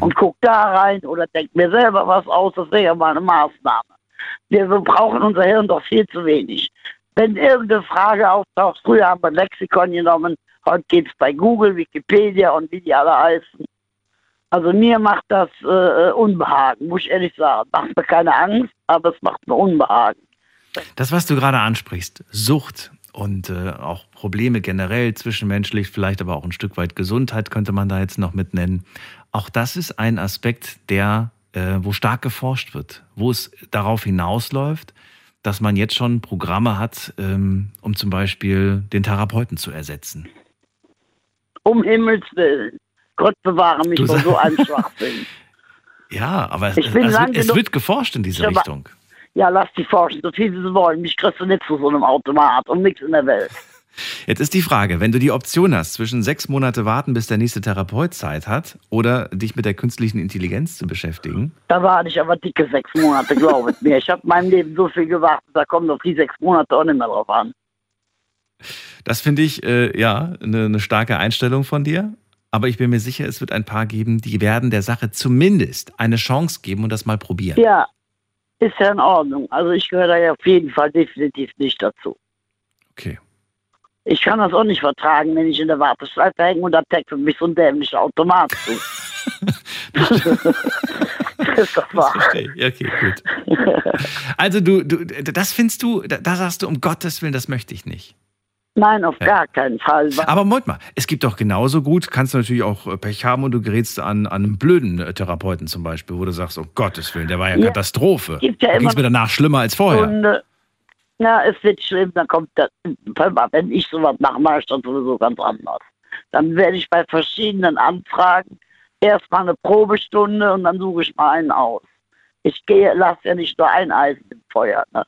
und gucke da rein oder denke mir selber was aus, das wäre ja mal eine Maßnahme. Wir brauchen unser Hirn doch viel zu wenig. Wenn irgendeine Frage auftaucht, früher haben wir ein Lexikon genommen, heute geht es bei Google, Wikipedia und wie die alle heißen. Also mir macht das äh, Unbehagen, muss ich ehrlich sagen. Macht mir keine Angst, aber es macht mir Unbehagen. Das, was du gerade ansprichst, Sucht und äh, auch Probleme generell zwischenmenschlich, vielleicht aber auch ein Stück weit Gesundheit könnte man da jetzt noch mit nennen. Auch das ist ein Aspekt, der, äh, wo stark geforscht wird, wo es darauf hinausläuft, dass man jetzt schon Programme hat, ähm, um zum Beispiel den Therapeuten zu ersetzen. Um Himmels Willen. Gott bewahre mich sag- so einem Schwachsinn. Ja, aber es, also, es wird geforscht in diese Richtung. Ja, lass die forschen, so viel wie sie wollen. Mich kriegst du nicht zu so einem Automat und nichts in der Welt. Jetzt ist die Frage, wenn du die Option hast, zwischen sechs Monate warten, bis der nächste Therapeut Zeit hat, oder dich mit der künstlichen Intelligenz zu beschäftigen, Da warte ich aber dicke sechs Monate, glaubet mir. Ich habe in meinem Leben so viel gewartet, da kommen doch die sechs Monate auch nicht mehr drauf an. das finde ich äh, ja eine, eine starke Einstellung von dir. Aber ich bin mir sicher, es wird ein paar geben, die werden der Sache zumindest eine Chance geben und das mal probieren. Ja, ist ja in Ordnung. Also ich gehöre da ja auf jeden Fall definitiv nicht dazu. Okay. Ich kann das auch nicht vertragen, wenn ich in der Warteschleife hänge und da für mich so ein dämlicher Automat zu. Das Das verstehe ich. Ja, Okay, gut. Also du, du, das findest du, da sagst du, um Gottes Willen, das möchte ich nicht. Nein, auf gar keinen Fall. Aber Moment mal, es gibt doch genauso gut, kannst du natürlich auch äh, Pech haben und du gerätst an, an einen blöden äh, Therapeuten zum Beispiel, wo du sagst, um Gottes Willen, der war ja, Ja, Katastrophe. gibt ja da ging es immer mir danach schlimmer als vorher. Stunde. Na, es wird schlimm, dann kommt das. Wenn ich sowas mache, mache ich das sowieso ganz anders. Dann werde ich bei verschiedenen Anfragen erstmal eine Probestunde und dann suche ich mal einen aus. Ich gehe, lasse ja nicht nur ein Eisen im Feuer. Ne?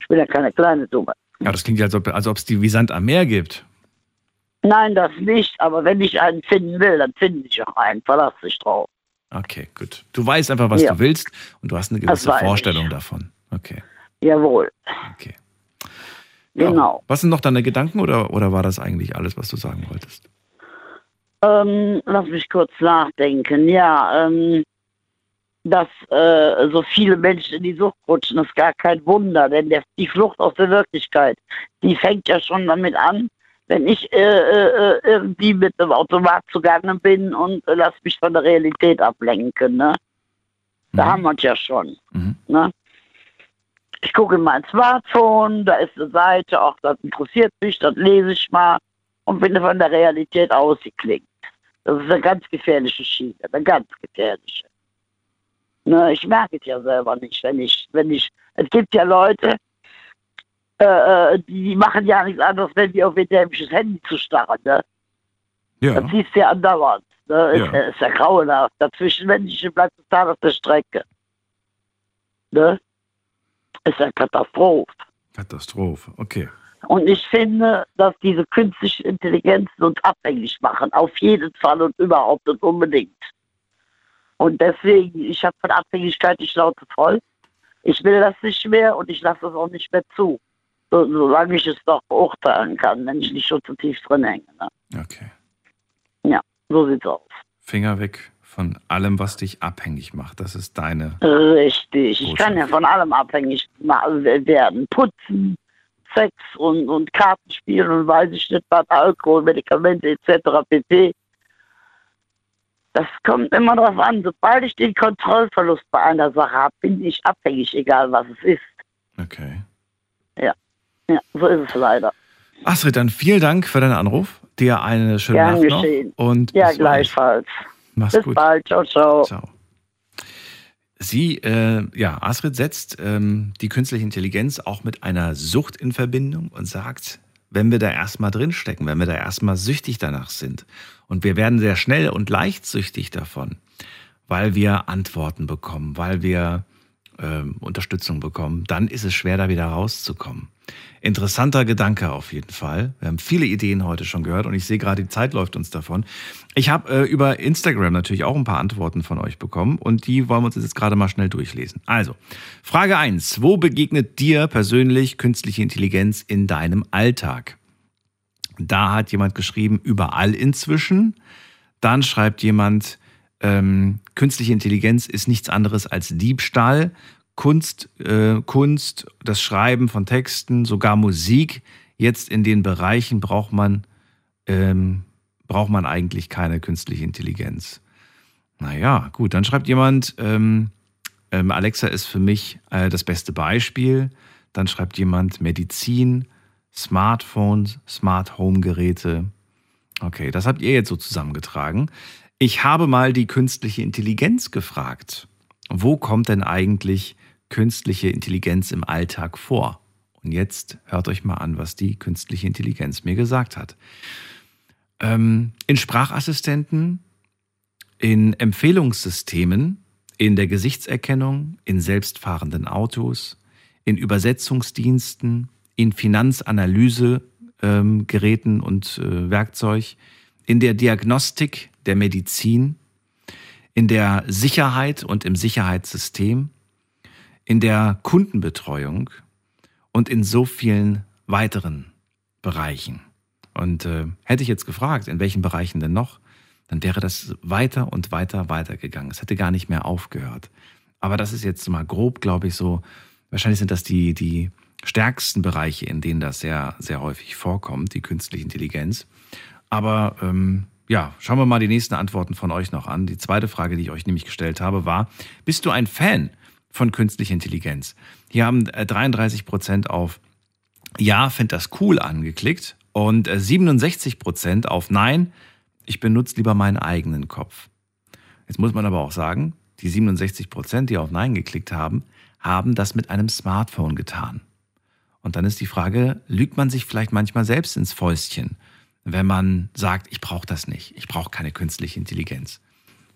Ich bin ja keine kleine Dumme. Ja, das klingt ja, als ob als ob es die wie Sand am Meer gibt. Nein, das nicht, aber wenn ich einen finden will, dann finde ich auch einen. Verlass dich drauf. Okay, gut. Du weißt einfach, was Ja. du willst und du hast eine gewisse weiß ich. Vorstellung davon. Okay. Jawohl. Okay. Genau. Was sind noch deine Gedanken oder, oder war das eigentlich alles, was du sagen wolltest? Ähm, lass mich kurz nachdenken. Ja, ähm, dass äh, so viele Menschen in die Sucht rutschen, ist gar kein Wunder, denn der, die Flucht aus der Wirklichkeit, die fängt ja schon damit an, wenn ich äh, äh, irgendwie mit dem Automat zugange bin und äh, lass mich von der Realität ablenken. Ne? Da haben wir es ja schon. Ne? Ich gucke in mein Smartphone, da ist eine Seite, auch das interessiert mich, das lese ich mal und bin von der Realität ausgeklinkt. Das ist eine ganz gefährliche Schiene, eine ganz gefährliche. Ne, ich merke es ja selber nicht, wenn ich, wenn ich, es gibt ja Leute, äh, äh, die, machen ja nichts anderes, wenn die auf ihr dämliches Handy zu starren. Ne? Ja. Das siehst du ja andauernd. Ne? Ja. Ist, ist ja grauenhaft. Das Zwischenmenschliche bleibt total auf der Strecke. Ne? Ist ja Katastrophe. Katastrophe, okay. Und ich finde, dass diese künstliche Intelligenzen uns abhängig machen. Auf jeden Fall und überhaupt und unbedingt. Und deswegen, ich habe von Abhängigkeit die Schnauze voll. Ich will das nicht mehr und ich lasse das auch nicht mehr zu. So, solange ich es noch beurteilen kann, wenn ich nicht schon zu tief drin hänge. Ne? Okay. Ja, so sieht's aus. Finger weg von allem, was dich abhängig macht. Das ist deine. Richtig. Ich kann ja von allem abhängig werden. Putzen, Sex und, und Kartenspielen und weiß ich nicht was, Alkohol, Medikamente etc. pp. Das kommt immer darauf an. Sobald ich den Kontrollverlust bei einer Sache habe, bin ich abhängig, egal was es ist. Okay. Ja, ja so ist es leider. Astrid, dann vielen Dank für deinen Anruf. Dir eine schöne Gern Nacht noch. geschehen. Und ja, gleichfalls. Mach's Bis gut. bald. Ciao, ciao. Ciao. Sie, äh, ja, Astrid setzt ähm, die künstliche Intelligenz auch mit einer Sucht in Verbindung und sagt, wenn wir da erstmal drinstecken, wenn wir da erstmal süchtig danach sind. Und wir werden sehr schnell und leicht süchtig davon, weil wir Antworten bekommen, weil wir ähm, Unterstützung bekommen, dann ist es schwer, da wieder rauszukommen. Interessanter Gedanke auf jeden Fall. Wir haben viele Ideen heute schon gehört und ich sehe gerade, die Zeit läuft uns davon. Ich habe äh, über Instagram natürlich auch ein paar Antworten von euch bekommen und die wollen wir uns jetzt gerade mal schnell durchlesen. Also, Frage 1. Wo begegnet dir persönlich künstliche Intelligenz in deinem Alltag? Da hat jemand geschrieben, überall inzwischen. Dann schreibt jemand, ähm, künstliche Intelligenz ist nichts anderes als Diebstahl. Kunst, äh, Kunst, das Schreiben von Texten, sogar Musik. Jetzt in den Bereichen braucht man, ähm, braucht man eigentlich keine künstliche Intelligenz. Naja, gut, dann schreibt jemand, ähm, ähm, Alexa ist für mich äh, das beste Beispiel. Dann schreibt jemand Medizin, Smartphones, Smart Home Geräte. Okay, das habt ihr jetzt so zusammengetragen. Ich habe mal die künstliche Intelligenz gefragt. Wo kommt denn eigentlich künstliche Intelligenz im Alltag vor? Und jetzt hört euch mal an, was die künstliche Intelligenz mir gesagt hat. Ähm, in Sprachassistenten, in Empfehlungssystemen, in der Gesichtserkennung, in selbstfahrenden Autos, in Übersetzungsdiensten, in Finanzanalysegeräten und äh, Werkzeug, in der Diagnostik der Medizin, in der Sicherheit und im Sicherheitssystem, in der Kundenbetreuung und in so vielen weiteren Bereichen. Und äh, hätte ich jetzt gefragt, in welchen Bereichen denn noch, dann wäre das weiter und weiter weitergegangen. Es hätte gar nicht mehr aufgehört. Aber das ist jetzt mal grob, glaube ich, so. Wahrscheinlich sind das die, die stärksten Bereiche, in denen das sehr, sehr häufig vorkommt, die künstliche Intelligenz. Aber ähm, ja, schauen wir mal die nächsten Antworten von euch noch an. Die zweite Frage, die ich euch nämlich gestellt habe, war, bist du ein Fan von künstlicher Intelligenz? Hier haben 33 Prozent auf Ja, finde das cool angeklickt und 67 Prozent auf Nein, ich benutze lieber meinen eigenen Kopf. Jetzt muss man aber auch sagen, die 67 Prozent, die auf Nein geklickt haben, haben das mit einem Smartphone getan. Und dann ist die Frage, lügt man sich vielleicht manchmal selbst ins Fäustchen, wenn man sagt, ich brauche das nicht, ich brauche keine künstliche Intelligenz,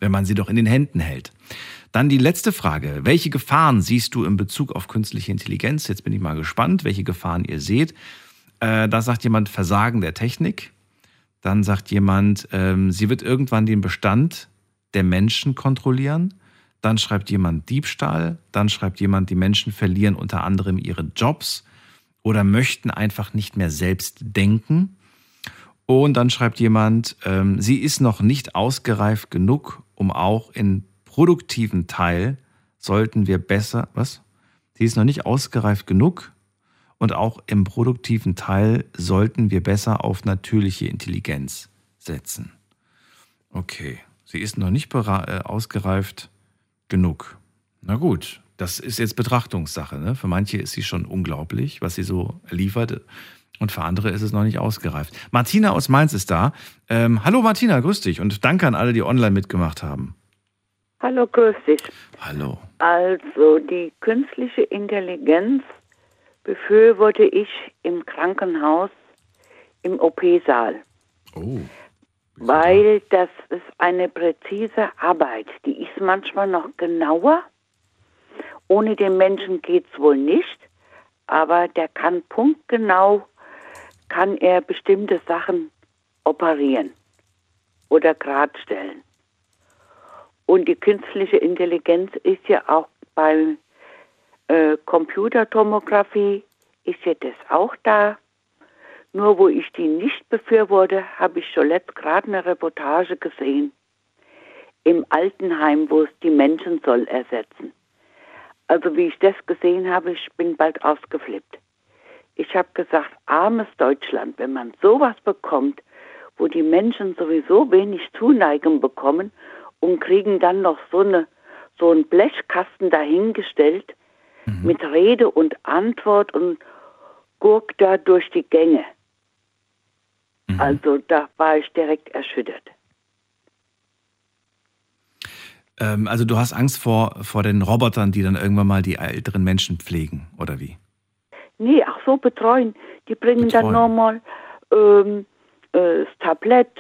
wenn man sie doch in den Händen hält. Dann die letzte Frage, welche Gefahren siehst du in Bezug auf künstliche Intelligenz? Jetzt bin ich mal gespannt, welche Gefahren ihr seht. Äh, da sagt jemand Versagen der Technik. Dann sagt jemand, ähm, sie wird irgendwann den Bestand der Menschen kontrollieren. Dann schreibt jemand Diebstahl. Dann schreibt jemand, die Menschen verlieren unter anderem ihre Jobs oder möchten einfach nicht mehr selbst denken. Und dann schreibt jemand, ähm, sie ist noch nicht ausgereift genug, um auch in produktiven Teil sollten wir besser, was? Sie ist noch nicht ausgereift genug und auch im produktiven Teil sollten wir besser auf natürliche Intelligenz setzen. Okay, sie ist noch nicht äh, ausgereift genug. Na gut, das ist jetzt Betrachtungssache. Ne? Für manche ist sie schon unglaublich, was sie so liefert. Und für andere ist es noch nicht ausgereift. Martina aus Mainz ist da. Ähm, hallo Martina, grüß dich und danke an alle, die online mitgemacht haben. Hallo, grüß dich. Hallo. Also die künstliche Intelligenz befürworte ich im Krankenhaus im OP-Saal. Oh. Weil das ist eine präzise Arbeit. Die ist manchmal noch genauer ohne den Menschen geht es wohl nicht, aber der kann punktgenau, kann er bestimmte Sachen operieren oder geradstellen. Und die künstliche Intelligenz ist ja auch bei äh, Computertomographie, ist ja das auch da. Nur wo ich die nicht befürworte, habe ich zuletzt gerade eine Reportage gesehen. Im Altenheim, wo es die Menschen soll ersetzen. Also wie ich das gesehen habe, ich bin bald ausgeflippt. Ich habe gesagt, armes Deutschland, wenn man sowas bekommt, wo die Menschen sowieso wenig Zuneigung bekommen und kriegen dann noch so eine so einen Blechkasten dahingestellt mhm. mit Rede und Antwort und gurk da durch die Gänge. Mhm. Also da war ich direkt erschüttert. Ähm, also du hast Angst vor, vor den Robotern, die dann irgendwann mal die älteren Menschen pflegen, oder wie? Nee, ach so, betreuen. Die bringen betreuen. dann nochmal ähm, äh, das Tablett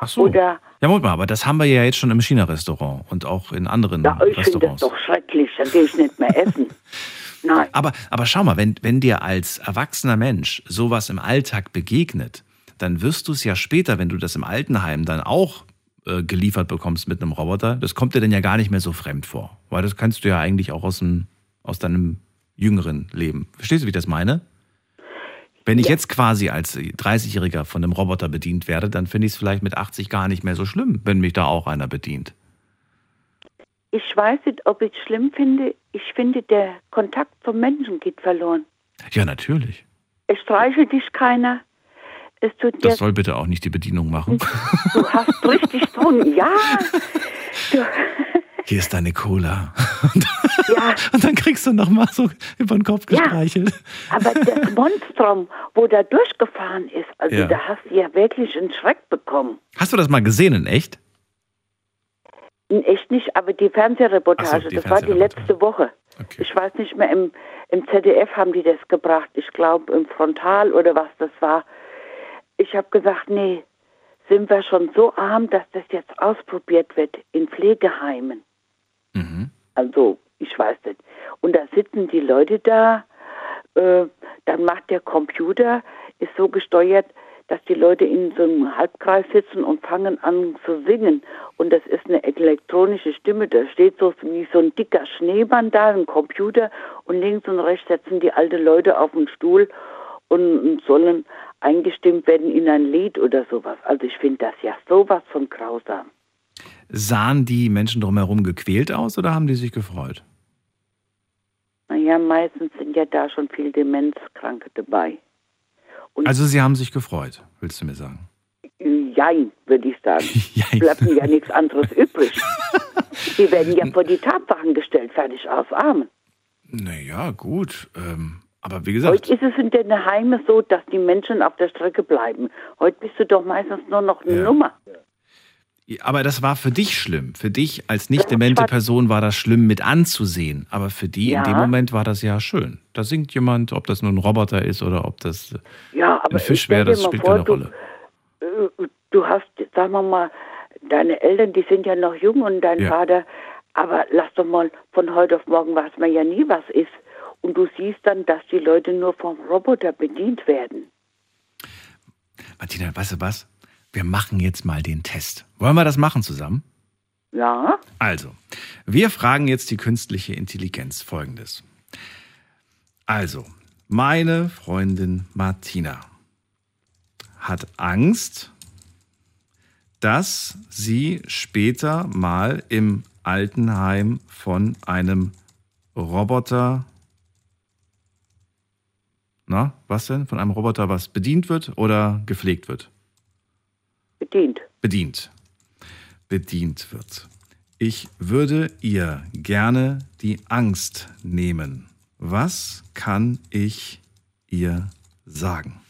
ach so. oder ja, Moment mal, aber das haben wir ja jetzt schon im China-Restaurant und auch in anderen ja, ich Restaurants. Das doch schrecklich, da gehe ich nicht mehr essen. Nein. Aber, aber schau mal, wenn, wenn dir als erwachsener Mensch sowas im Alltag begegnet, dann wirst du es ja später, wenn du das im Altenheim dann auch äh, geliefert bekommst mit einem Roboter, das kommt dir dann ja gar nicht mehr so fremd vor. Weil das kannst du ja eigentlich auch aus, dem, aus deinem jüngeren Leben. Verstehst du, wie ich das meine? Wenn ich ja. jetzt quasi als 30-Jähriger von einem Roboter bedient werde, dann finde ich es vielleicht mit 80 gar nicht mehr so schlimm, wenn mich da auch einer bedient. Ich weiß nicht, ob ich es schlimm finde. Ich finde, der Kontakt zum Menschen geht verloren. Ja, natürlich. Es streichelt dich keiner. Es tut das soll bitte auch nicht die Bedienung machen. Du hast richtig tun, ja. Du. Hier ist deine Cola. ja. Und dann kriegst du nochmal so über den Kopf gestreichelt. Ja, aber das Monstrum, wo da durchgefahren ist, also ja. da hast du ja wirklich einen Schreck bekommen. Hast du das mal gesehen in echt? In echt nicht, aber die Fernsehreportage, so, die das war die letzte Woche. Okay. Ich weiß nicht mehr, im, im ZDF haben die das gebracht. Ich glaube im Frontal oder was das war ich habe gesagt, nee, sind wir schon so arm, dass das jetzt ausprobiert wird in Pflegeheimen. Mhm. Also, ich weiß nicht. Und da sitzen die Leute da, äh, dann macht der Computer, ist so gesteuert, dass die Leute in so einem Halbkreis sitzen und fangen an zu singen. Und das ist eine elektronische Stimme. Da steht so wie so ein dicker Schneemann da, ein Computer. Und links und rechts setzen die alten Leute auf den Stuhl und sollen eingestimmt werden in ein Lied oder sowas. Also ich finde das ja sowas von grausam. Sahen die Menschen drumherum gequält aus oder haben die sich gefreut? Naja, meistens sind ja da schon viel Demenzkranke dabei. Und also sie haben sich gefreut, willst du mir sagen? Jein, würde ich sagen. Bleibt mir ja nichts anderes übrig. Die werden ja vor die Tatsachen gestellt, fertig aus, Amen. Naja, gut. Ähm, aber wie gesagt, Heute ist es in den Heimen so, dass die Menschen auf der Strecke bleiben. Heute bist du doch meistens nur noch eine Nummer. Aber das war für dich schlimm. Für dich als nicht demente Person war das schlimm mit anzusehen. Aber für die in dem Ja. Moment war das ja schön. Da singt jemand, ob das nun ein Roboter ist oder ob das Ja, aber ein Fisch wäre, das spielt vor, keine du, Rolle. äh, du hast, sagen wir mal, deine Eltern, die sind ja noch jung und dein Ja. Vater, aber lass doch mal, von heute auf morgen weiß man ja nie, was ist. Und du siehst dann, dass die Leute nur vom Roboter bedient werden. Martina, weißt du was? Wir machen jetzt mal den Test. Wollen wir das machen zusammen? Ja? Also, wir fragen jetzt die künstliche Intelligenz folgendes. Also, meine Freundin Martina hat Angst, dass sie später mal im Altenheim von einem Roboter, na, was denn? Von einem Roboter was bedient wird oder gepflegt wird? Bedient. Bedient. Bedient wird. Ich würde ihr gerne die Angst nehmen. Was kann ich ihr sagen?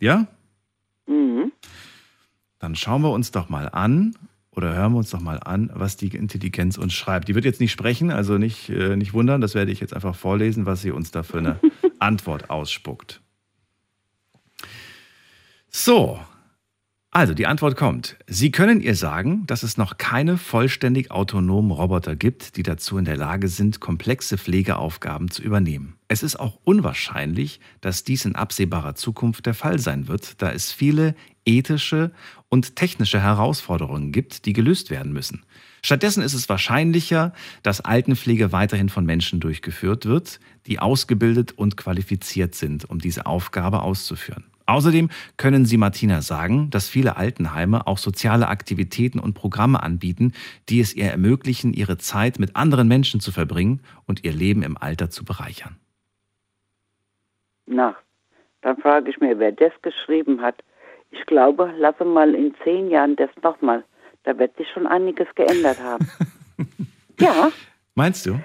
Ja? Mhm. Dann schauen wir uns doch mal an oder hören wir uns doch mal an, was die Intelligenz uns schreibt. Die wird jetzt nicht sprechen, also nicht, äh, nicht wundern, das werde ich jetzt einfach vorlesen, was sie uns da für eine Antwort ausspuckt. So, also die Antwort kommt. Sie können ihr sagen, dass es noch keine vollständig autonomen Roboter gibt, die dazu in der Lage sind, komplexe Pflegeaufgaben zu übernehmen. Es ist auch unwahrscheinlich, dass dies in absehbarer Zukunft der Fall sein wird, da es viele ethische und technische Herausforderungen gibt, die gelöst werden müssen. Stattdessen ist es wahrscheinlicher, dass Altenpflege weiterhin von Menschen durchgeführt wird, die ausgebildet und qualifiziert sind, um diese Aufgabe auszuführen. Außerdem können Sie Martina sagen, dass viele Altenheime auch soziale Aktivitäten und Programme anbieten, die es ihr ermöglichen, ihre Zeit mit anderen Menschen zu verbringen und ihr Leben im Alter zu bereichern. Na, dann frage ich mir, wer das geschrieben hat. Ich glaube, lasse mal in zehn Jahren das nochmal. Da wird sich schon einiges geändert haben. ja, Meinst du?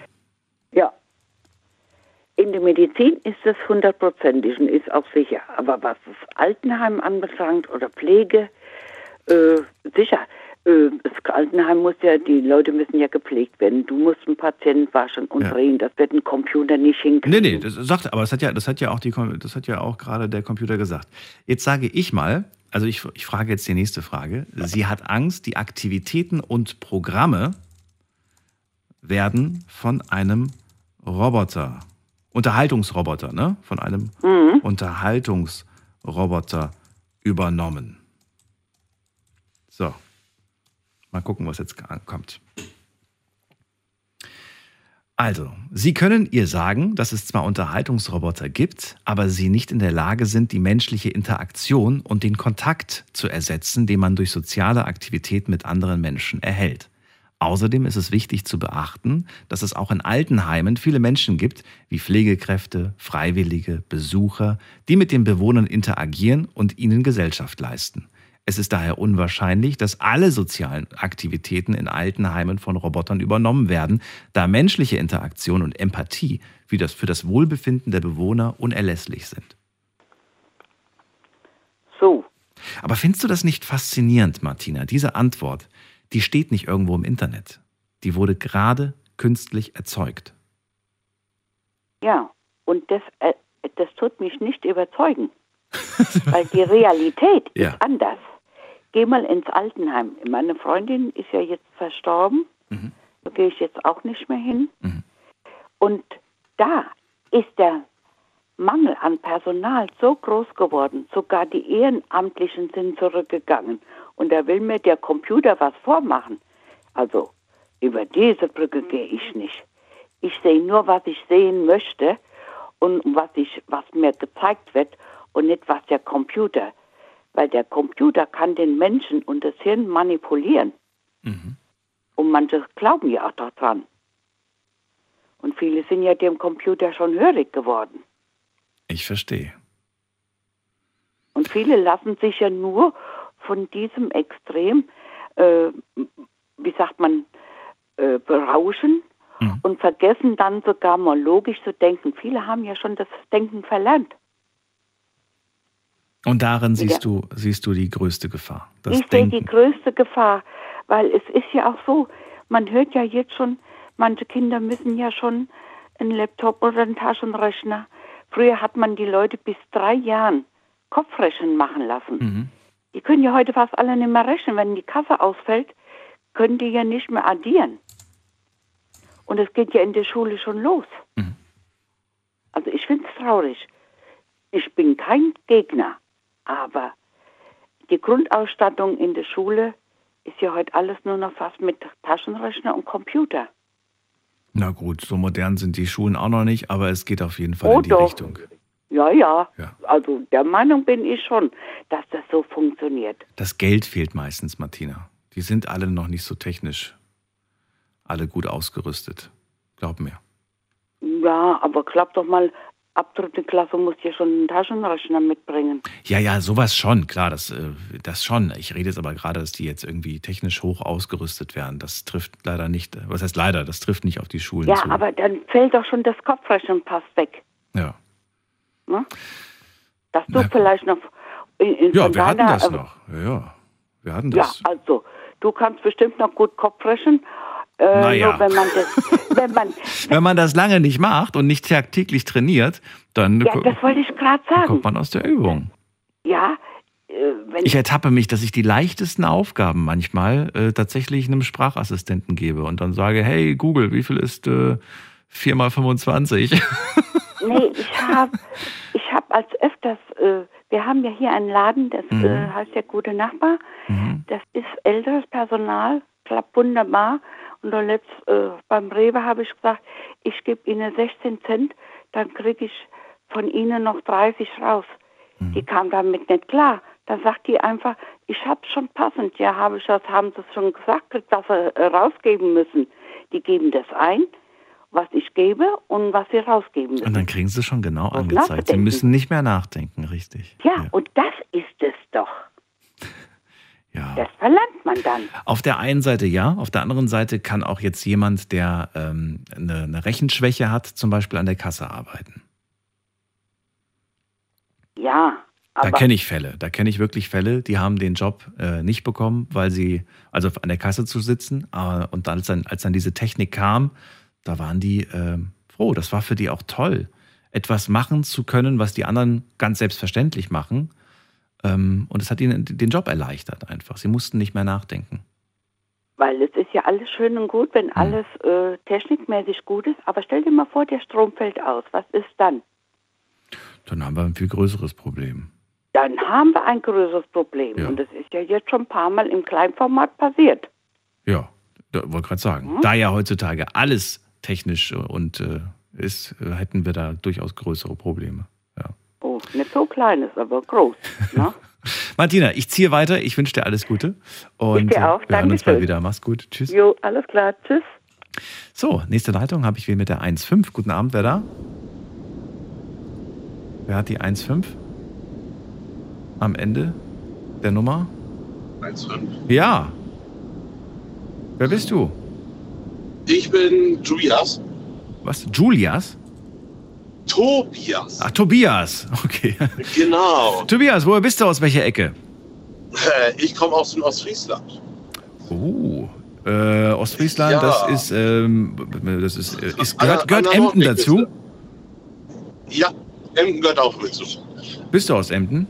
In der Medizin ist es hundertprozentig und ist auch sicher. Aber was das Altenheim anbelangt oder Pflege, äh, sicher. Äh, das Altenheim muss ja, die Leute müssen ja gepflegt werden. Du musst einen Patienten waschen und Ja. drehen. Das wird ein Computer nicht hinkriegen. Nee, nee, das sagt, aber das hat ja, das hat ja auch die, das hat ja auch gerade der Computer gesagt. Jetzt sage ich mal, also ich, ich frage jetzt die nächste Frage. Sie hat Angst, die Aktivitäten und Programme werden von einem Roboter, Unterhaltungsroboter, ne? Von einem Mhm. Unterhaltungsroboter übernommen. So. Mal gucken, was jetzt kommt. Also, Sie können ihr sagen, dass es zwar Unterhaltungsroboter gibt, aber sie nicht in der Lage sind, die menschliche Interaktion und den Kontakt zu ersetzen, den man durch soziale Aktivitäten mit anderen Menschen erhält. Außerdem ist es wichtig zu beachten, dass es auch in Altenheimen viele Menschen gibt, wie Pflegekräfte, Freiwillige, Besucher, die mit den Bewohnern interagieren und ihnen Gesellschaft leisten. Es ist daher unwahrscheinlich, dass alle sozialen Aktivitäten in Altenheimen von Robotern übernommen werden, da menschliche Interaktion und Empathie wie das für das Wohlbefinden der Bewohner unerlässlich sind. So. Aber findest du das nicht faszinierend, Martina? Diese Antwort, die steht nicht irgendwo im Internet. Die wurde gerade künstlich erzeugt. Ja, und das, äh, das tut mich nicht überzeugen. Weil die Realität Ja. ist anders. Geh mal ins Altenheim. Meine Freundin ist ja jetzt verstorben. Da gehe ich jetzt auch nicht mehr hin. Und da ist der Mangel an Personal so groß geworden. Sogar die Ehrenamtlichen sind zurückgegangen. Und da will mir der Computer was vormachen. Also über diese Brücke gehe ich nicht. Ich sehe nur, was ich sehen möchte und was, ich, was mir gezeigt wird und nicht was der Computer. Weil der Computer kann den Menschen und das Hirn manipulieren. Und manche glauben ja auch daran. Und viele sind ja dem Computer schon hörig geworden. Ich verstehe. Und viele lassen sich ja nur von diesem Extrem, äh, wie sagt man, äh, berauschen und vergessen dann sogar mal logisch zu denken. Viele haben ja schon das Denken verlernt. Und darin siehst Ja. du, siehst du die größte Gefahr. Das ich sehe Denken. die größte Gefahr, weil es ist ja auch so, man hört ja jetzt schon, manche Kinder müssen ja schon einen Laptop oder einen Taschenrechner. Früher hat man die Leute bis drei Jahren Kopfrechnen machen lassen. Mhm. Die können ja heute fast alle nicht mehr rechnen. Wenn die Kasse ausfällt, können die ja nicht mehr addieren. Und es geht ja in der Schule schon los. Also ich finde es traurig. Ich bin kein Gegner, aber die Grundausstattung in der Schule ist ja heute alles nur noch fast mit Taschenrechner und Computer. Na gut, so modern sind die Schulen auch noch nicht, aber es geht auf jeden Fall Oh in die doch. Richtung. Ja, ja, Also der Meinung bin ich schon, dass das so funktioniert. Das Geld fehlt meistens, Martina. Die sind alle noch nicht so technisch alle gut ausgerüstet. Glaub mir. Ja, aber klappt doch mal, ab dritte Klasse muss ja schon einen Taschenrechner mitbringen. Ja, ja, sowas schon, klar, das, äh, das schon. Ich rede jetzt aber gerade, dass die jetzt irgendwie technisch hoch ausgerüstet werden. Das trifft leider nicht, was heißt leider, das trifft nicht auf die Schulen Ja, zu. aber dann fällt doch schon das Kopfrechenpass weg. Ja. Ne? Dass du vielleicht noch in, in Ja, wir hatten das noch. Ja, ja. Wir hatten Ja, das. also, du kannst bestimmt noch gut Kopfrechnen. Äh, Naja. Wenn man das, wenn man, Wenn man das lange nicht macht und nicht tagtäglich trainiert, dann ja, das wollte ich gerade sagen. kommt man aus der Übung. Ja, äh, Ich ertappe mich, dass ich die leichtesten Aufgaben manchmal äh, tatsächlich einem Sprachassistenten gebe und dann sage, hey Google, wie viel ist äh, 4 mal 25? Nee, ich habe ich hab als öfters, äh, wir haben ja hier einen Laden, das Mhm. äh, heißt der Gute Nachbar. Das ist älteres Personal, klappt wunderbar. Und dann letzt, äh, beim Rewe habe ich gesagt, ich gebe Ihnen 16 Cent, dann kriege ich von Ihnen noch 30 raus. Die kam damit nicht klar. Dann sagt die einfach, ich habe schon passend. Ja, habe ich das, haben Sie es schon gesagt, dass Sie äh, rausgeben müssen. Die geben das ein, was ich gebe und was sie rausgeben müssen. Und dann kriegen sie schon genau Was angezeigt. Sie müssen nicht mehr nachdenken, richtig. Ja, und das ist es doch. Das verlangt man dann. Auf der einen Seite ja, auf der anderen Seite kann auch jetzt jemand, der ähm, eine, eine Rechenschwäche hat, zum Beispiel an der Kasse arbeiten. Ja, Da kenne ich Fälle. Da kenne ich wirklich Fälle, die haben den Job äh, nicht bekommen, weil sie, also an der Kasse zu sitzen. Äh, und als dann, als dann diese Technik kam, da waren die äh, froh. Das war für die auch toll, etwas machen zu können, was die anderen ganz selbstverständlich machen. Ähm, und es hat ihnen den Job erleichtert einfach. Sie mussten nicht mehr nachdenken. weil es ist ja alles schön und gut, Hm. wenn alles äh, technikmäßig gut ist. Aber stell dir mal vor, der Strom fällt aus. Was ist dann? Dann haben wir ein viel größeres Problem. Dann haben wir ein größeres Problem. Und das ist ja jetzt schon ein paar Mal im Kleinformat passiert. Ja, da wollte gerade sagen. Hm? Da ja heutzutage alles technisch und äh, ist, äh, hätten wir da durchaus größere Probleme. Oh, nicht so klein ist, aber groß. Ne? Martina, ich ziehe weiter. Ich wünsche dir alles Gute. Und dir auch. äh, wir hören uns bald Dankeschön. wieder. Mach's gut. Tschüss. Jo, alles klar. Tschüss. So, nächste Leitung habe ich wen mit der 1.5. Guten Abend, wer da? Wer hat die 1.5? Am Ende der Nummer? 1,5. Ja. Wer bist du? Ich bin Tobias. Was? Julias? Tobias. Ach, Tobias. Okay. Genau. Tobias, woher bist du? Aus welcher Ecke? Äh, Ich komme aus dem Ostfriesland. Oh. Äh, Ostfriesland, Ja. das ist, ähm, das ist, äh, ist An gehört, an der Emden dazu? Ja, Emden gehört auch mit zu. Bist du aus Emden?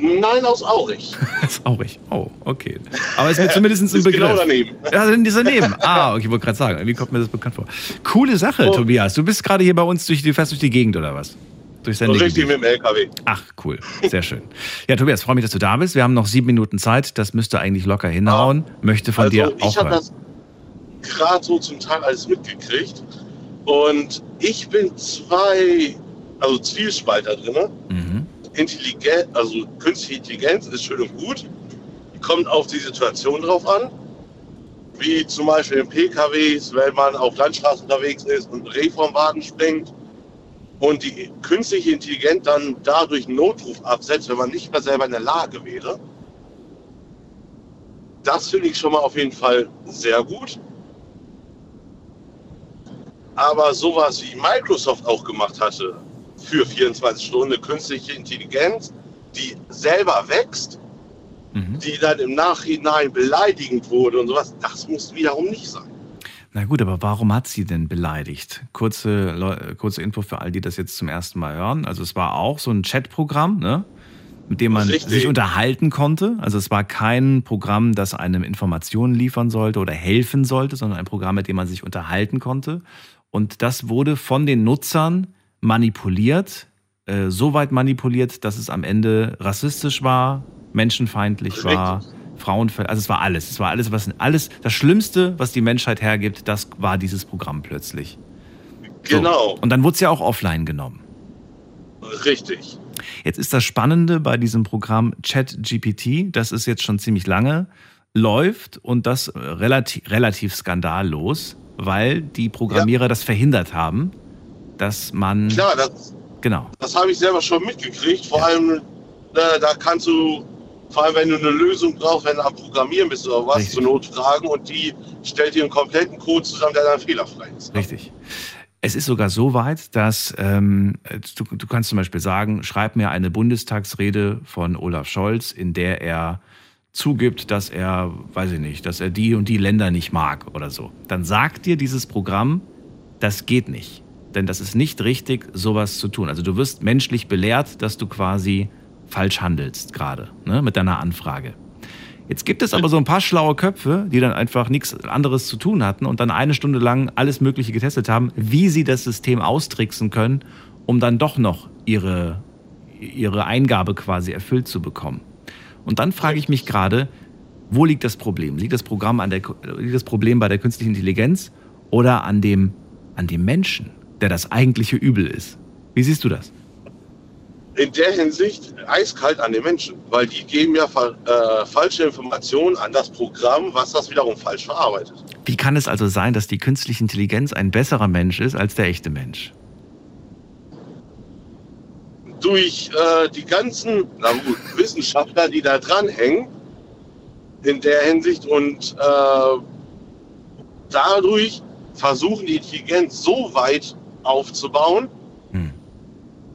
Nein, aus Aurich. Das ist Aurich. Oh, okay. Aber ist mir zumindest ein Begriff. genau daneben. Ja, dann ist daneben. Ah, okay, ich wollte gerade sagen, irgendwie kommt mir das bekannt vor. Coole Sache, Oh. Tobias. Du bist gerade hier bei uns durch die, fährst durch die Gegend oder was? Durch So richtig mit dem LKW. Ach, cool. Sehr schön. Ja, Tobias, freue mich, dass du da bist. Wir haben noch sieben Minuten Zeit. Das müsste eigentlich locker hinhauen. Möchte von also, dir auch ich habe das gerade so zum Teil alles mitgekriegt. Und ich bin zwei, also Zwiespalt da drin. Mhm. Intelligenz, also künstliche Intelligenz ist schön und gut. Kommt auf die Situation drauf an. Wie zum Beispiel in PKWs, wenn man auf Landstraßen unterwegs ist und Reh vom Wagen springt und die künstliche Intelligenz dann dadurch einen Notruf absetzt, wenn man nicht mehr selber in der Lage wäre. Das finde ich schon mal auf jeden Fall sehr gut. Aber sowas wie Microsoft auch gemacht hatte für 24 Stunden, eine künstliche Intelligenz, die selber wächst, die dann im Nachhinein beleidigend wurde und sowas, das muss wiederum nicht sein. Na gut, aber warum hat sie denn beleidigt? Kurze, Leu- kurze Info für all die das jetzt zum ersten Mal hören. Also es war auch so ein Chatprogramm, ne? mit dem man sich unterhalten konnte. Also es war kein Programm, das einem Informationen liefern sollte oder helfen sollte, sondern ein Programm, mit dem man sich unterhalten konnte. Und das wurde von den Nutzern manipuliert, äh, so weit manipuliert, dass es am Ende rassistisch war, menschenfeindlich war, frauenfeindlich. Also es war alles. Es war alles, was alles, das Schlimmste, was die Menschheit hergibt, das war dieses Programm plötzlich. So. Genau, Und dann wurde es ja auch offline genommen. richtig. Jetzt ist das Spannende bei diesem Programm ChatGPT, das ist jetzt schon ziemlich lange, läuft und das relativ, relativ skandallos, weil die Programmierer das verhindert haben, dass man. Klar, das, Genau. das habe ich selber schon mitgekriegt. Vor allem, äh, da kannst du, vor allem wenn du eine Lösung brauchst, wenn du am Programmieren bist oder was, zur Not fragen und die stellt dir einen kompletten Code zusammen, der dann fehlerfrei ist. Richtig. Es ist sogar so weit, dass ähm, du, du kannst zum Beispiel sagen, schreib mir eine Bundestagsrede von Olaf Scholz, in der er zugibt, dass er, weiß ich nicht, dass er die und die Länder nicht mag oder so. Dann sagt dir dieses Programm, das geht nicht. Denn das ist nicht richtig, sowas zu tun. Also du wirst menschlich belehrt, dass du quasi falsch handelst gerade ne, mit deiner Anfrage. Jetzt gibt es aber so ein paar schlaue Köpfe, die dann einfach nichts anderes zu tun hatten und dann eine Stunde lang alles Mögliche getestet haben, wie sie das System austricksen können, um dann doch noch ihre, ihre Eingabe quasi erfüllt zu bekommen. Und dann frage ich mich gerade, wo liegt das Problem? Liegt das, Programm an der, liegt das Problem bei der künstlichen Intelligenz oder an dem, an dem Menschen, der das eigentliche Übel ist? Wie siehst du das? In der Hinsicht eiskalt an den Menschen, weil die geben ja äh, falsche Informationen an das Programm, was das wiederum falsch verarbeitet. Wie kann es also sein, dass die künstliche Intelligenz ein besserer Mensch ist als der echte Mensch? Durch äh, die ganzen gut, Wissenschaftler, die da dranhängen, in der Hinsicht und äh, dadurch versuchen die Intelligenz so weit aufzubauen,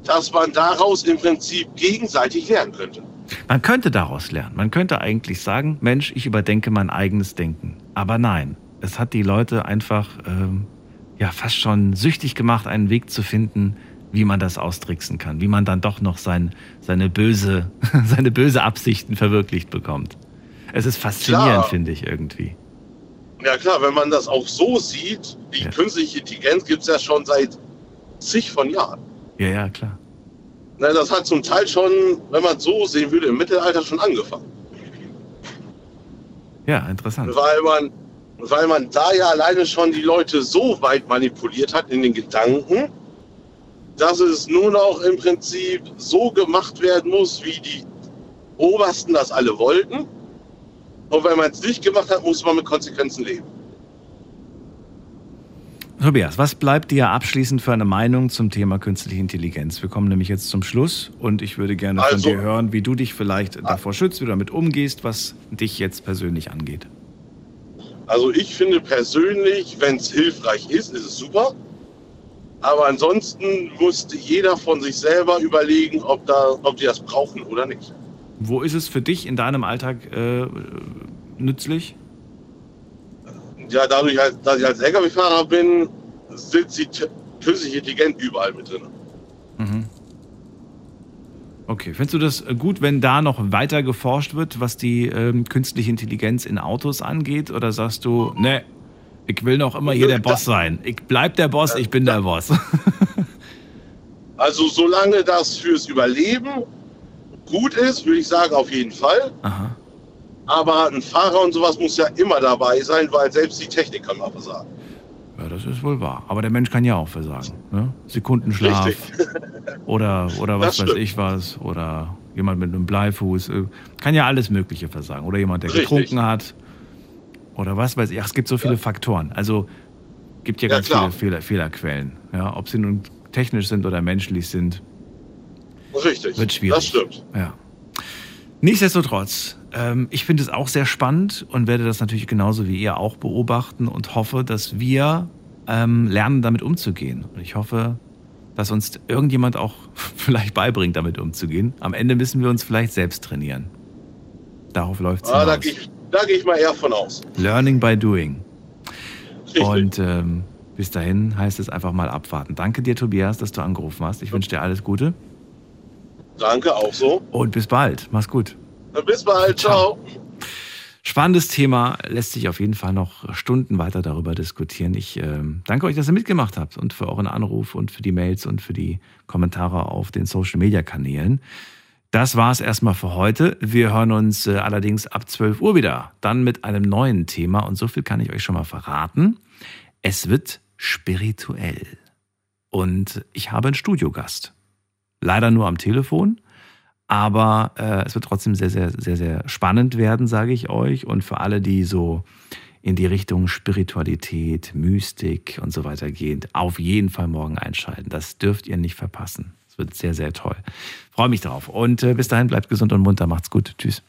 dass man daraus im Prinzip gegenseitig lernen könnte. Man könnte daraus lernen. Man könnte eigentlich sagen, Mensch, ich überdenke mein eigenes Denken. Aber nein, es hat die Leute einfach ähm, ja fast schon süchtig gemacht, einen Weg zu finden, wie man das austricksen kann, wie man dann doch noch sein, seine, böse, seine böse Absichten verwirklicht bekommt. Es ist faszinierend, finde ich irgendwie. Ja klar, wenn man das auch so sieht, die künstliche Intelligenz gibt es ja schon seit zig von Jahren. Ja, ja, klar. Na, das hat zum Teil schon, wenn man es so sehen würde, im Mittelalter schon angefangen. Ja, interessant. Weil man, weil man da ja alleine schon die Leute so weit manipuliert hat in den Gedanken, dass es nur noch im Prinzip so gemacht werden muss, wie die Obersten das alle wollten. Und wenn man es nicht gemacht hat, muss man mit Konsequenzen leben. Tobias, was bleibt dir abschließend für eine Meinung zum Thema künstliche Intelligenz? Wir kommen nämlich jetzt zum Schluss und ich würde gerne von Also- dir hören, wie du dich vielleicht davor schützt, wie du damit umgehst, was dich jetzt persönlich angeht. Also ich finde persönlich, wenn es hilfreich ist, ist es super. Aber ansonsten musste jeder von sich selber überlegen, ob, da, ob die das brauchen oder nicht. Wo ist es für dich in deinem Alltag äh, nützlich? Ja, dadurch, halt, dass ich als Lkw-Fahrer bin, sitzt die künstliche Intelligenz überall mit drin. Mhm. Okay, findest du das gut, wenn da noch weiter geforscht wird, was die ähm, künstliche Intelligenz in Autos angeht? Oder sagst du, ne, ich will noch immer hier der Boss sein. Ich bleib der Boss, ich bin der Boss. Also solange das fürs Überleben gut ist, würde ich sagen, auf jeden Fall. Aha. Aber ein Fahrer und sowas muss ja immer dabei sein, weil selbst die Technik kann mal versagen. Ja, das ist wohl wahr. Aber der Mensch kann ja auch versagen. Ne? Sekundenschlaf Richtig. oder, oder was weiß ich was. Oder jemand mit einem Bleifuß. äh, Kann ja alles Mögliche versagen. Oder jemand, der Richtig. getrunken hat. Oder was weiß ich. Ach, es gibt so viele Faktoren. Also gibt ja Ja, ganz klar. viele Fehler, Fehlerquellen. Ja, ob sie nun technisch sind oder menschlich sind, Richtig. wird schwierig. Das stimmt. Ja. Nichtsdestotrotz, ähm, ich finde es auch sehr spannend und werde das natürlich genauso wie ihr auch beobachten und hoffe, dass wir ähm, lernen, damit umzugehen. Und ich hoffe, dass uns irgendjemand auch vielleicht beibringt, damit umzugehen. Am Ende müssen wir uns vielleicht selbst trainieren. Darauf läuft es. Ah, da gehe ich, da geh ich mal eher von aus. Learning by doing. Und ähm, bis dahin heißt es einfach mal abwarten. Danke dir, Tobias, dass du angerufen hast. Ich wünsche dir alles Gute. Danke, auch so. Und bis bald. Mach's gut. Bis bald. Ciao. Spannendes Thema, lässt sich auf jeden Fall noch Stunden weiter darüber diskutieren. Ich äh, danke euch, dass ihr mitgemacht habt und für euren Anruf und für die Mails und für die Kommentare auf den Social Media Kanälen. Das war's erstmal für heute. Wir hören uns äh, allerdings ab 12 Uhr wieder, dann mit einem neuen Thema und so viel kann ich euch schon mal verraten. Es wird spirituell. Und ich habe einen Studiogast. Leider nur am Telefon, aber äh, es wird trotzdem sehr, sehr, sehr, sehr spannend werden, sage ich euch. Und für alle, die so in die Richtung Spiritualität, Mystik und so weiter gehen, auf jeden Fall morgen einschalten. Das dürft ihr nicht verpassen. Es wird sehr, sehr toll. Freue mich drauf. Und äh, bis dahin bleibt gesund und munter. Macht's gut. Tschüss.